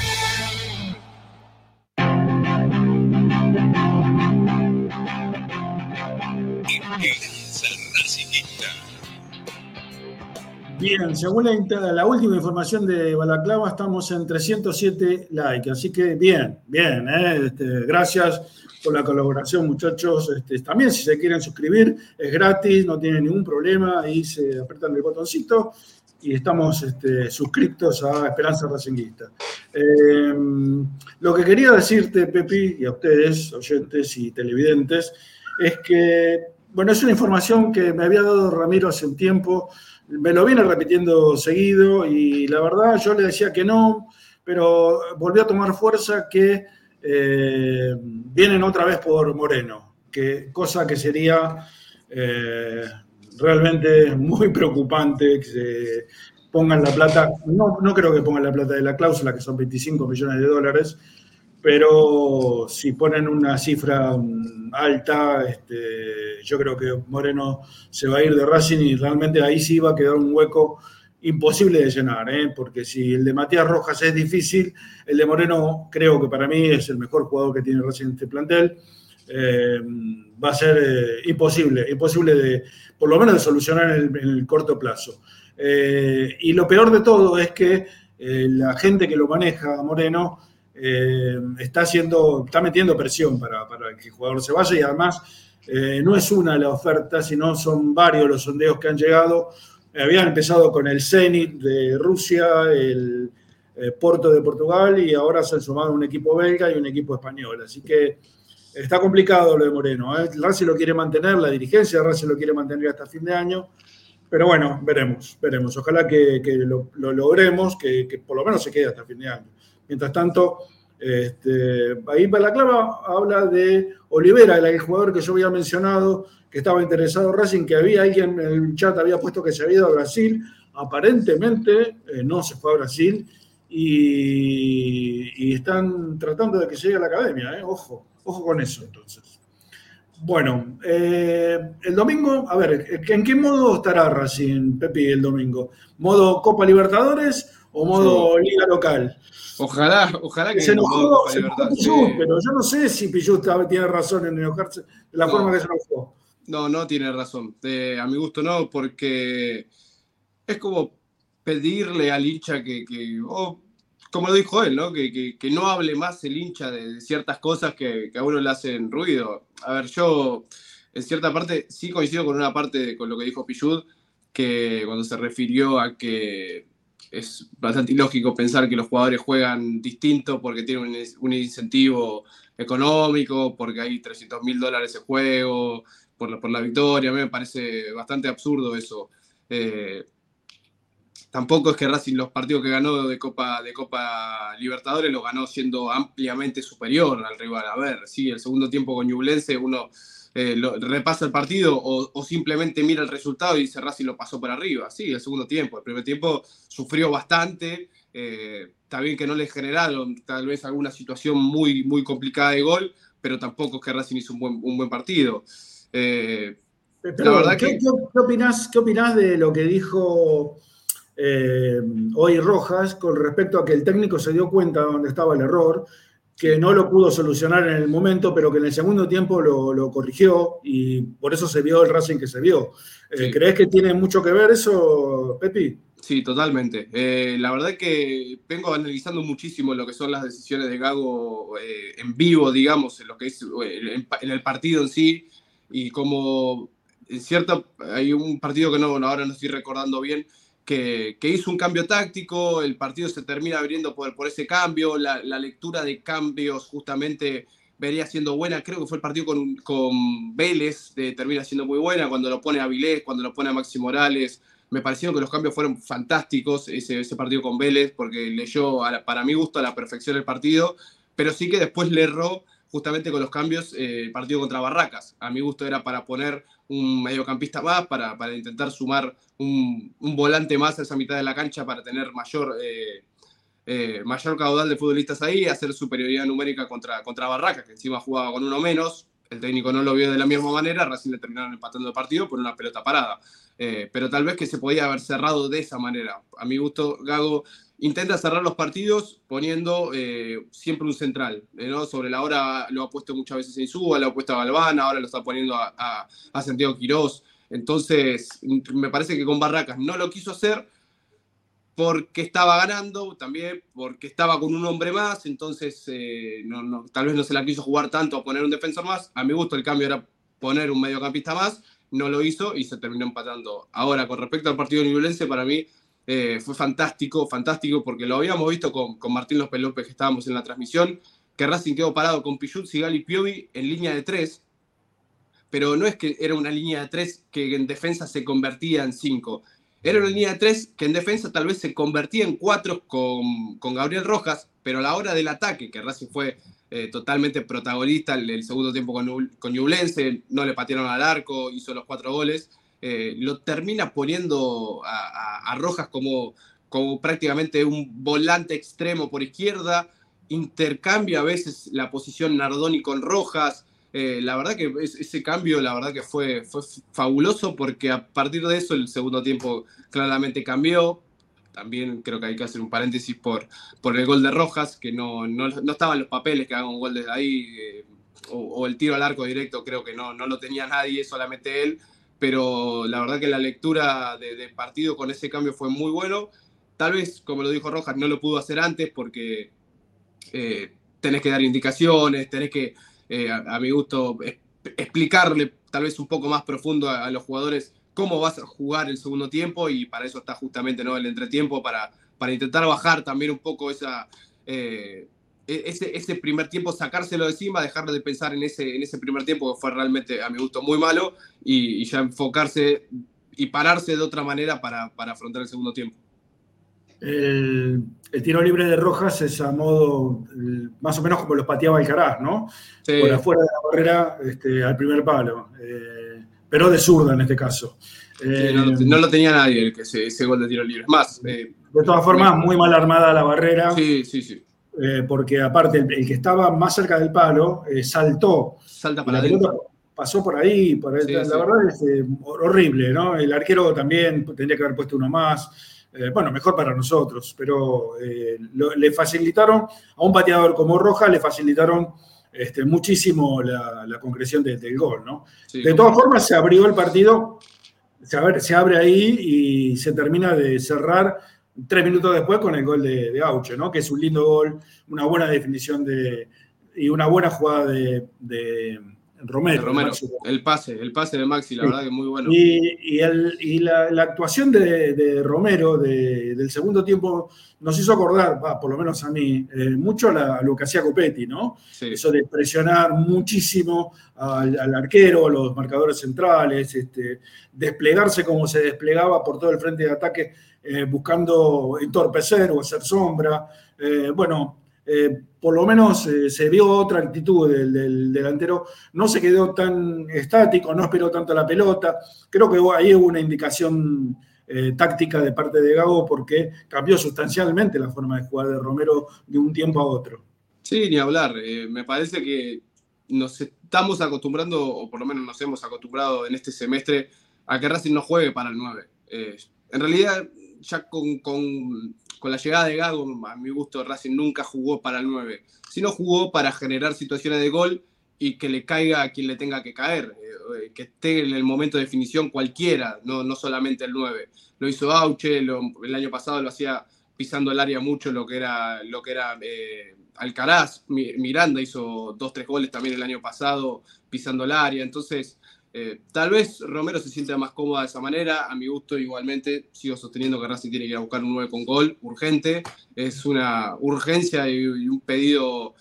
Bien, según la, última información de Balaclava, estamos en 307 likes. Así que bien, bien. ¿eh? Este, gracias por la colaboración, muchachos. Este, también, si se quieren suscribir, es gratis, no tienen ningún problema. Ahí se apretan el botoncito y estamos este, a Esperanza Racinguista. Eh, lo que quería decirte, Pepi, y a ustedes, oyentes y televidentes, es que, bueno, es una información que me había dado Ramiro hace un tiempo me lo viene repitiendo seguido y la verdad yo le decía que no, pero volvió a tomar fuerza que eh, vienen otra vez por Moreno, que, cosa que sería eh, realmente muy preocupante que se pongan la plata, no, no creo que pongan la plata de la cláusula, que son 25 millones de dólares, pero si ponen una cifra mm, alta, este, yo creo que Moreno se va a ir de Racing y realmente ahí sí va a quedar un hueco imposible de llenar, ¿eh? porque si el de Matías Rojas es difícil, el de Moreno creo que para mí es el mejor jugador que tiene Racing en este plantel. Eh, va a ser eh, imposible, imposible de, por lo menos de solucionar en el, en el corto plazo. Y lo peor de todo es que la gente que lo maneja, Moreno, eh, está haciendo, está metiendo presión para, que el jugador se vaya y además eh, no es una la oferta, sino son varios los sondeos que han llegado. Habían empezado con el Zenit de Rusia, el eh, Porto de Portugal y ahora se han sumado un equipo belga y un equipo español. Así que está complicado lo de Moreno. ¿eh? Racing lo quiere mantener, la dirigencia de Racing lo quiere mantener hasta fin de año. Pero bueno, veremos, veremos. Ojalá que, lo logremos, que, que por lo menos se quede hasta fin de año. Mientras tanto, este, ahí Balaclava habla de Olivera, el jugador que yo había mencionado, que estaba interesado en Racing, que había alguien en el chat había puesto que se había ido a Brasil. Aparentemente eh, no se fue a Brasil y, están tratando de que llegue a la academia. ¿eh? Ojo, ojo con eso entonces. Bueno, eh, el domingo, a ver, ¿en qué modo estará Racing, Pepi, el domingo? ¿Modo Copa Libertadores o modo Sí. Liga Local? Ojalá, ojalá que se no, enojó, se enojó sí. pero yo no sé si Pichut tiene razón en enojarse de la No. forma que se enojó. No, no tiene razón. Eh, a mi gusto no, porque es como pedirle al hincha que, que- o como lo dijo él, ¿no? Que, que- que no hable más el hincha de, de ciertas cosas que, que a uno le hacen ruido. A ver, yo en cierta parte sí coincido con una parte de- con lo que dijo Pichud, que cuando se refirió a que es bastante ilógico pensar que los jugadores juegan distinto porque tienen un, un incentivo económico, porque hay 300 mil dólares en juego, por la, por la victoria. A mí me parece bastante absurdo eso. Eh, tampoco es que Racing los partidos que ganó de Copa, de Copa Libertadores los ganó siendo ampliamente superior al rival. A ver, sí, el segundo tiempo con Ñublense uno eh, lo- repasa el partido o, o simplemente mira el resultado y dice Racing lo pasó por arriba. Sí, el segundo tiempo. El primer tiempo sufrió bastante. eh, está bien que no le generaron tal vez alguna situación muy, muy complicada de gol, pero tampoco es que Racing hizo un buen, un buen partido. Eh, Pero, la verdad ¿qué, que... qué- qué opinás, qué opinás de lo que dijo hoy Rojas con respecto a que el técnico se dio cuenta de dónde estaba el error, que no lo pudo solucionar en el momento, pero que en el segundo tiempo lo, lo corrigió y por eso se vio el Racing que se vio? Eh, Sí. ¿Crees que tiene mucho que ver eso, Pepi? Sí, totalmente. Eh, la verdad que vengo analizando muchísimo lo que son las decisiones de Gago eh, en vivo, digamos, en lo que es en, en el partido en sí, y como en cierto, hay un partido que no, no, ahora no estoy recordando bien, que, hizo un cambio táctico, el partido se termina abriendo por, ese cambio, la, lectura de cambios justamente venía siendo buena, creo que fue el partido con, con Vélez, eh, termina siendo muy buena, cuando lo pone a Vilés, cuando lo pone a Maxi Morales, me parecieron que los cambios fueron fantásticos ese, partido con Vélez, porque leyó, a para mi gusto, a la perfección el partido, pero sí que después le erró justamente con los cambios eh, el partido contra Barracas. A mi gusto era para poner un mediocampista más, para, para intentar sumar un, un volante más a esa mitad de la cancha para tener mayor, eh, eh, mayor caudal de futbolistas ahí, hacer superioridad numérica contra, contra Barracas, que encima jugaba con uno menos. El técnico no lo vio de la misma manera, Racing le terminaron empatando el partido por una pelota parada. Eh, pero tal vez que se podía haber cerrado de esa manera. A mi gusto, Gago intenta cerrar los partidos poniendo eh, siempre un central. eh, ¿no? Sobre la hora lo ha puesto muchas veces en Insúa, lo ha puesto a Galván, ahora lo está poniendo a, Santiago Quirós. Entonces, me parece que con Barracas no lo quiso hacer porque estaba ganando, también porque estaba con un hombre más, entonces eh, no, no, tal vez no se la quiso jugar tanto a poner un defensor más. A mi gusto el cambio era poner un mediocampista más, no lo hizo y se terminó empatando. Ahora, con respecto al partido nivelense, para mí eh, fue fantástico, fantástico, porque lo habíamos visto con, con Martín López López, que estábamos en la transmisión, que Racing quedó parado con Pichut, Sigal y Piovi en línea de tres, pero no es que era una línea de tres que en defensa se convertía en cinco. Era una línea de tres que en defensa tal vez se convertía en cuatro con, con Gabriel Rojas, pero a la hora del ataque, que Racing fue eh, totalmente protagonista el, el segundo tiempo con, con Ñublense, no le patearon al arco, hizo los cuatro goles, eh, lo termina poniendo a, Rojas como, prácticamente un volante extremo por izquierda, intercambia a veces la posición Nardoni con Rojas, eh, la verdad que es- ese cambio, la verdad que fue, fabuloso porque a partir de eso el segundo tiempo claramente cambió. También creo que hay que hacer un paréntesis por, el gol de Rojas, que no, no, no estaban los papeles que haga un gol desde ahí, eh, o, o el tiro al arco directo, creo que no, no lo tenía nadie, solamente él. Pero la verdad que la lectura de, partido con ese cambio fue muy bueno. Tal vez, como lo dijo Rojas, no lo pudo hacer antes porque eh, tenés que dar indicaciones, tenés que, eh, a, mi gusto, explicarle tal vez un poco más profundo a, los jugadores cómo vas a jugar el segundo tiempo y para eso está justamente ¿no? el entretiempo, para, para intentar bajar también un poco esa, eh, ese, ese primer tiempo, sacárselo de encima, dejarle de pensar en ese, en ese primer tiempo que fue realmente, a mi gusto, muy malo y, y ya enfocarse y pararse de otra manera para, para afrontar el segundo tiempo. El, el tiro libre de Rojas es a modo, el- más o menos como los pateaba Alcaraz, ¿no? Sí. Por afuera de la barrera este, al primer palo. Eh, pero de zurda en este caso. Sí, Eh, no, lo- no lo tenía nadie el que ese, ese gol de tiro libre. Más, eh, de todas formas, muy mal armada la barrera. Sí, sí, sí. Eh, porque aparte, el, el que estaba más cerca del palo eh, saltó. Salta para adentro. pasó por ahí. Por ahí. Sí, la sí. verdad es eh, horrible, ¿no? El arquero también tendría que haber puesto uno más. Bueno, mejor para nosotros, pero lo- le facilitaron a un pateador como Roja, le facilitaron este, muchísimo la, la concreción de- del gol, ¿no? Sí. De todas formas, se abrió el partido, se abre, se abre ahí y se termina de cerrar tres minutos después con el gol de, de Auche, ¿no? Que es un lindo gol, una buena definición de, y una buena jugada de, de Romero. Romero, el pase, el pase de Maxi, la Sí. verdad que muy bueno. y, y el- y la, la actuación de, de Romero de- del segundo tiempo nos hizo acordar, por lo menos a mí, eh, mucho a, la- a lo que hacía Copetti, ¿no? Sí. Eso de presionar muchísimo al, al arquero, a los marcadores centrales, este, desplegarse como se desplegaba por todo el frente de ataque, eh, buscando entorpecer o hacer sombra. Eh, bueno, eh, por lo menos se vio otra actitud del, del delantero, no se quedó tan estático, no esperó tanto la pelota. Creo que ahí hubo una indicación táctica de parte de Gago porque cambió sustancialmente la forma de jugar de Romero de un tiempo a otro. Sí, ni hablar. Me parece que nos estamos acostumbrando, o por lo menos nos hemos acostumbrado en este semestre, a que Racing no juegue para el 9. Eh, en realidad, ya con, con- con la llegada de Gago, a mi gusto, Racing nunca jugó para el 9, sino jugó para generar situaciones de gol y que le caiga a quien le tenga que caer, eh, que esté en el momento de definición cualquiera, no, no solamente el 9. Lo hizo Auche, el año pasado lo hacía pisando el área mucho lo que era, lo que era eh, Alcaraz, Mi- Miranda hizo dos, tres goles también el año pasado pisando el área, entonces eh, tal vez Romero se sienta más cómoda de esa manera, a mi gusto igualmente sigo sosteniendo que Racing tiene que ir a buscar un 9 con gol urgente, es una urgencia y, y un pedido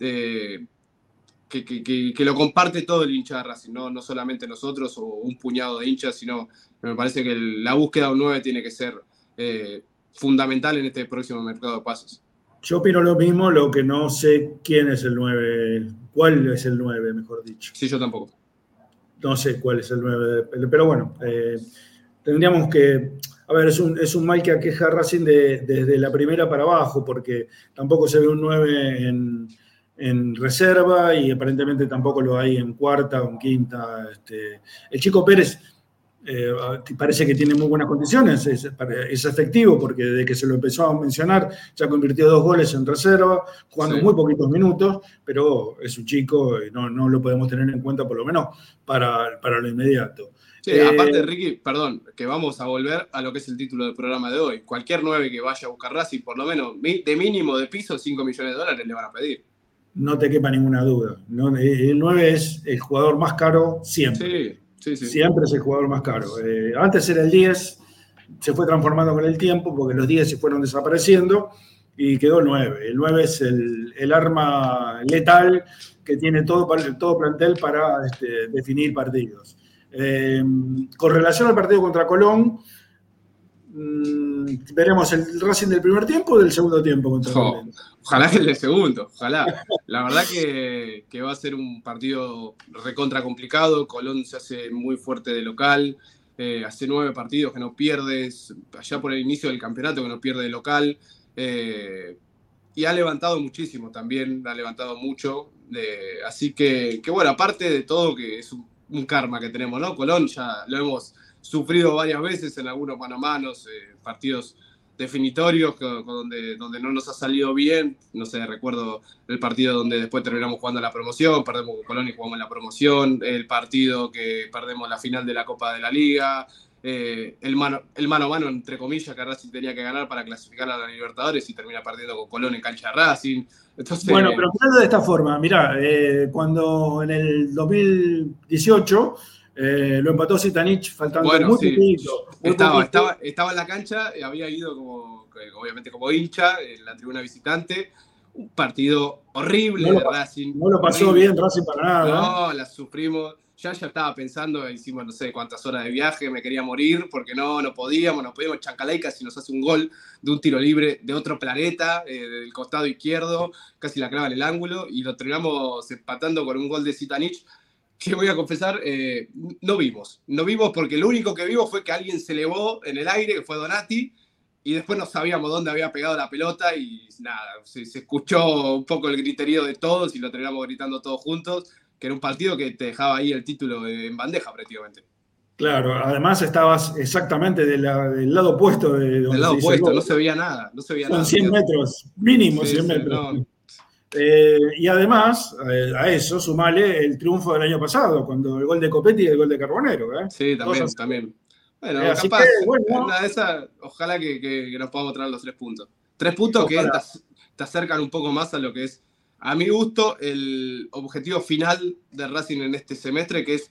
eh, que, que- que- que lo comparte todo el hincha de Racing, ¿no? no solamente nosotros o un puñado de hinchas, sino me parece que el- la búsqueda de un 9 tiene que ser eh, fundamental en este próximo mercado de pasos. Yo opino lo mismo, lo que no sé quién es el 9, cuál es el 9, mejor dicho. Sí, yo tampoco. No sé cuál es el 9, pero bueno, eh, tendríamos que, a ver, es un, es un mal que aqueja Racing de- desde la primera para abajo, porque tampoco se ve un 9 en, en reserva y aparentemente tampoco lo hay en cuarta o en quinta. Este, el chico Pérez eh, parece que tiene muy buenas condiciones, es, es efectivo porque desde que se lo empezó a mencionar ya convirtió dos goles en reserva, jugando Sí. muy poquitos minutos, pero es un chico y no, no lo podemos tener en cuenta por lo menos para, para lo inmediato. Sí, Eh, aparte, Ricky, perdón, que vamos a volver a lo que es el título del programa de hoy. Cualquier 9 que vaya a buscar Racing, por lo menos de mínimo de piso, 5 millones de dólares le van a pedir. no te quepa ninguna duda. El 9 es el jugador más caro siempre. Sí, Siempre es el jugador más caro. Eh, antes era el 10, se fue transformando con el tiempo porque los 10 se fueron desapareciendo y quedó el 9. El 9 es el, el arma letal que tiene todo, todo plantel para este, definir partidos. Eh, con relación al partido contra Colón, veremos el Racing del primer tiempo o del segundo tiempo contra Jo, ojalá que el de segundo, ojalá. La verdad que, que va a ser un partido recontra complicado. Colón se hace muy fuerte de local. eh, hace nueve partidos que no pierdes, allá por el inicio del campeonato que no pierde de local. eh, y ha levantado muchísimo también, ha levantado mucho. eh, así que, que, bueno, aparte de todo, que es un, un karma que tenemos, ¿no? Colón ya lo hemos sufrido varias veces en algunos mano a manos, eh, partidos definitorios donde, donde no nos ha salido bien. No sé, recuerdo el partido donde después terminamos jugando la promoción, perdemos con Colón y jugamos la promoción, el partido que perdemos la final de la Copa de la Liga, eh, el, mano, el mano a mano, entre comillas, que Racing tenía que ganar para clasificar a la Libertadores y termina perdiendo con Colón en cancha de Racing. Entonces, Bueno, pero mirando de esta forma, mirá, eh, cuando en el 2018 eh, lo empató Zitanich faltando Bueno, muy sí. poquito, muy Estaba, poquito. estaba, estaba en la cancha, eh, había ido como, eh, obviamente como hincha, en la tribuna visitante. Un partido horrible No de Racing. no lo pasó horrible. bien Racing para nada. No, la sufrimos. Ya ya estaba pensando, hicimos no sé cuántas horas de viaje, me quería morir porque no, no podíamos, no podíamos. Chancalay casi nos hace un gol de un tiro libre de otro planeta, eh, del costado izquierdo, casi la clava en el ángulo y lo terminamos empatando con un gol de Zitanich que voy a confesar, eh, no vimos. No vimos porque lo único que vimos fue que alguien se elevó en el aire, que fue Donati, y después no sabíamos dónde había pegado la pelota y nada, se, se escuchó un poco el griterío de todos y lo terminamos gritando todos juntos, que era un partido que te dejaba ahí el título en bandeja prácticamente. Claro, además estabas exactamente de la- del lado opuesto de donde Del lado opuesto, no se veía nada, no se veía Son nada. 100 metros, mínimo Sí, 100 sí, metros. no. Eh, y además, eh, a eso sumale el triunfo del año pasado, cuando el gol de Copetti y el gol de Carbonero. ¿eh? Sí, también, Cosas- también. Bueno, Eh, así capaz, que, bueno. una de esas, ojalá que, que- que nos podamos traer los tres puntos. Tres puntos que Ojalá. te, te acercan un poco más a lo que es, a mi gusto, el objetivo final de Racing en este semestre, que es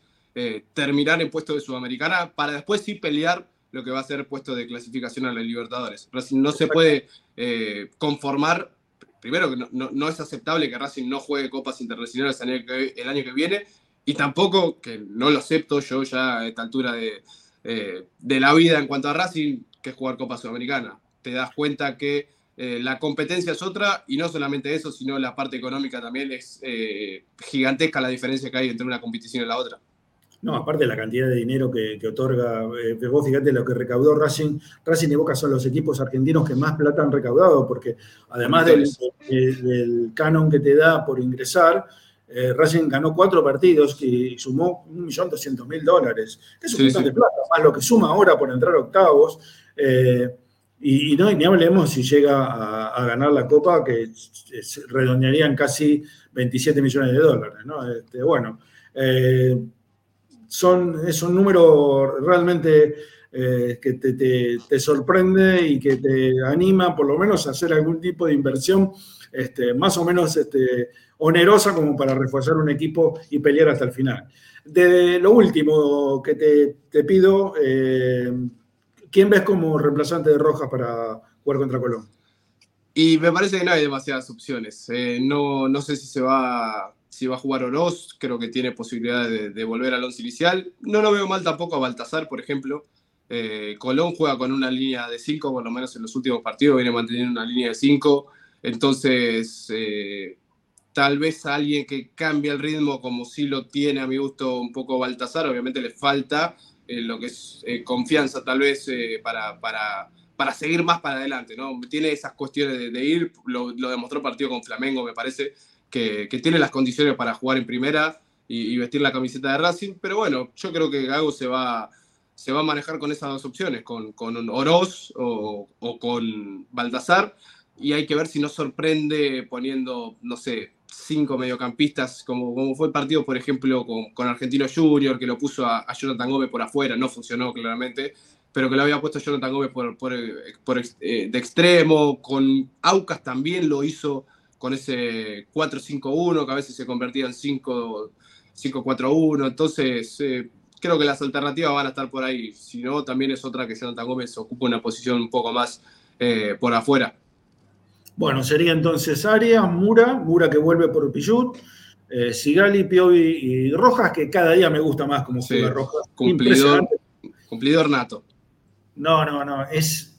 terminar en puesto de Sudamericana, para después sí pelear lo que va a ser puesto de clasificación a la Libertadores. Racing no se puede conformar, primero que no, no- no es aceptable que Racing no juegue copas internacionales el año que, el año que viene, y tampoco, que no lo acepto yo ya a esta altura de, eh, de la vida en cuanto a Racing, que es jugar Copa Sudamericana. Te das cuenta que eh, la competencia es otra y no solamente eso, sino la parte económica también es eh, gigantesca la diferencia que hay entre una competición y la otra. No, aparte de la cantidad de dinero que, que otorga, eh, vos fíjate lo que recaudó Racing. Racing y Boca son los equipos argentinos que más plata han recaudado, porque además del, de- del canon que te da por ingresar, eh, Racing ganó cuatro partidos y sumó 1.200.000 dólares. Es un Sí, montón sí. de plata, más lo que suma ahora por entrar a octavos. eh, y, y no, ni hablemos si llega a, a ganar la Copa, que redondearían casi 27 millones de dólares. ¿no? Este, bueno, eh, son, es un número realmente eh, que te, te- te sorprende y que te anima por lo menos a hacer algún tipo de inversión este, más o menos este, onerosa como para reforzar un equipo y pelear hasta el final. De lo último que te, te pido, eh, ¿quién ves como reemplazante de Rojas para jugar contra Colón? Y me parece que no hay demasiadas opciones. Eh, no, no sé si se va, si va a jugar Oroz, creo que tiene posibilidades de, volver al once inicial. No lo veo mal tampoco a Baltasar, por ejemplo. Eh, Colón juega con una línea de 5, por lo menos en los últimos partidos, viene manteniendo una línea de 5. Entonces, eh, tal vez alguien que cambie el ritmo, como sí lo tiene a mi gusto un poco Baltasar, obviamente le falta eh, lo que es confianza, tal vez para, para, para seguir más para adelante, ¿no? Tiene esas cuestiones de, de ir, lo, lo demostró partido con Flamengo, me parece, que, tiene las condiciones para jugar en primera y, vestir la camiseta de Racing, pero bueno, yo creo que Gago se va, se va a manejar con esas dos opciones, con, con Oroz o, o con Baltasar, y hay que ver si no sorprende poniendo, no sé, cinco mediocampistas, como, como fue el partido, por ejemplo, con, con Argentino Junior, que lo puso a, Jonathan Gómez por afuera, no funcionó claramente, pero que lo había puesto a Jonathan Gómez por, por, por, eh, de extremo, con Aucas también lo hizo con ese 4-5-1, que a veces se convertía en 5-4-1, entonces eh, creo que las alternativas van a estar por ahí, si no, también es otra que Jonathan Gómez ocupa una posición un poco más eh, por afuera. Bueno, sería entonces Arias, Mura, Mura que vuelve por Pillut, eh, Sigali, Piovi y Rojas, que cada día me gusta más como juega Rojas. Cumplidor, cumplidor nato. No, no, no, es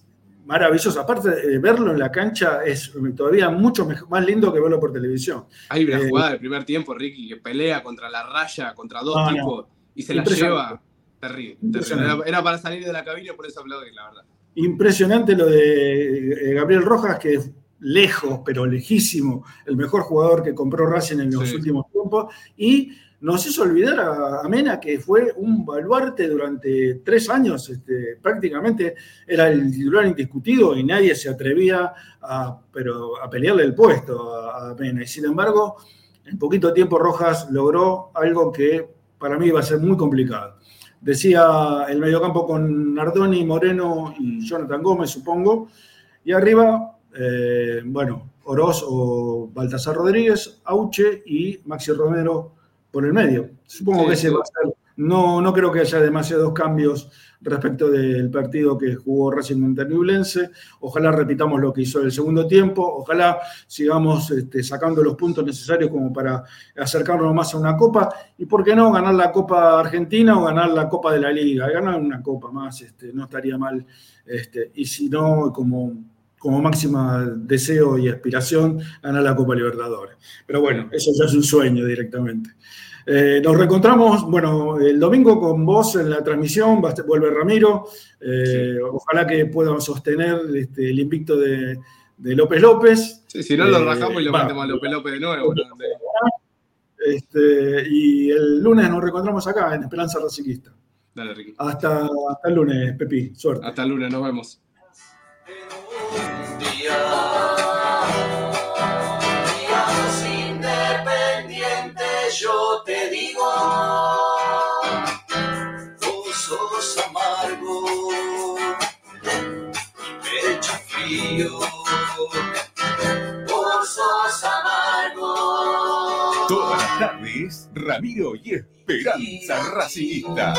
maravilloso. Aparte de verlo en la cancha es todavía mucho mejor- más lindo que verlo por televisión. Hay una Eh, jugada del primer tiempo, Ricky, que pelea contra la raya, contra dos no. tipos, y se la lleva. Terrible. Era, era para salir de la cabina, por eso aplaudí, la verdad. Impresionante lo de eh, Gabriel Rojas, que es lejos, pero lejísimo, el mejor jugador que compró Racing en los Sí. últimos tiempos. Y nos hizo olvidar a, Mena, que fue un baluarte durante tres años, este, prácticamente era el titular indiscutido y nadie se atrevía a, pero a pelearle el puesto a, a Mena. Y sin embargo, en poquito tiempo Rojas logró algo que para mí iba a ser muy complicado. Decía el mediocampo con Nardoni, Moreno y Jonathan Gómez, supongo. Y arriba, eh, bueno, Oroz o Baltasar Rodríguez, Auche y Maxi Romero por el medio. Supongo Sí, que ese sí. va a ser. No, no creo que haya demasiados cambios respecto del partido que jugó Racing contra Ñublense. Ojalá repitamos lo que hizo el segundo tiempo. Ojalá sigamos este, sacando los puntos necesarios como para acercarnos más a una copa. Y por qué no ganar la Copa Argentina o ganar la Copa de la Liga. Ganar una copa más este, no estaría mal. Este, y si no, como, como máxima deseo y aspiración, ganar la Copa Libertadores. Pero bueno, eso ya es un sueño directamente. Eh, nos reencontramos, bueno, el domingo con vos en la transmisión, vuelve Ramiro, eh, ojalá que puedan sostener este, el invicto de, de López López. Sí, si no, lo Eh, rajamos y lo metemos a López López de nuevo. este, y el lunes nos reencontramos acá en Esperanza Raciquista. Dale, Ricky. Hasta, hasta el lunes, Pepi, suerte. Hasta el lunes, nos vemos. Todas las tardes, Ramiro y Esperanza Racingista.